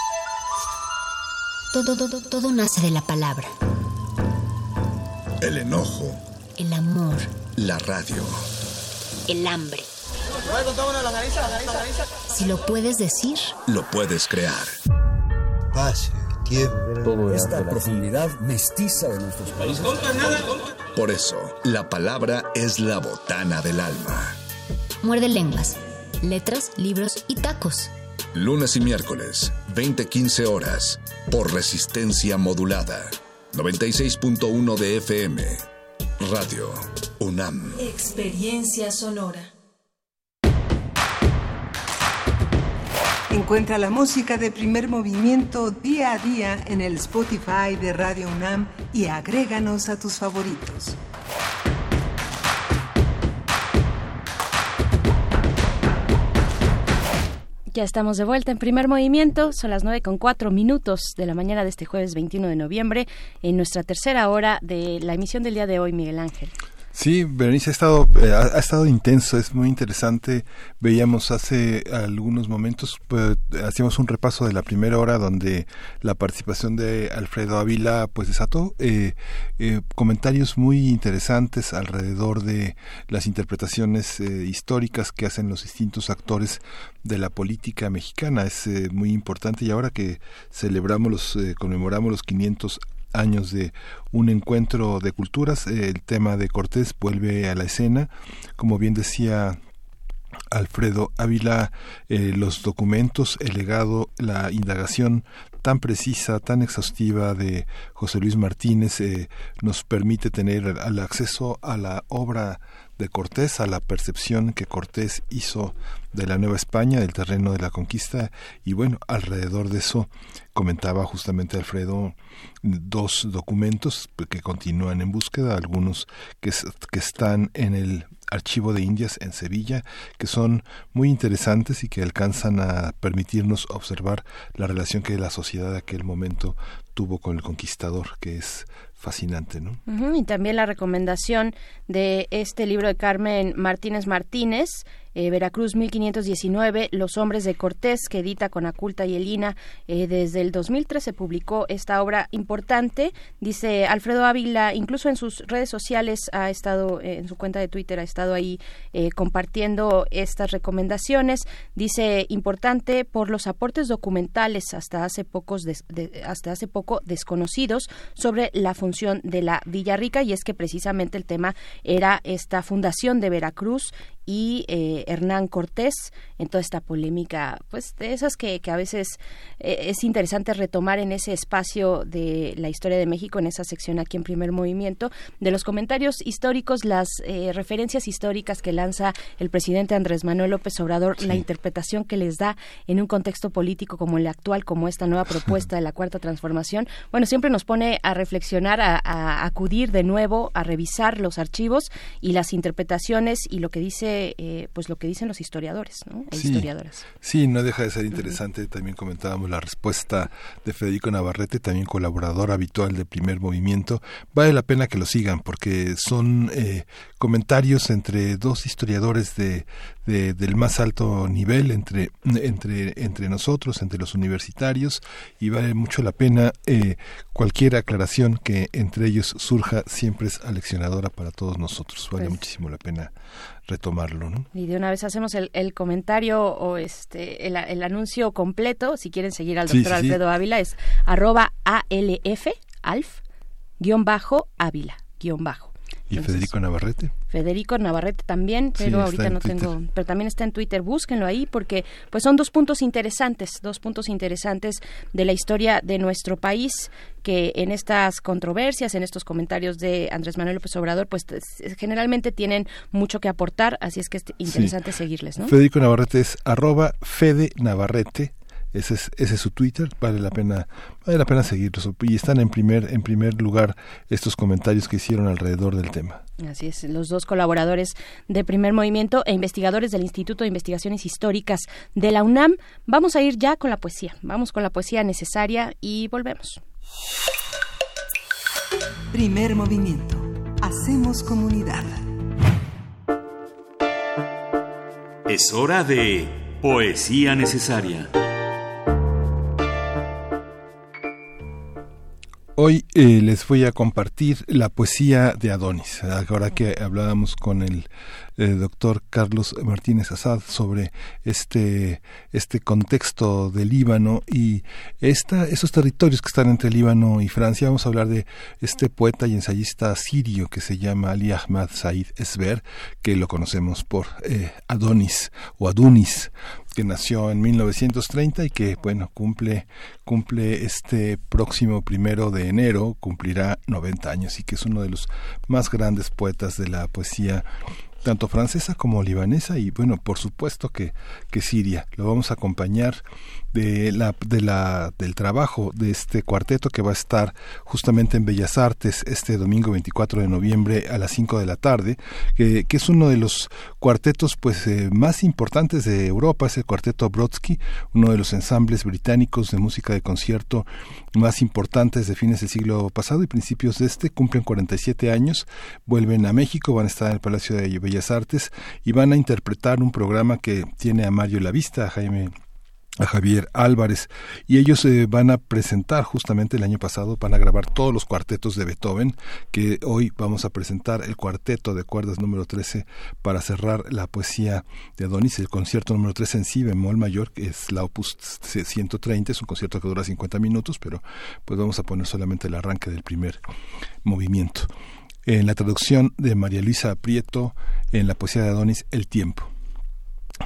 Todo, todo, todo nace de la palabra. El enojo. El amor. La radio. El hambre. Si lo puedes decir, Lo puedes crear. Paz, tiempo. Esta profundidad mestiza de nuestros países. Por eso, la palabra es la botana del alma. muerde lenguas, letras, libros y tacos. Lunes y miércoles, 20-15 horas, por resistencia modulada. 96.1 de FM. Radio UNAM. Experiencia sonora. Encuentra la música de primer movimiento día a día en el Spotify de Radio UNAM y agréganos a tus favoritos. Ya estamos de vuelta en primer movimiento, son las nueve con cuatro minutos de la mañana de este jueves 21 de noviembre, en nuestra tercera hora de la emisión del día de hoy, Miguel Ángel. Sí, Berenice ha estado, eh, ha, estado intenso, es muy interesante. Veíamos hace algunos momentos, pues, hacíamos un repaso de la primera hora donde la participación de Alfredo Ávila pues desató eh, eh, comentarios muy interesantes alrededor de las interpretaciones históricas que hacen los distintos actores de la política mexicana. Es muy importante y ahora que celebramos los, conmemoramos los 500 años de un encuentro de culturas, el tema de Cortés vuelve a la escena, como bien decía Alfredo Ávila, eh, los documentos, el legado, la indagación tan precisa, tan exhaustiva de José Luis Martínez eh, nos permite tener el acceso a la obra de Cortés, a la percepción que Cortés hizo de la Nueva España, del terreno de la conquista, y bueno, alrededor de eso comentaba justamente Alfredo dos documentos que continúan en búsqueda, algunos que, que están en el Archivo de Indias en Sevilla, que son muy interesantes y que alcanzan a permitirnos observar la relación que la sociedad de aquel momento tuvo con el conquistador, que es fascinante, ¿no? Y también la recomendación de este libro de Carmen Martínez Martínez, eh, Veracruz 1519, Los hombres de Cortés, que edita con Aculta y Elina. Eh, desde el 2013 publicó esta obra importante. Dice Alfredo Ávila, incluso en sus redes sociales ha estado, eh, en su cuenta de Twitter ha estado ahí eh, compartiendo estas recomendaciones. Dice importante por los aportes documentales hasta hace pocos hasta hace poco desconocidos sobre la función de la Villarrica y es que precisamente el tema era esta fundación de Veracruz y Hernán Cortés en toda esta polémica, pues de esas que, que a veces eh, es interesante retomar en ese espacio de la historia de México, en esa sección aquí en primer movimiento, de los comentarios históricos, las eh, referencias históricas que lanza el presidente Andrés Manuel López Obrador, la interpretación que les da en un contexto político como el actual, como esta nueva propuesta de la cuarta transformación, bueno, siempre nos pone a reflexionar, a, a acudir de nuevo, a revisar los archivos y las interpretaciones y lo que dice, eh, pues lo que dicen los historiadores, ¿no? E Sí. historiadoras. Sí, no deja de ser interesante. También comentábamos la respuesta de Federico Navarrete, también colaborador habitual de Primer Movimiento. Vale la pena que lo sigan porque son eh, comentarios entre dos historiadores de, de- del más alto nivel, entre, entre, entre nosotros, entre los universitarios, y vale mucho la pena eh, cualquier aclaración que entre ellos surja, siempre es aleccionadora para todos nosotros. Vale Pues- muchísimo la pena retomarlo, ¿no? Y de una vez hacemos el, el comentario o este el, el anuncio completo. Si quieren seguir al doctor sí, sí. Alfredo Ávila, es arroba ALF, ALF, guion bajo, Ávila, guion bajo. Y Federico Navarrete. Federico Navarrete también, pero ahorita no Twitter. tengo, pero también está en Twitter, búsquenlo ahí porque pues son dos puntos interesantes, dos puntos interesantes de la historia de nuestro país que en estas controversias, en estos comentarios de Andrés Manuel López Obrador, pues es- generalmente tienen mucho que aportar, así es que es interesante Sí. seguirles, ¿no? Federico Navarrete es arroba Fede Navarrete. Ese es, ese es su Twitter, vale la pena, vale la pena seguirlos. Y están en primer, en primer lugar estos comentarios que hicieron alrededor del tema. Así es, los dos colaboradores de Primer Movimiento e investigadores del Instituto de Investigaciones Históricas de la UNAM. Vamos a ir ya con la poesía. Vamos con la poesía necesaria y volvemos. Primer movimiento. Hacemos comunidad. Es hora de poesía necesaria. Hoy eh, les voy a compartir la poesía de Adonis. Ahora que hablábamos con el eh, doctor Carlos Martínez Azad sobre este, este contexto del Líbano y esta, esos territorios que están entre Líbano y Francia, vamos a hablar de este poeta y ensayista sirio que se llama Ali Ahmad Said Esber, que lo conocemos por eh, Adonis o Adunis. Que nació en 1930 y que, bueno, cumple, cumple este próximo primero de enero, cumplirá 90 años y que es uno de los más grandes poetas de la poesía tanto francesa como libanesa y bueno por supuesto que, que Siria. Lo vamos a acompañar de la, de la, del trabajo de este cuarteto que va a estar justamente en Bellas Artes este domingo 24 de noviembre a las 5 de la tarde, que, es uno de los cuartetos pues eh, más importantes de Europa, es el cuarteto Brodsky, uno de los ensambles británicos de música de concierto más importantes de fines del siglo pasado y principios de este, cumplen 47 años, vuelven a México, van a estar en el Palacio de Bellas Artes y van a interpretar un programa que tiene a Mario La Vista, a Jaime a Javier Álvarez. Y ellos eh, van a presentar justamente el año pasado van a grabar todos los cuartetos de Beethoven que hoy vamos a presentar el cuarteto de cuerdas número 13 para cerrar la poesía de Adonis. El concierto número 13 en si bemol mayor que es la opus 130 es un concierto que dura 50 minutos pero pues vamos a poner solamente el arranque del primer movimiento. En la traducción de María Luisa Prieto en la poesía de Adonis El tiempo.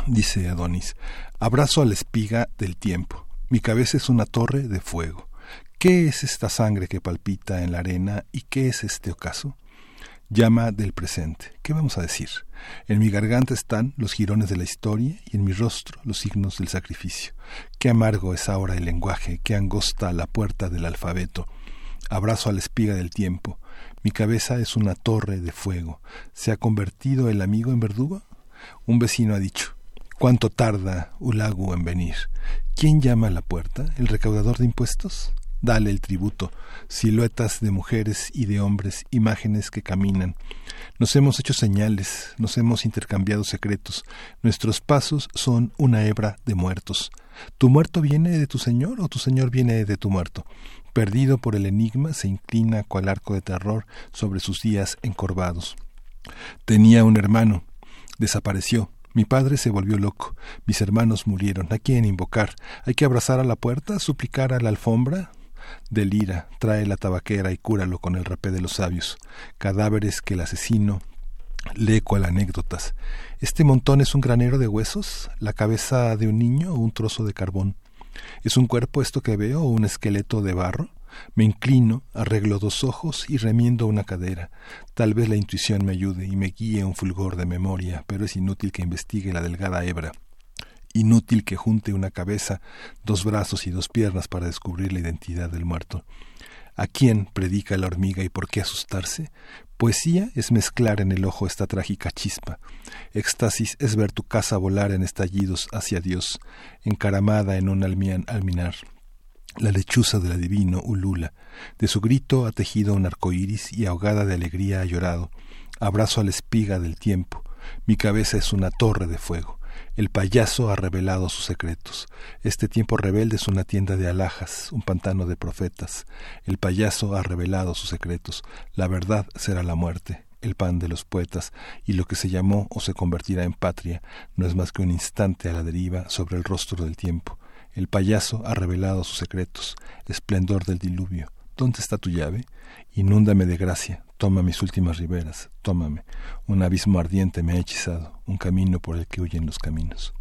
Dice Adonis Abrazo a la espiga del tiempo. Mi cabeza es una torre de fuego. ¿Qué es esta sangre que palpita en la arena y qué es este ocaso? Llama del presente. ¿Qué vamos a decir? En mi garganta están los jirones de la historia y en mi rostro los signos del sacrificio. Qué amargo es ahora el lenguaje, qué angosta la puerta del alfabeto. Abrazo a la espiga del tiempo. Mi cabeza es una torre de fuego. ¿Se ha convertido el amigo en verdugo? Un vecino ha dicho, ¿Cuánto tarda Ulagu en venir? ¿Quién llama a la puerta? ¿El recaudador de impuestos? Dale el tributo, siluetas de mujeres y de hombres, imágenes que caminan. Nos hemos hecho señales, nos hemos intercambiado secretos. Nuestros pasos son una hebra de muertos. ¿Tu muerto viene de tu señor o tu señor viene de tu muerto? Perdido por el enigma, se inclina cual arco de terror sobre sus días encorvados. Tenía un hermano, desapareció, mi padre se volvió loco, mis hermanos murieron. ¿A quién invocar? ¿Hay que abrazar a la puerta? ¿Suplicar a la alfombra? Delira, trae la tabaquera y cúralo con el rapé de los sabios. Cadáveres que el asesino lee cual anécdotas. ¿Este montón es un granero de huesos? ¿La cabeza de un niño o un trozo de carbón? ¿Es un cuerpo esto que veo o un esqueleto de barro? Me inclino, arreglo dos ojos y remiendo una cadera. Tal vez la intuición me ayude y me guíe un fulgor de memoria, pero es inútil que investigue la delgada hebra. Inútil que junte una cabeza, dos brazos y dos piernas para descubrir la identidad del muerto. ¿A quién predica la hormiga y por qué asustarse? Poesía es mezclar en el ojo esta trágica chispa. Éxtasis es ver tu casa volar en estallidos hacia Dios, encaramada en un alminar la lechuza del adivino ulula. De su grito ha tejido un arco iris y ahogada de alegría ha llorado. Abrazo a la espiga del tiempo. Mi cabeza es una torre de fuego. El payaso ha revelado sus secretos. Este tiempo rebelde es una tienda de alhajas, un pantano de profetas. El payaso ha revelado sus secretos. La verdad será la muerte, el pan de los poetas, y lo que se llamó o se convertirá en patria no es más que un instante a la deriva sobre el rostro del tiempo. El payaso ha revelado sus secretos, esplendor del diluvio. ¿Dónde está tu llave? Inúndame de gracia, toma mis últimas riberas, tómame. Un abismo ardiente me ha hechizado, un camino por el que huyen los caminos.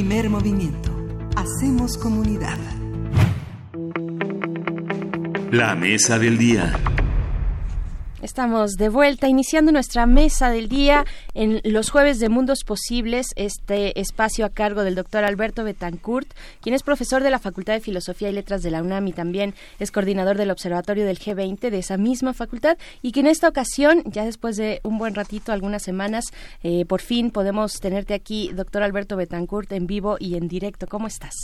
Primer movimiento. Hacemos comunidad. La mesa del día. Estamos de vuelta iniciando nuestra mesa del día en los jueves de Mundos Posibles, este espacio a cargo del doctor Alberto Betancourt, quien es profesor de la Facultad de Filosofía y Letras de la UNAM y también es coordinador del Observatorio del G20 de esa misma facultad y que en esta ocasión, ya después de un buen ratito, algunas semanas, eh, por fin podemos tenerte aquí, doctor Alberto Betancourt, en vivo y en directo. ¿Cómo estás?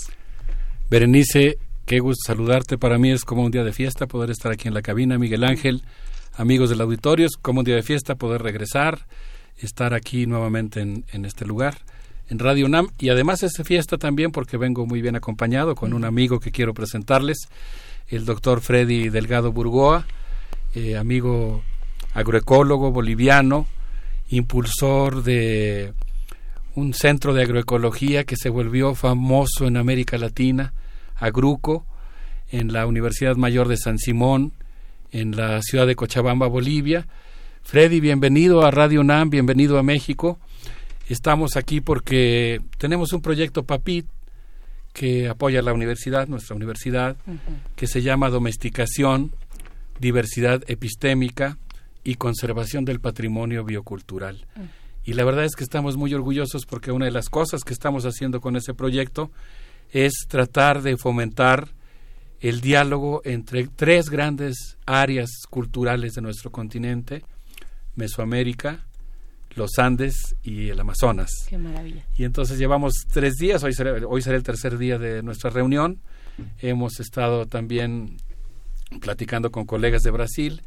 Berenice, qué gusto saludarte. Para mí es como un día de fiesta poder estar aquí en la cabina. Miguel Ángel amigos del auditorio, es como un día de fiesta poder regresar, estar aquí nuevamente en, en este lugar, en Radio UNAM, y además es fiesta también porque vengo muy bien acompañado con un amigo que quiero presentarles, el doctor Freddy Delgado Burgoa, eh, amigo agroecólogo boliviano, impulsor de un centro de agroecología que se volvió famoso en América Latina, Agruco, en la Universidad Mayor de San Simón, en la ciudad de Cochabamba, Bolivia. Freddy, bienvenido a Radio UNAM, bienvenido a México. Estamos aquí porque tenemos un proyecto PAPIT que apoya la universidad, nuestra universidad, que se llama Domesticación, Diversidad Epistémica y Conservación del Patrimonio Biocultural. Y la verdad es que estamos muy orgullosos porque una de las cosas que estamos haciendo con ese proyecto es tratar de fomentar el diálogo entre tres grandes áreas culturales de nuestro continente, Mesoamérica, los Andes y el Amazonas. Qué maravilla. Y entonces llevamos tres días, hoy será, hoy será el tercer día de nuestra reunión. Hemos estado también platicando con colegas de Brasil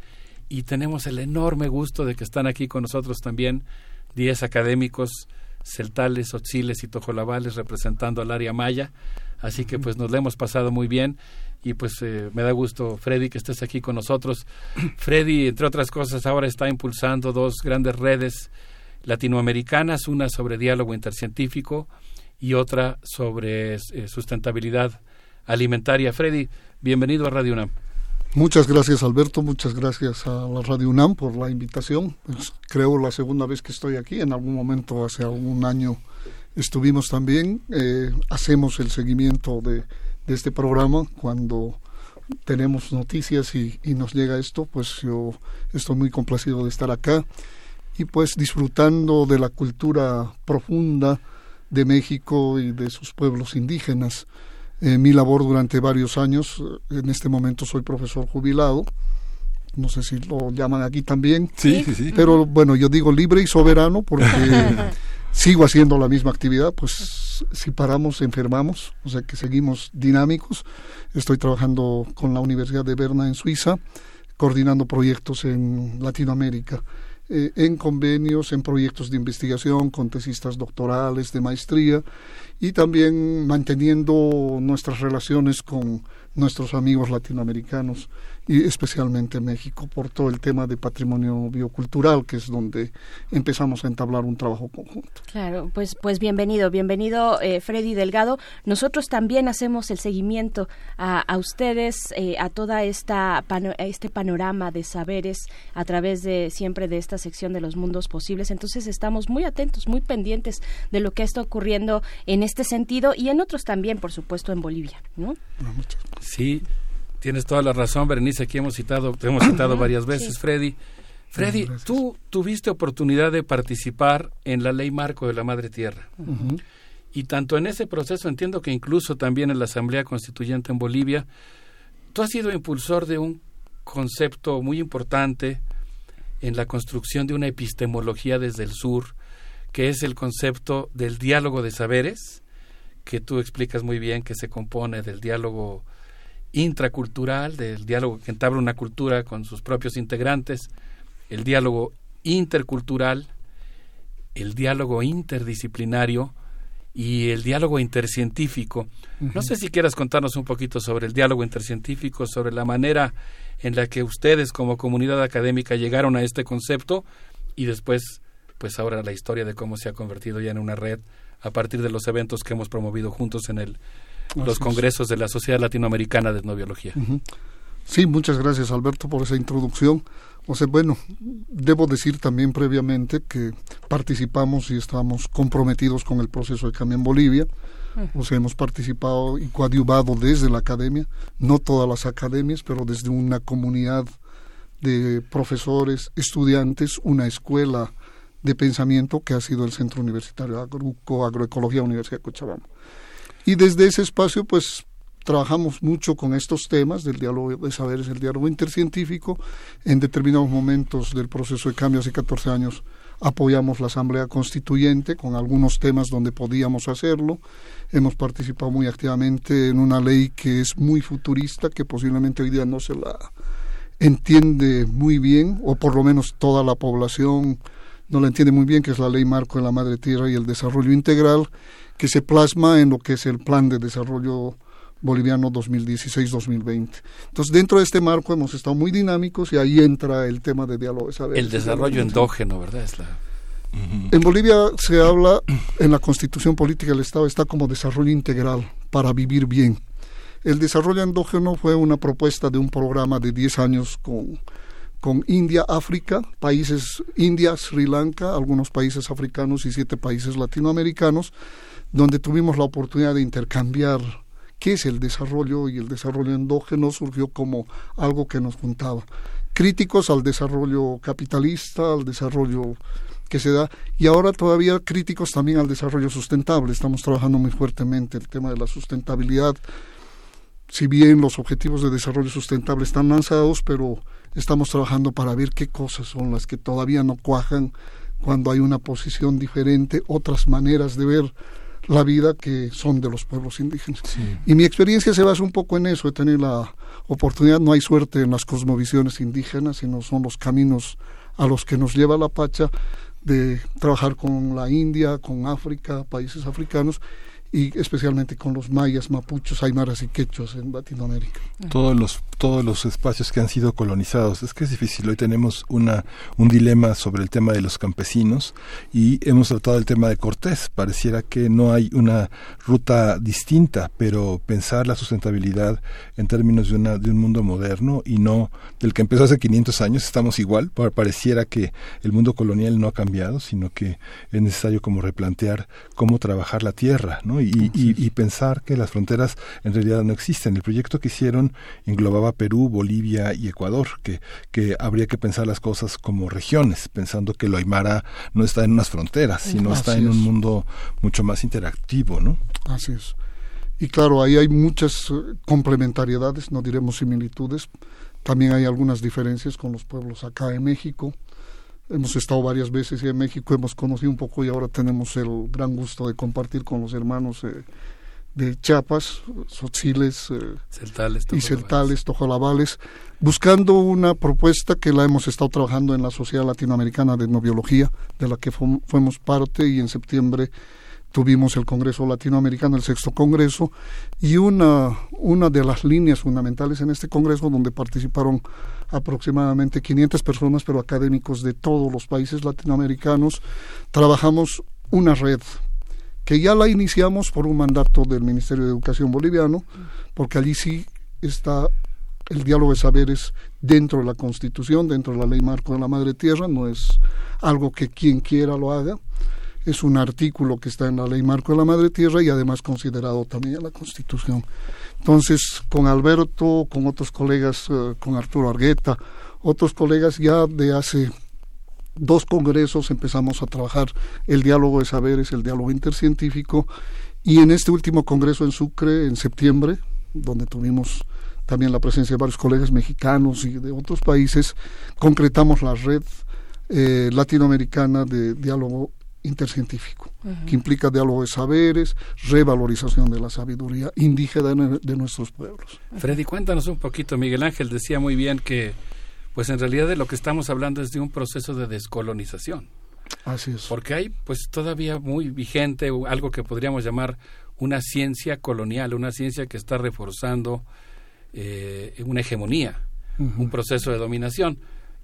y tenemos el enorme gusto de que están aquí con nosotros también diez académicos celtales, otziles y tojolabales representando al área maya. Así que pues nos lo hemos pasado muy bien y pues eh, me da gusto, Freddy, que estés aquí con nosotros. [clears throat] Freddy, entre otras cosas, ahora está impulsando dos grandes redes latinoamericanas, una sobre diálogo intercientífico y otra sobre eh, sustentabilidad alimentaria. Freddy, bienvenido a Radio UNAM. Muchas gracias Alberto, muchas gracias a la Radio UNAM por la invitación. Es, creo la segunda vez que estoy aquí, en algún momento hace algún año estuvimos también, eh, hacemos el seguimiento de de este programa. Cuando tenemos noticias y, nos llega esto, pues yo estoy muy complacido de estar acá. Y pues disfrutando de la cultura profunda de México y de sus pueblos indígenas. Eh, mi labor durante varios años, en este momento soy profesor jubilado, no sé si lo llaman aquí también, sí, sí, sí. pero bueno, yo digo libre y soberano porque [laughs] sigo haciendo la misma actividad, pues si paramos enfermamos, o sea que seguimos dinámicos. Estoy trabajando con la Universidad de Berna en Suiza, coordinando proyectos en Latinoamérica, eh, en convenios, en proyectos de investigación con tesistas doctorales, de maestría y también manteniendo nuestras relaciones con nuestros amigos latinoamericanos y especialmente México por todo el tema de patrimonio biocultural que es donde empezamos a entablar un trabajo conjunto. Claro, pues pues bienvenido, bienvenido eh, Freddy Delgado. Nosotros también hacemos el seguimiento a, a ustedes eh, a toda esta este panorama de saberes a través de siempre de esta sección de los mundos posibles. Entonces estamos muy atentos, muy pendientes de lo que está ocurriendo en este sentido y en otros también, por supuesto, en Bolivia, ¿no? Sí, Tienes toda la razón, Berenice, aquí hemos citado, hemos citado varias veces, Freddy. Freddy, tú tuviste oportunidad de participar en la ley marco de la Madre Tierra. Y tanto en ese proceso, entiendo que incluso también en la Asamblea Constituyente en Bolivia, tú has sido impulsor de un concepto muy importante en la construcción de una epistemología desde el sur, que es el concepto del diálogo de saberes, que tú explicas muy bien que se compone del diálogo intracultural, del diálogo que entabla una cultura con sus propios integrantes, el diálogo intercultural, el diálogo interdisciplinario y el diálogo intercientífico. No sé si quieras contarnos un poquito sobre el diálogo intercientífico, sobre la manera en la que ustedes como comunidad académica llegaron a este concepto y después, pues ahora la historia de cómo se ha convertido ya en una red a partir de los eventos que hemos promovido juntos en el los congresos de la Sociedad Latinoamericana de Etnobiología. Sí, muchas gracias Alberto por esa introducción. O sea, bueno, debo decir también previamente que participamos y estamos comprometidos con el proceso de cambio en Bolivia. O sea, hemos participado y coadyuvado desde la academia, no todas las academias, pero desde una comunidad de profesores, estudiantes, una escuela de pensamiento que ha sido el Centro Universitario Agruco, Agroecología Universidad de Cochabamba. Y desde ese espacio, pues trabajamos mucho con estos temas del diálogo de saberes, el diálogo intercientífico. En determinados momentos del proceso de cambio, hace 14 años, apoyamos la Asamblea Constituyente con algunos temas donde podíamos hacerlo. Hemos participado muy activamente en una ley que es muy futurista, que posiblemente hoy día no se la entiende muy bien, o por lo menos toda la población no la entiende muy bien, que es la ley marco de la madre tierra y el desarrollo integral, que se plasma en lo que es el plan de desarrollo boliviano 2016-2020. Entonces, dentro de este marco hemos estado muy dinámicos y ahí entra el tema de diálogo. El desarrollo endógeno, ¿verdad? Es la... En Bolivia se habla, en la constitución política del Estado está como desarrollo integral para vivir bien. El desarrollo endógeno fue una propuesta de un programa de 10 años con, con India, África, países India, Sri Lanka, algunos países africanos y siete países latinoamericanos, donde tuvimos la oportunidad de intercambiar qué es el desarrollo y el desarrollo endógeno surgió como algo que nos juntaba. Críticos al desarrollo capitalista, al desarrollo que se da y ahora todavía críticos también al desarrollo sustentable. Estamos trabajando muy fuertemente el tema de la sustentabilidad. Si bien los objetivos de desarrollo sustentable están lanzados, pero estamos trabajando para ver qué cosas son las que todavía no cuajan cuando hay una posición diferente, otras maneras de ver la vida que son de los pueblos indígenas. Y mi experiencia se basa un poco en eso, de tener la oportunidad, no hay suerte en las cosmovisiones indígenas, sino son los caminos a los que nos lleva la Pacha de trabajar con la India, con África, países africanos, y especialmente con los mayas, mapuchos, aymaras y quechos en Latinoamérica. Todos los todos los espacios que han sido colonizados. Es que es difícil. Hoy tenemos una un dilema sobre el tema de los campesinos y hemos tratado el tema de Cortés. Pareciera que no hay una ruta distinta, pero pensar la sustentabilidad en términos de una de un mundo moderno y no del que empezó hace 500 años, estamos igual. Pareciera que el mundo colonial no ha cambiado, sino que es necesario como replantear cómo trabajar la tierra, ¿no? Y, y, pensar que las fronteras en realidad no existen. El proyecto que hicieron englobaba Perú, Bolivia y Ecuador, que, que habría que pensar las cosas como regiones, pensando que lo aymara no está en unas fronteras, sino está en un mundo mucho más interactivo, ¿no? Así es. Y claro, ahí hay muchas eh, complementariedades, no diremos similitudes. También hay algunas diferencias con los pueblos acá en México. Hemos estado varias veces en México, hemos conocido un poco y ahora tenemos el gran gusto de compartir con los hermanos eh, de Chiapas, Sotziles eh, y Celtales, Tojolabales, buscando una propuesta que la hemos estado trabajando en la Sociedad Latinoamericana de Etnobiología, de la que fuimos parte y en septiembre tuvimos el Congreso Latinoamericano, el sexto Congreso, y una, una de las líneas fundamentales en este Congreso, donde participaron aproximadamente 500 personas, pero académicos de todos los países latinoamericanos, trabajamos una red que ya la iniciamos por un mandato del Ministerio de Educación boliviano, porque allí sí está el diálogo de saberes dentro de la Constitución, dentro de la ley marco de la Madre Tierra, no es algo que quien quiera lo haga, es un artículo que está en la ley marco de la Madre Tierra y además considerado también en la Constitución. Entonces, con Alberto, con otros colegas, eh, con Arturo Argueta, otros colegas ya de hace dos congresos empezamos a trabajar el diálogo de saberes, el diálogo intercientífico, y en este último congreso en Sucre, en septiembre, donde tuvimos también la presencia de varios colegas mexicanos y de otros países, concretamos la red eh, latinoamericana de diálogo intercientífico, que implica diálogo de saberes, revalorización de la sabiduría indígena de, nuestros pueblos. Freddy, cuéntanos un poquito. Miguel Ángel decía muy bien que, pues en realidad de lo que estamos hablando es de un proceso de descolonización. Así es. Porque hay, pues todavía muy vigente algo que podríamos llamar una ciencia colonial, una ciencia que está reforzando eh, una hegemonía, un proceso de dominación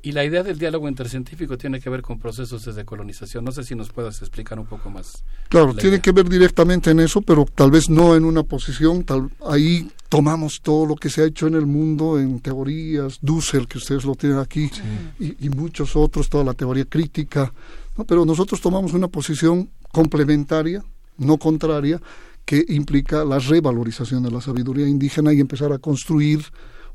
Y la idea del diálogo intercientífico tiene que ver con procesos de decolonización. No sé si nos puedas explicar un poco más. Claro, tiene que ver directamente en eso, pero tal vez no en una posición. Tal, ahí tomamos todo lo que se ha hecho en el mundo en teorías, Dussel, que ustedes lo tienen aquí, y, y, muchos otros, toda la teoría crítica. ¿no? Pero nosotros tomamos una posición complementaria, no contraria, que implica la revalorización de la sabiduría indígena y empezar a construir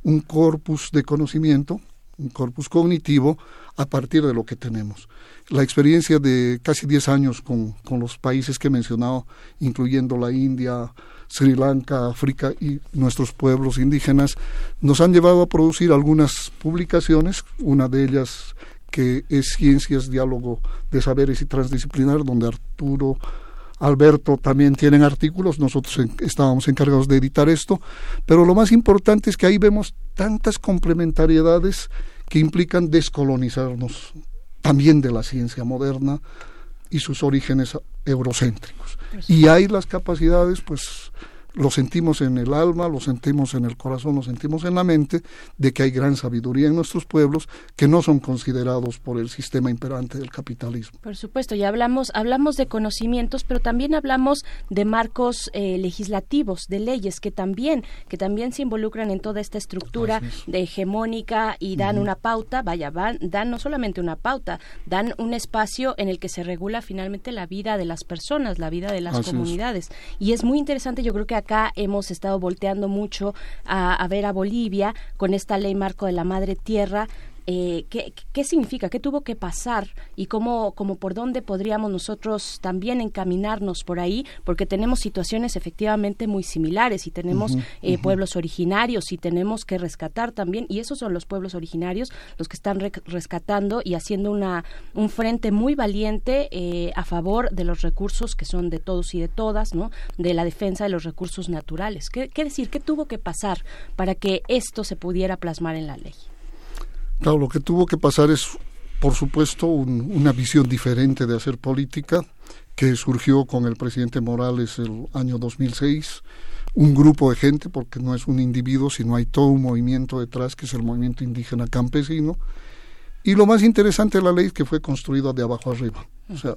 un corpus de conocimiento un corpus cognitivo a partir de lo que tenemos. La experiencia de casi 10 años con, con los países que he mencionado, incluyendo la India, Sri Lanka, África y nuestros pueblos indígenas, nos han llevado a producir algunas publicaciones, una de ellas que es Ciencias, Diálogo de Saberes y Transdisciplinar, donde Arturo Alberto también tienen artículos, nosotros estábamos encargados de editar esto, pero lo más importante es que ahí vemos tantas complementariedades que implican descolonizarnos también de la ciencia moderna y sus orígenes eurocéntricos. Y hay las capacidades, pues, lo sentimos en el alma, lo sentimos en el corazón, lo sentimos en la mente, de que hay gran sabiduría en nuestros pueblos que no son considerados por el sistema imperante del capitalismo. Por supuesto, ya hablamos, hablamos de conocimientos, pero también hablamos de marcos eh, legislativos, de leyes que también, que también se involucran en toda esta estructura de hegemónica y dan una pauta, vaya, van, dan no solamente una pauta, dan un espacio en el que se regula finalmente la vida de las personas, la vida de las comunidades. Y es muy interesante, yo creo que acá hemos estado volteando mucho a, a ver a Bolivia con esta ley marco de la madre tierra eh, ¿qué, ¿qué, significa? ¿Qué tuvo que pasar? ¿Y cómo, cómo por dónde podríamos nosotros también encaminarnos por ahí? Porque tenemos situaciones efectivamente muy similares y tenemos eh, pueblos originarios y tenemos que rescatar también, y esos son los pueblos originarios los que están rescatando y haciendo una, un frente muy valiente eh, a favor de los recursos que son de todos y de todas, ¿no? De la defensa de los recursos naturales. ¿Qué, qué decir? ¿Qué tuvo que pasar para que esto se pudiera plasmar en la ley? Claro, lo que tuvo que pasar es, por supuesto, un, una visión diferente de hacer política que surgió con el presidente Morales el año 2006, un grupo de gente, porque no es un individuo, sino hay todo un movimiento detrás, que es el movimiento indígena campesino, y lo más interesante de la ley es que fue construida de abajo arriba. O sea,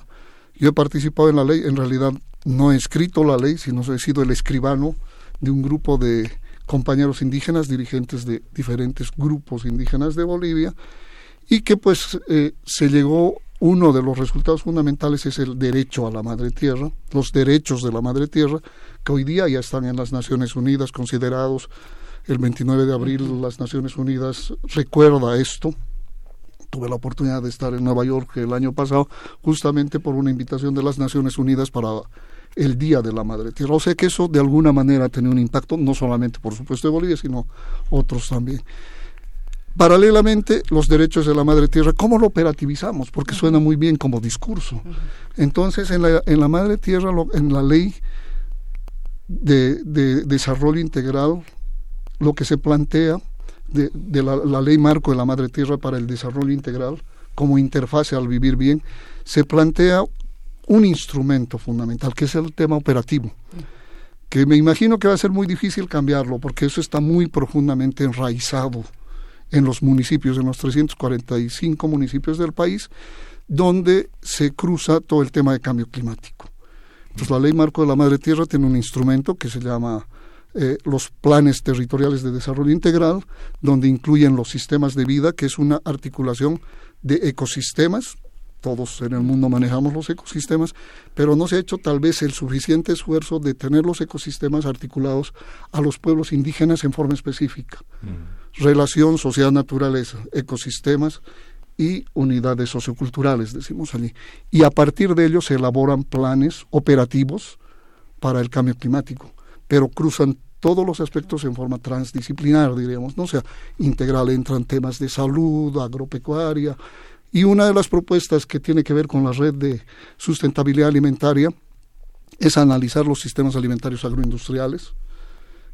yo he participado en la ley, en realidad no he escrito la ley, sino he sido el escribano de un grupo de compañeros indígenas, dirigentes de diferentes grupos indígenas de Bolivia, y que pues eh, se llegó, uno de los resultados fundamentales es el derecho a la madre tierra, los derechos de la madre tierra, que hoy día ya están en las Naciones Unidas considerados, el 29 de abril las Naciones Unidas recuerda esto, tuve la oportunidad de estar en Nueva York el año pasado, justamente por una invitación de las Naciones Unidas para el Día de la Madre Tierra. O sea que eso de alguna manera tiene un impacto, no solamente por supuesto de Bolivia, sino otros también. Paralelamente, los derechos de la madre tierra, ¿cómo lo operativizamos? Porque suena muy bien como discurso. Entonces, en la, en la madre tierra, en la ley de, de, desarrollo integral, lo que se plantea de, de la, la, ley marco de la madre tierra para el desarrollo integral, como interfase al vivir bien, se plantea un instrumento fundamental, que es el tema operativo, que me imagino que va a ser muy difícil cambiarlo, porque eso está muy profundamente enraizado en los municipios, en los 345 municipios del país, donde se cruza todo el tema de cambio climático. Entonces, la ley marco de la madre tierra tiene un instrumento que se llama eh, los planes territoriales de desarrollo integral, donde incluyen los sistemas de vida, que es una articulación de ecosistemas, todos en el mundo manejamos los ecosistemas, pero no se ha hecho tal vez el suficiente esfuerzo de tener los ecosistemas articulados a los pueblos indígenas en forma específica. Mm. Relación sociedad-naturaleza, ecosistemas y unidades socioculturales, decimos allí. Y a partir de ello se elaboran planes operativos para el cambio climático, pero cruzan todos los aspectos en forma transdisciplinar, diríamos, ¿no? O sea, integral entran temas de salud, agropecuaria, y una de las propuestas que tiene que ver con la red de sustentabilidad alimentaria es analizar los sistemas alimentarios agroindustriales,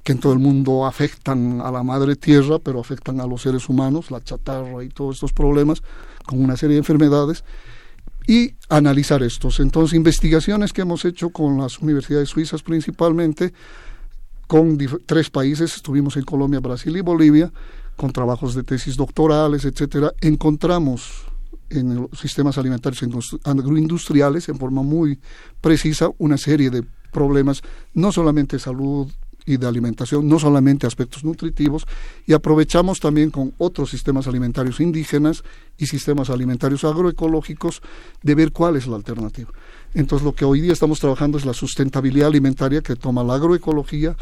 que en todo el mundo afectan a la madre tierra, pero afectan a los seres humanos, la chatarra y todos estos problemas, con una serie de enfermedades, y analizar estos. Entonces, investigaciones que hemos hecho con las universidades suizas principalmente, con tres países, estuvimos en Colombia, Brasil y Bolivia, con trabajos de tesis doctorales, etcétera, encontramos en los sistemas alimentarios agroindustriales en forma muy precisa una serie de problemas, no solamente de salud y de alimentación, no solamente aspectos nutritivos, y aprovechamos también con otros sistemas alimentarios indígenas y sistemas alimentarios agroecológicos de ver cuál es la alternativa. Entonces lo que hoy día estamos trabajando es la sustentabilidad alimentaria que toma la agroecología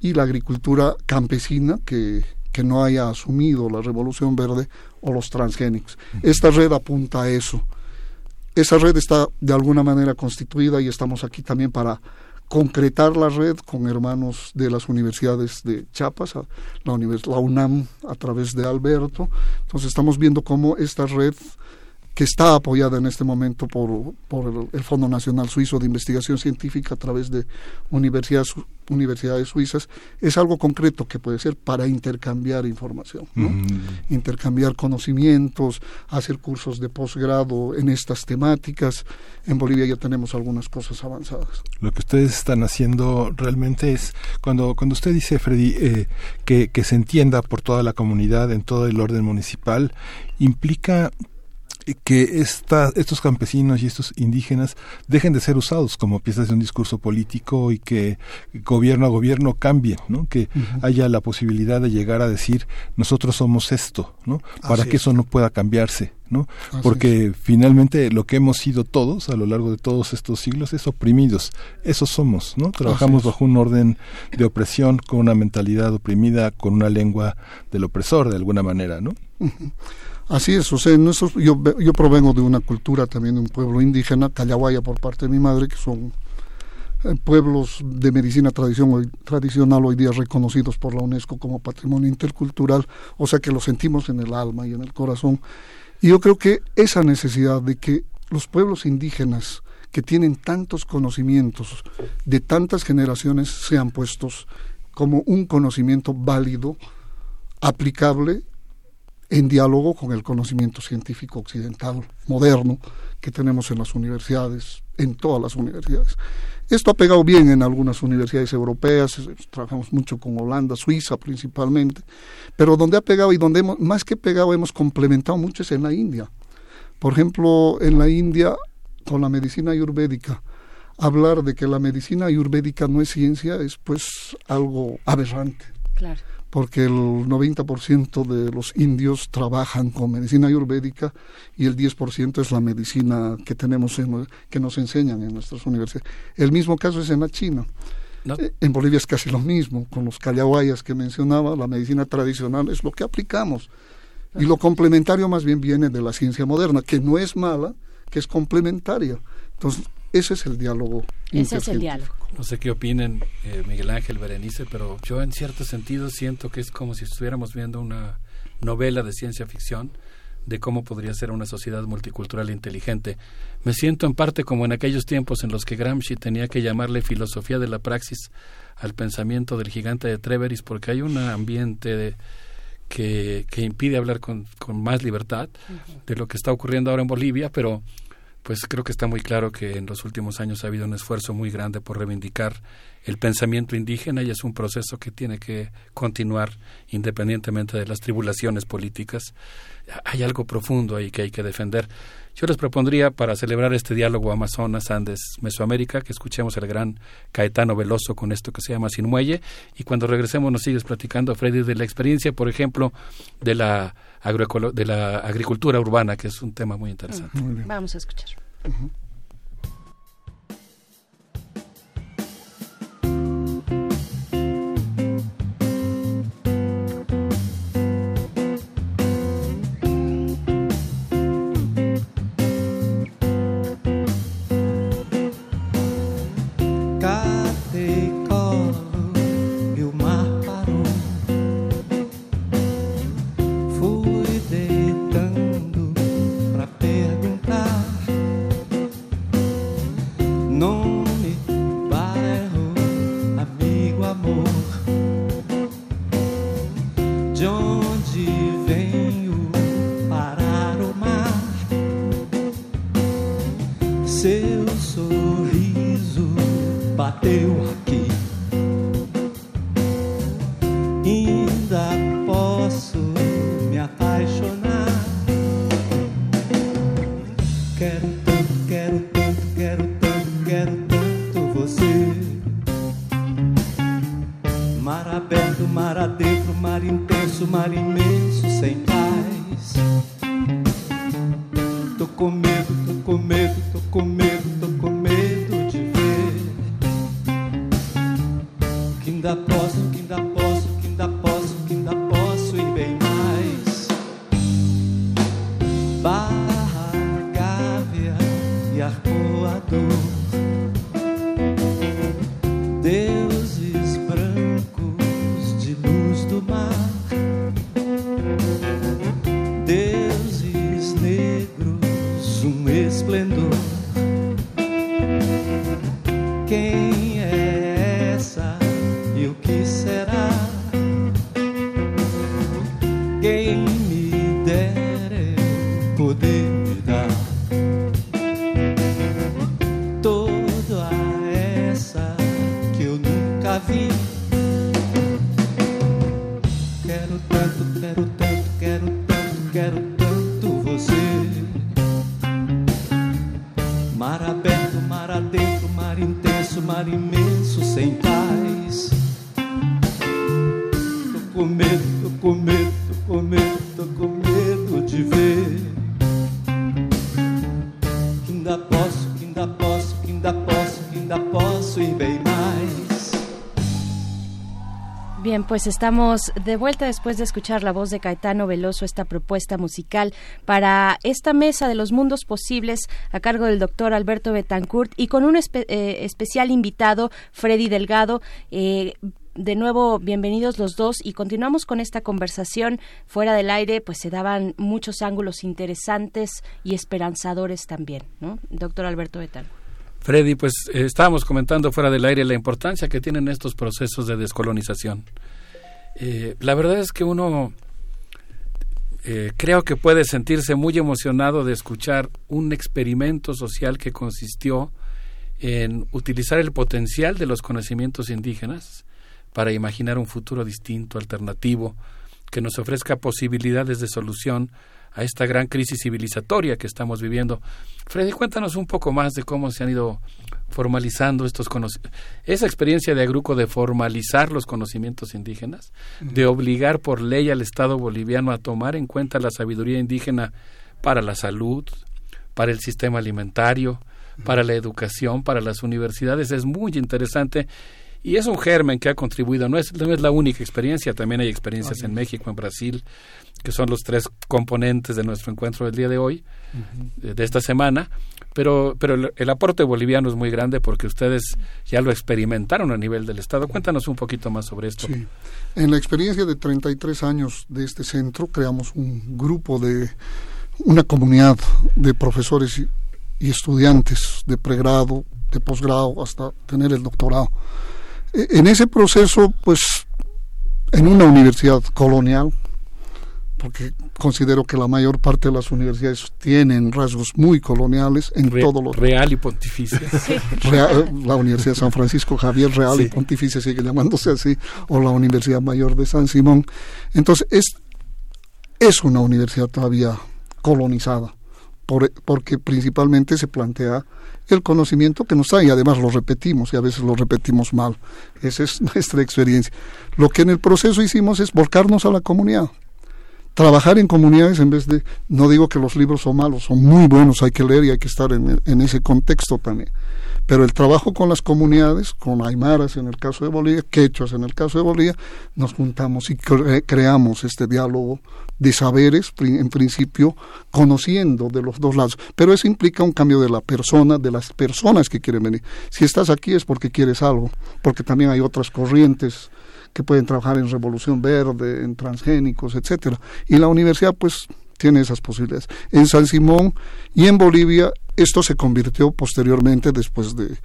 y la agricultura campesina que, que no haya asumido la revolución verde o los transgénicos. Esta red apunta a eso. Esa red está de alguna manera constituida y estamos aquí también para concretar la red con hermanos de las universidades de Chiapas, la, UNAM a través de Alberto. Entonces estamos viendo cómo esta red que está apoyada en este momento por, por el, Fondo Nacional Suizo de Investigación Científica a través de universidades, universidades suizas, es algo concreto que puede ser para intercambiar información, intercambiar conocimientos, hacer cursos de posgrado en estas temáticas. En Bolivia ya tenemos algunas cosas avanzadas. Lo que ustedes están haciendo realmente es, cuando, cuando usted dice, Freddy, eh, que, que se entienda por toda la comunidad, en todo el orden municipal, implica que esta, estos campesinos y estos indígenas dejen de ser usados como piezas de un discurso político y que gobierno a gobierno cambien, ¿no? que haya la posibilidad de llegar a decir nosotros somos esto, ¿no? para que eso no pueda cambiarse. ¿no? Porque finalmente lo que hemos sido todos a lo largo de todos estos siglos es oprimidos. Eso somos, ¿no? Trabajamos bajo un orden de opresión, con una mentalidad oprimida, con una lengua del opresor de alguna manera, ¿no? Así es, o sea, yo, yo provengo de una cultura también de un pueblo indígena, Callahuaya por parte de mi madre, que son eh, pueblos de medicina tradición, tradicional hoy día reconocidos por la UNESCO como patrimonio intercultural, o sea que lo sentimos en el alma y en el corazón. Y yo creo que esa necesidad de que los pueblos indígenas que tienen tantos conocimientos de tantas generaciones sean puestos como un conocimiento válido, aplicable en diálogo con el conocimiento científico occidental moderno que tenemos en las universidades, en todas las universidades. Esto ha pegado bien en algunas universidades europeas, trabajamos mucho con Holanda, Suiza principalmente, pero donde ha pegado y donde más que pegado hemos complementado mucho es en la India. Por ejemplo, en la India, con la medicina ayurvédica, hablar de que la medicina ayurvédica no es ciencia es pues algo aberrante. Claro porque el 90% de los indios trabajan con medicina ayurvédica y el 10% es la medicina que tenemos que nos enseñan en nuestras universidades. El mismo caso es en la China. Eh, en Bolivia es casi lo mismo, con los callahuayas que mencionaba, la medicina tradicional es lo que aplicamos. Y lo complementario más bien viene de la ciencia moderna, que no es mala, que es complementaria. Entonces, ese es el diálogo. Ese es el diálogo. No sé qué opinen eh, Miguel Ángel, Berenice, pero yo en cierto sentido siento que es como si estuviéramos viendo una novela de ciencia ficción de cómo podría ser una sociedad multicultural e inteligente. Me siento en parte como en aquellos tiempos en los que Gramsci tenía que llamarle filosofía de la praxis al pensamiento del gigante de Treveris, porque hay un ambiente que, que impide hablar con, con más libertad de lo que está ocurriendo ahora en Bolivia, pero pues creo que está muy claro que en los últimos años ha habido un esfuerzo muy grande por reivindicar el pensamiento indígena y es un proceso que tiene que continuar independientemente de las tribulaciones políticas. Hay algo profundo ahí que hay que defender. Yo les propondría para celebrar este diálogo Amazonas, Andes, Mesoamérica, que escuchemos al gran Caetano Veloso con esto que se llama Sin Muelle y cuando regresemos nos sigues platicando, Freddy, de la experiencia, por ejemplo, de la de la agricultura urbana, que es un tema muy interesante. Vamos a escuchar. Pues estamos de vuelta después de escuchar la voz de Caetano Veloso, esta propuesta musical para esta mesa de los mundos posibles a cargo del doctor Alberto Betancourt y con un eh, especial invitado, Freddy Delgado. Eh, de nuevo, bienvenidos los dos y continuamos con esta conversación. Fuera del aire, pues se daban muchos ángulos interesantes y esperanzadores también, ¿no? Doctor Alberto Betancourt. Freddy, pues eh, estábamos comentando fuera del aire la importancia que tienen estos procesos de descolonización. Eh, la verdad es que uno eh, creo que puede sentirse muy emocionado de escuchar un experimento social que consistió en utilizar el potencial de los conocimientos indígenas para imaginar un futuro distinto, alternativo, que nos ofrezca posibilidades de solución a esta gran crisis civilizatoria que estamos viviendo. Freddy, cuéntanos un poco más de cómo se han ido formalizando estos conocimientos. Esa experiencia de Agruco de formalizar los conocimientos indígenas, de obligar por ley al Estado boliviano a tomar en cuenta la sabiduría indígena para la salud, para el sistema alimentario, para la educación, para las universidades, es muy interesante y es un germen que ha contribuido. No es, no es la única experiencia, también hay experiencias en México, en Brasil, que son los tres componentes de nuestro encuentro del día de hoy, de, de esta semana. Pero, pero el, el aporte boliviano es muy grande porque ustedes ya lo experimentaron a nivel del Estado. Cuéntanos un poquito más sobre esto. Sí. En la experiencia de 33 años de este centro, creamos un grupo de una comunidad de profesores y, y estudiantes de pregrado, de posgrado, hasta tener el doctorado. E- En ese proceso, pues, en una universidad colonial, porque considero que la mayor parte de las universidades tienen rasgos muy coloniales en Re- todos los real y pontificia. [laughs] Real- la Universidad de San Francisco Javier Real y. Pontificia sigue llamándose así, o la Universidad Mayor de San Simón. Entonces, es, es una universidad todavía colonizada, por- porque principalmente se plantea el conocimiento que nos da y además lo repetimos y a veces lo repetimos mal. Esa es [laughs] nuestra experiencia. Lo que en el proceso hicimos es volcarnos a la comunidad trabajar en comunidades en vez de, no digo que los libros son malos, son muy buenos, hay que leer y hay que estar en, en ese contexto también. Pero el trabajo con las comunidades, con aymaras en el caso de Bolivia, quechuas en el caso de Bolivia, nos juntamos y cre- creamos este diálogo de saberes, en principio, conociendo de los dos lados. Pero eso implica un cambio de la persona, de las personas que quieren venir. Si estás aquí es porque quieres algo, porque también hay otras corrientes que pueden trabajar en revolución verde, en transgénicos, etcétera. Y la universidad pues tiene esas posibilidades. En San Simón y en Bolivia esto se convirtió posteriormente, después de,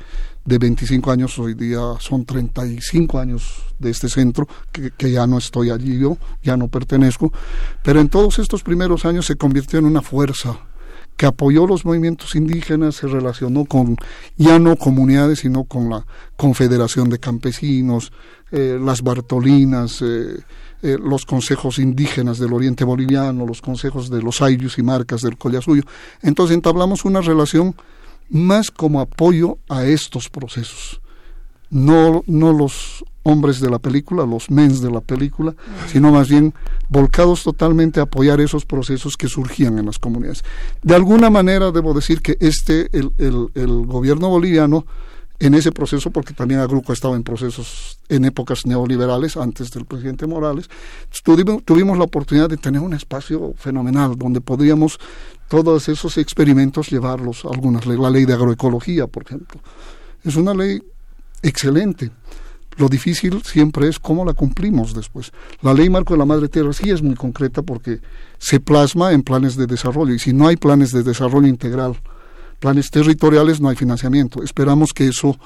de 25 años, hoy día son 35 años de este centro, que, que ya no estoy allí yo, ya no pertenezco, pero en todos estos primeros años se convirtió en una fuerza que apoyó los movimientos indígenas, se relacionó con ya no comunidades, sino con la Confederación de Campesinos, eh, las Bartolinas, eh, eh, los consejos indígenas del Oriente Boliviano, los consejos de los Ayllus y Marcas del Collasuyo. Entonces entablamos una relación más como apoyo a estos procesos. No, no los hombres de la película, los mens de la película, sino más bien volcados totalmente a apoyar esos procesos que surgían en las comunidades. De alguna manera debo decir que este, el, el, el gobierno boliviano, en ese proceso, porque también Agruco estaba en procesos en épocas neoliberales, antes del presidente Morales, tuvimos, la oportunidad de tener un espacio fenomenal donde podríamos todos esos experimentos llevarlos algunas leyes. La ley de agroecología, por ejemplo. Es una ley excelente. Lo difícil siempre es cómo la cumplimos después. La ley marco de la madre tierra sí es muy concreta porque se plasma en planes de desarrollo y si no hay planes de desarrollo integral, planes territoriales, no hay financiamiento. Esperamos que eso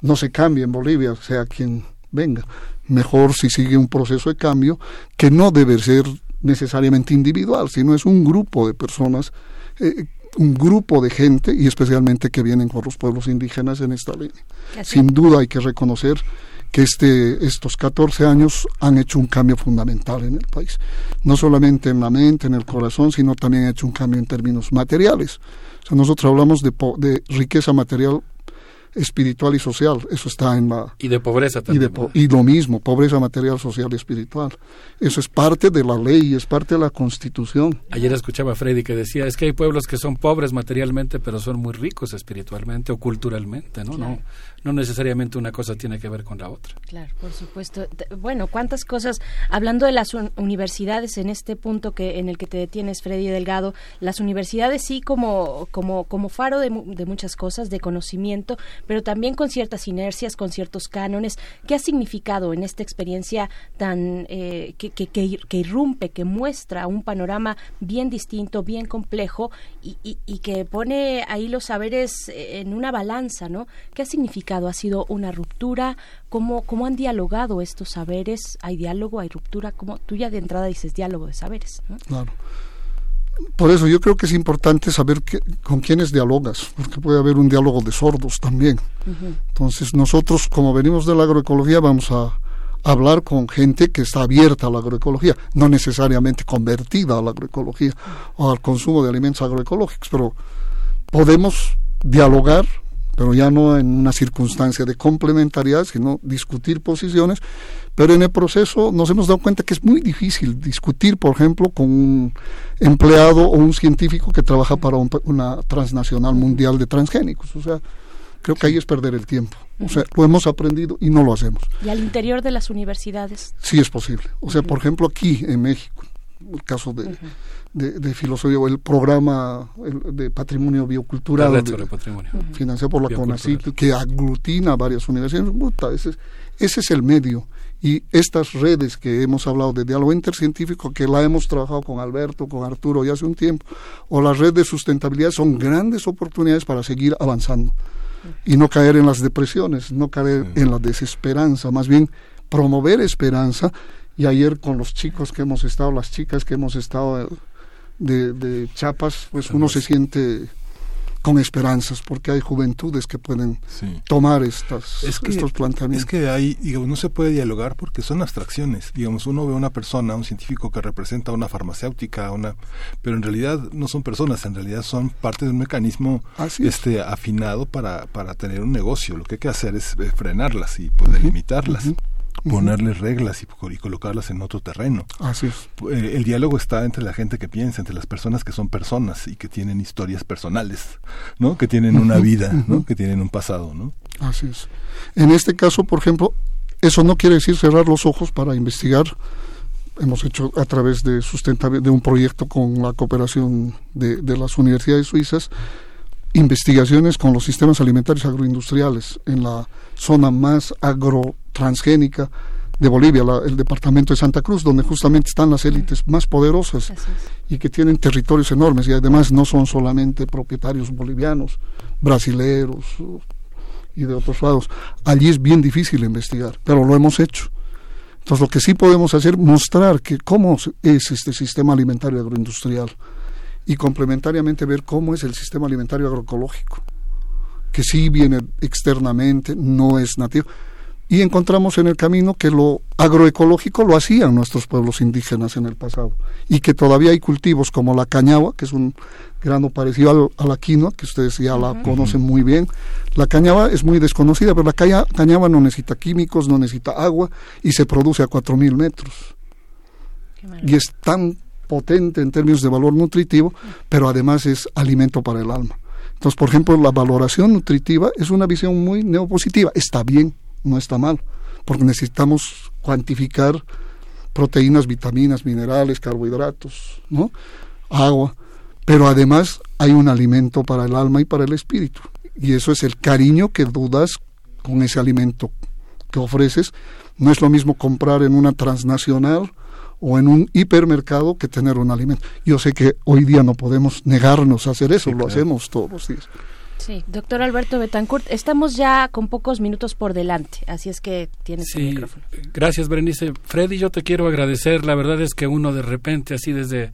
no se cambie en Bolivia, sea quien venga. Mejor si sigue un proceso de cambio que no debe ser necesariamente individual, sino es un grupo de personas, eh, un grupo de gente y especialmente que vienen con los pueblos indígenas en esta línea. Sin duda hay que reconocer que este, estos 14 años han hecho un cambio fundamental en el país. No solamente en la mente, en el corazón, sino también han hecho un cambio en términos materiales. O sea, nosotros hablamos de, de riqueza material espiritual y social, eso está en la... Y de pobreza Y, también. de po- y lo mismo, pobreza material, social y espiritual. Eso es parte de la ley, es parte de la constitución. Ayer escuchaba a Freddy que decía, es que hay pueblos que son pobres materialmente, pero son muy ricos espiritualmente o culturalmente, ¿no? Claro. No, no necesariamente una cosa tiene que ver con la otra. Claro, por supuesto. Bueno, cuántas cosas. Hablando de las un- universidades, en este punto que en el que te detienes, Freddy Delgado, las universidades sí como como como faro de, de muchas cosas, de conocimiento, pero también con ciertas inercias, con ciertos cánones. ¿Qué ha significado en esta experiencia tan eh, que, que, que irrumpe, que muestra un panorama bien distinto, bien complejo y, y- y que pone ahí los saberes eh, en una balanza, ¿no? ¿Qué ha significado? ¿Ha sido una ruptura? ¿Cómo, cómo han dialogado estos saberes? ¿Hay diálogo? ¿Hay ruptura? ¿Cómo? Tú ya de entrada dices diálogo de saberes. ¿no? Claro. Por eso yo creo que es importante saber que- con quiénes dialogas, porque puede haber un diálogo de sordos también. Entonces nosotros, como venimos de la agroecología, vamos a hablar con gente que está abierta a la agroecología, no necesariamente convertida a la agroecología o al consumo de alimentos agroecológicos, pero podemos dialogar, pero ya no en una circunstancia de complementariedad, sino discutir posiciones, pero en el proceso nos hemos dado cuenta que es muy difícil discutir, por ejemplo, con un empleado o un científico que trabaja para un una transnacional mundial de transgénicos. O sea, creo que ahí es perder el tiempo. O sea, lo hemos aprendido y no lo hacemos. Y al interior de las universidades. Sí es posible. O sea, por ejemplo, aquí en México, el caso de, de, de filosofía, o el programa de patrimonio biocultural, La red de- patrimonio. financiado por la. CONACYT, que aglutina varias universidades. Puta, ese, es- ese es el medio. Y estas redes que hemos hablado de diálogo intercientífico, que la hemos trabajado con Alberto, con Arturo ya hace un tiempo, o las redes de sustentabilidad, son grandes oportunidades para seguir avanzando y no caer en las depresiones, no caer en la desesperanza, más bien promover esperanza. Y ayer con los chicos que hemos estado, las chicas que hemos estado de, de Chiapas, pues uno se siente con esperanzas, porque hay juventudes que pueden Sí. tomar estas, Es que, estos planteamientos. es que hay, digamos, no se puede dialogar porque son abstracciones. Digamos, uno ve a una persona, un científico que representa a una farmacéutica, una, pero en realidad no son personas, en realidad son parte de un mecanismo Así es. este afinado para, para tener un negocio. Lo que hay que hacer es frenarlas y poder limitarlas. Ponerles reglas y, co- y colocarlas en otro terreno. Así es. Eh, El diálogo está entre la gente que piensa, entre las personas que son personas y que tienen historias personales, ¿no? Que tienen una vida, ¿no? Que tienen un pasado, ¿no? Así es. En este caso, por ejemplo, eso no quiere decir cerrar los ojos para investigar. Hemos hecho a través de un proyecto con la cooperación de, de las universidades suizas investigaciones con los sistemas alimentarios agroindustriales en la zona más agrotransgénica de Bolivia, la- el departamento de Santa Cruz, donde justamente están las élites más poderosas y que tienen territorios enormes y además no son solamente propietarios bolivianos, brasileros o- y de otros lados. Allí es bien difícil investigar, pero lo hemos hecho. Entonces lo que sí podemos hacer es mostrar que cómo es este sistema alimentario agroindustrial y complementariamente ver cómo es el sistema alimentario agroecológico, que sí viene externamente, no es nativo. y encontramos en el camino que lo agroecológico lo hacían nuestros pueblos indígenas en el pasado y que todavía hay cultivos como la cañagua, que es un grano parecido al, a la quinoa, que ustedes ya la conocen muy bien. La cañaba es muy desconocida, pero la caña, cañaba no necesita químicos, no necesita agua y se produce a 4.000 metros. Y es tan potente en términos de valor nutritivo, pero además es alimento para el alma. Entonces, por ejemplo, la valoración nutritiva es una visión muy neopositiva. Está bien, no está mal, porque necesitamos cuantificar proteínas, vitaminas, minerales, carbohidratos, ¿no? agua, pero además hay un alimento para el alma y para el espíritu. Y eso es el cariño que dudas con ese alimento que ofreces. No es lo mismo comprar en una transnacional o en un hipermercado que tener un alimento. Yo sé que hoy día no podemos negarnos a hacer eso, lo hacemos todos los días. Sí, doctor Alberto Betancourt, estamos ya con pocos minutos por delante, así es que tienes el micrófono. Gracias, Berenice. Freddy, yo te quiero agradecer. La verdad es que uno de repente, así desde,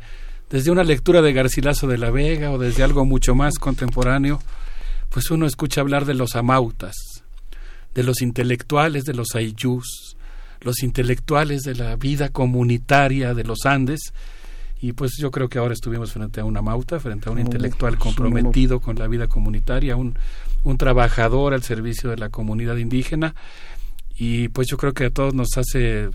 desde una lectura de Garcilaso de la Vega o desde algo mucho más contemporáneo, pues uno escucha hablar de los amautas, de los intelectuales, de los ayllus, los intelectuales de la vida comunitaria de los Andes, y pues yo creo que ahora estuvimos frente a una mauta, frente a un intelectual comprometido con la vida comunitaria, un, un trabajador al servicio de la comunidad indígena y pues yo creo que a todos nos hace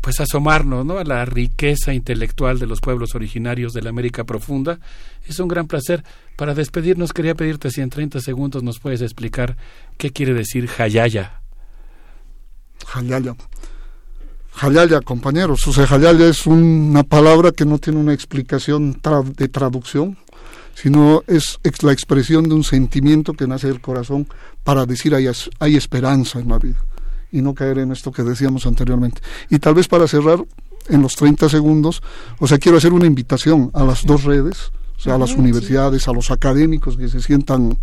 pues asomarnos ¿no? a la riqueza intelectual de los pueblos originarios de la América Profunda. Es un gran placer. Para despedirnos quería pedirte si en 30 segundos nos puedes explicar qué quiere decir Jayaya. Jayaya. Jalaya, compañeros. O sea, Jalaya es una palabra que no tiene una explicación de traducción, sino es la expresión de un sentimiento que nace del corazón para decir hay, hay esperanza en la vida y no caer en esto que decíamos anteriormente. Y tal vez para cerrar en los 30 segundos, o sea, quiero hacer una invitación a las dos redes, o sea, a las universidades, a los académicos que se sientan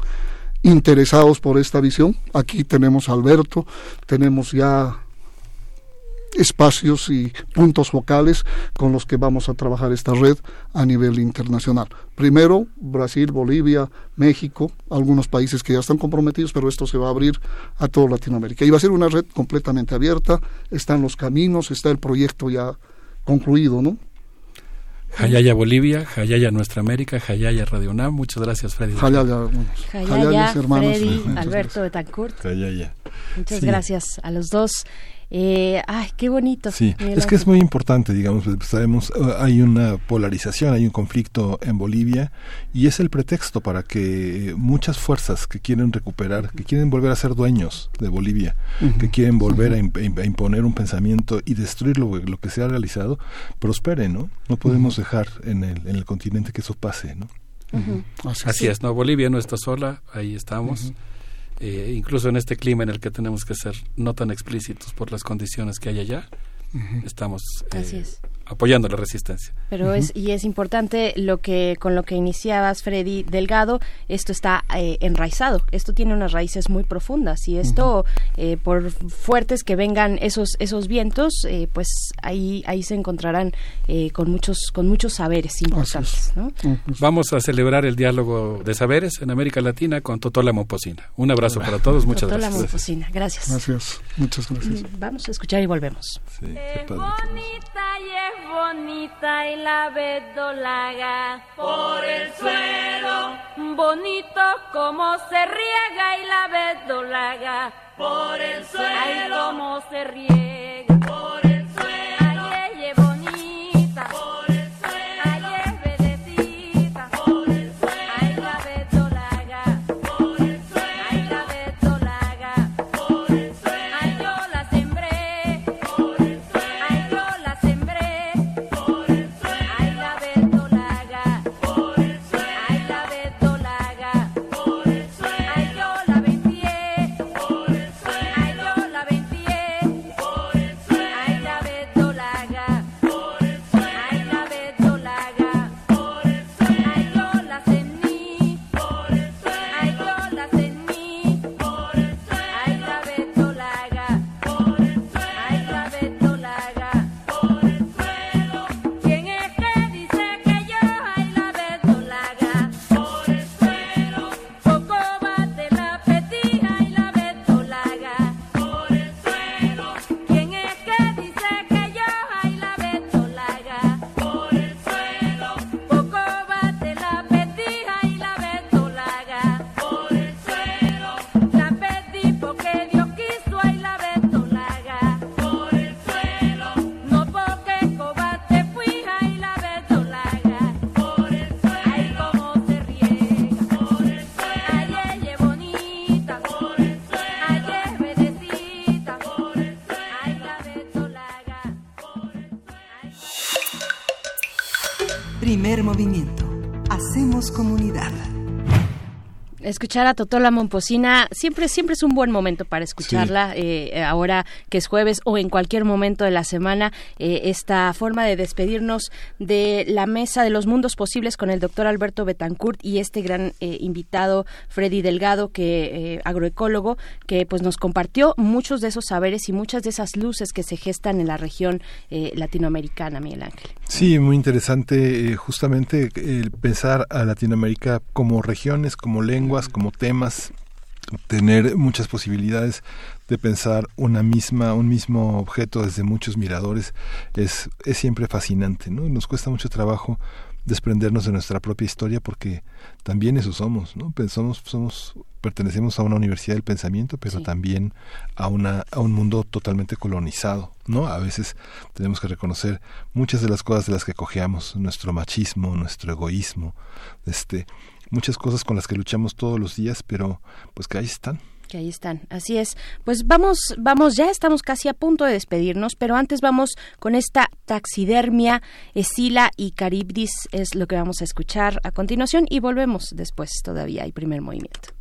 interesados por esta visión. Aquí tenemos a Alberto, tenemos ya espacios y puntos focales con los que vamos a trabajar esta red a nivel internacional. Primero, Brasil, Bolivia, México, algunos países que ya están comprometidos, pero esto se va a abrir a toda Latinoamérica. Y va a ser una red completamente abierta, están los caminos, está el proyecto ya concluido, ¿no? Jayaya Bolivia, Jayaya Nuestra América, Jayaya Radio UNAM. Muchas gracias, Freddy. Jayaya, Jayaya Freddy, Alberto Betancourt. Jayaya. Muchas gracias a los dos. Eh, ay, qué bonito. Sí, es que es muy importante, digamos, pues, sabemos, eh, hay una polarización, hay un conflicto en Bolivia y es el pretexto para que muchas fuerzas que quieren recuperar, que quieren volver a ser dueños de Bolivia, que quieren volver a, imponer un pensamiento y destruir lo, que se ha realizado, prosperen, ¿no? No podemos dejar en el, en el continente que eso pase, ¿no? Así, es, ¿no? Bolivia no está sola, ahí estamos. Eh, incluso en este clima en el que tenemos que ser no tan explícitos por las condiciones que hay allá, estamos eh, apoyando la resistencia. Pero es y es importante lo que con lo que iniciabas Freddy Delgado, esto está eh, enraizado, esto tiene unas raíces muy profundas y esto eh, por fuertes que vengan esos esos vientos, eh, pues ahí ahí se encontrarán con muchos con muchos saberes importantes. Vamos a celebrar el diálogo de saberes en América Latina con Totola Moposina. Un abrazo para todos, muchas Totola gracias. Moposina, gracias. Gracias, muchas gracias. Vamos a escuchar y volvemos. Sí, qué padre bonita y la verdolaga por el suelo. Bonito como se riega y la verdolaga por el suelo. Ay, se riega por el Escuchar a Totola Momposina siempre, siempre es un buen momento para escucharla, eh, ahora que es jueves o en cualquier momento de la semana, eh, esta forma de despedirnos de la mesa de los mundos posibles con el doctor Alberto Betancourt y este gran eh, invitado Freddy Delgado, que agroecólogo, que pues nos compartió muchos de esos saberes y muchas de esas luces que se gestan en la región latinoamericana, Miguel Ángel. Sí, muy interesante justamente el pensar a Latinoamérica como regiones, como como temas, tener muchas posibilidades de pensar una misma, un mismo objeto desde muchos miradores es, es siempre fascinante, ¿no? Nos cuesta mucho trabajo desprendernos de nuestra propia historia porque también eso somos, ¿no? Pensamos, somos, pertenecemos a una universidad del pensamiento, pero también a una, a un mundo totalmente colonizado, ¿no? A veces tenemos que reconocer muchas de las cosas de las que cojeamos, nuestro machismo, nuestro egoísmo, este, muchas cosas con las que luchamos todos los días, pero pues que ahí están que ahí están. Así es. Pues vamos, vamos, ya estamos casi a punto de despedirnos, pero antes vamos con esta taxidermia, Esila y Caribdis es lo que vamos a escuchar a continuación y volvemos después todavía hay primer movimiento.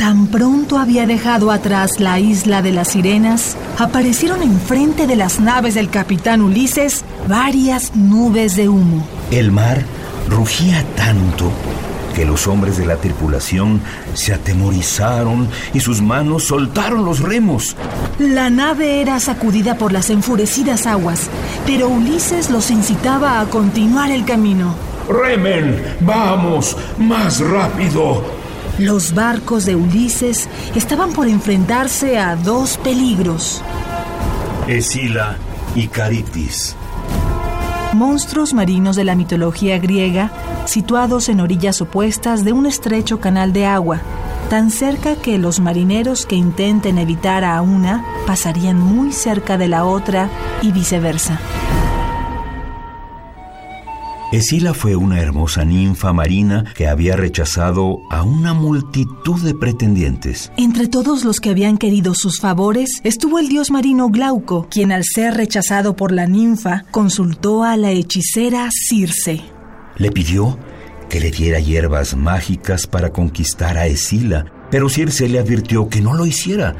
Tan pronto había dejado atrás la isla de las sirenas, aparecieron enfrente de las naves del capitán Ulises varias nubes de humo. El mar rugía tanto que los hombres de la tripulación se atemorizaron y sus manos soltaron los remos. La nave era sacudida por las enfurecidas aguas, pero Ulises los incitaba a continuar el camino. Remen, vamos, más rápido. Los barcos de Ulises estaban por enfrentarse a dos peligros. Escila y Caribdis. Monstruos marinos de la mitología griega, situados en orillas opuestas de un estrecho canal de agua, tan cerca que los marineros que intenten evitar a una pasarían muy cerca de la otra y viceversa. Escila fue una hermosa ninfa marina que había rechazado a una multitud de pretendientes. Entre todos los que habían querido sus favores estuvo el dios marino Glauco, quien al ser rechazado por la ninfa consultó a la hechicera Circe. Le pidió que le diera hierbas mágicas para conquistar a Escila, pero Circe le advirtió que no lo hiciera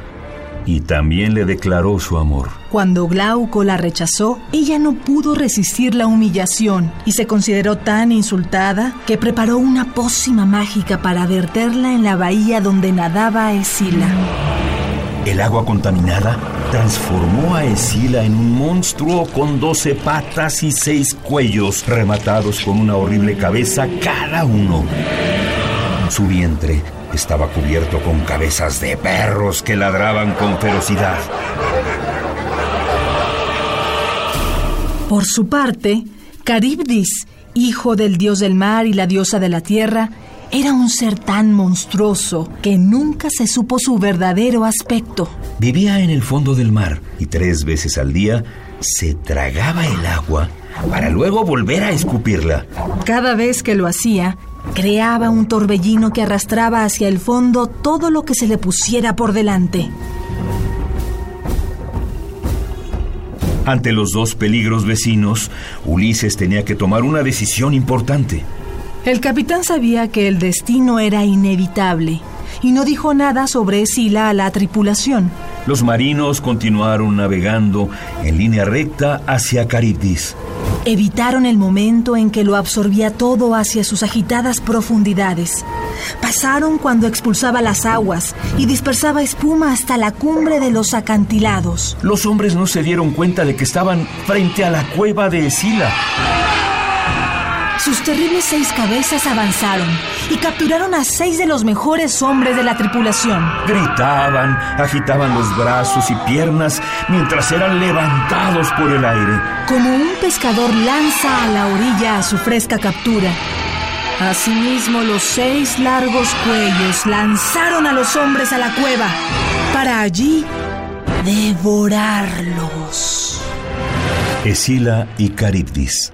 y también le declaró su amor. Cuando Glauco la rechazó, ella no pudo resistir la humillación y se consideró tan insultada que preparó una pócima mágica para verterla en la bahía donde nadaba Escila. El agua contaminada transformó a Escila en un monstruo con doce patas y seis cuellos rematados con una horrible cabeza cada uno. Su vientre estaba cubierto con cabezas de perros que ladraban con ferocidad. Por su parte, Caribdis, hijo del dios del mar y la diosa de la tierra, era un ser tan monstruoso que nunca se supo su verdadero aspecto. Vivía en el fondo del mar y tres veces al día se tragaba el agua para luego volver a escupirla. Cada vez que lo hacía, creaba un torbellino que arrastraba hacia el fondo todo lo que se le pusiera por delante. Ante los dos peligros vecinos, Ulises tenía que tomar una decisión importante. El capitán sabía que el destino era inevitable y no dijo nada sobre Escila a la tripulación. Los marinos continuaron navegando en línea recta hacia Caribdis. Evitaron el momento en que lo absorbía todo hacia sus agitadas profundidades. Pasaron cuando expulsaba las aguas y dispersaba espuma hasta la cumbre de los acantilados. Los hombres no se dieron cuenta de que estaban frente a la cueva de Escila. Sus terribles seis cabezas avanzaron y capturaron a seis de los mejores hombres de la tripulación. Gritaban, agitaban los brazos y piernas mientras eran levantados por el aire. Como un pescador lanza a la orilla a su fresca captura. Asimismo, los seis largos cuellos lanzaron a los hombres a la cueva para allí devorarlos. Escila y Caribdis,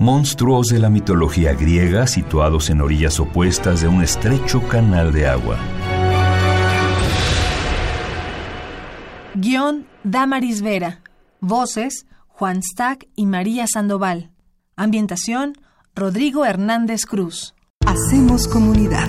monstruos de la mitología griega situados en orillas opuestas de un estrecho canal de agua. Guión Damaris Vera. Voces Juan Stack y María Sandoval. Ambientación Rodrigo Hernández Cruz. Hacemos comunidad.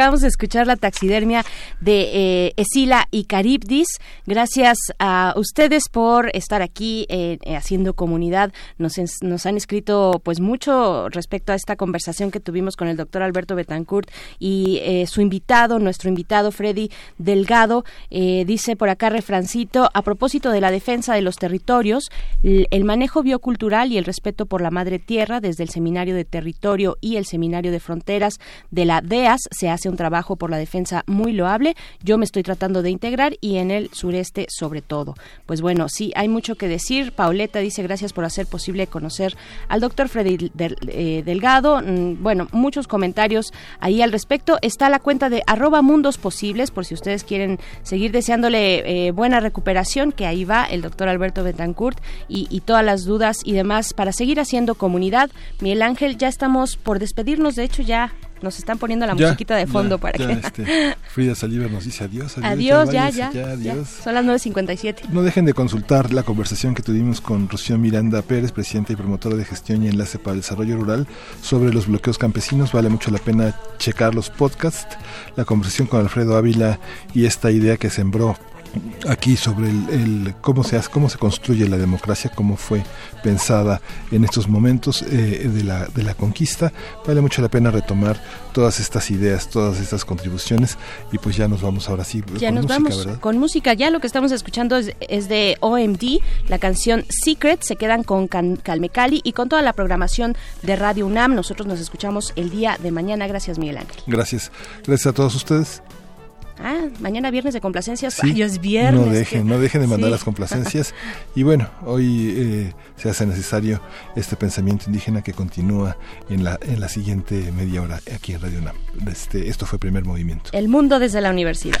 Acabamos de escuchar la taxidermia de eh, Esila y Caribdis. Gracias a ustedes por estar aquí eh, eh, haciendo comunidad. Nos, nos han escrito pues mucho respecto a esta conversación que tuvimos con el doctor Alberto Betancourt y su invitado, nuestro invitado Freddy Delgado. dice por acá refrancito, a propósito de la defensa de los territorios, el manejo biocultural y el respeto por la madre tierra desde el Seminario de Territorio y el Seminario de Fronteras de la DEAS se hace un trabajo por la defensa muy loable. Yo me estoy tratando de integrar y en el sureste sobre todo. Pues bueno, sí, hay mucho que decir. Pauleta dice gracias por hacer posible conocer al doctor Freddy eh, Delgado. Mm, bueno, muchos comentarios ahí al respecto. Está la cuenta de arroba mundos posibles por si ustedes quieren seguir deseándole eh, buena recuperación, que ahí va el doctor Alberto Betancourt y, y todas las dudas y demás para seguir haciendo comunidad. Miguel Ángel, ya estamos por despedirnos, de hecho ya nos están poniendo la musiquita de fondo para que... Este, Frida Saliver nos dice adiós. Adiós, ya, ya, Son las 9.57. No dejen de consultar la conversación que tuvimos con Rocío Miranda Pérez, presidenta y promotora de gestión y enlace para el desarrollo rural, sobre los bloqueos campesinos. Vale mucho la pena checar los podcasts. La conversación con Alfredo Ávila y esta idea que sembró aquí sobre el, cómo se hace, cómo se construye la democracia, cómo fue pensada en estos momentos eh, de, la, de la conquista. Vale mucho la pena retomar todas estas ideas, todas estas contribuciones y pues ya nos vamos ahora sí. Ya nos vamos con música. Ya lo que estamos escuchando es, es, de OMD, la canción Secret. Se quedan con Calmecali y con toda la programación de Radio UNAM. Nosotros nos escuchamos el día de mañana. Gracias, Miguel Ángel. Gracias. Gracias a todos ustedes. Ah, mañana viernes de complacencias. Ay, es viernes. No dejen, no dejen de mandar las complacencias. [laughs] y bueno, hoy eh, se hace necesario este pensamiento indígena que continúa en la, en la siguiente media hora aquí en Radio UNAM. Este, esto fue Primer Movimiento. El mundo desde la universidad.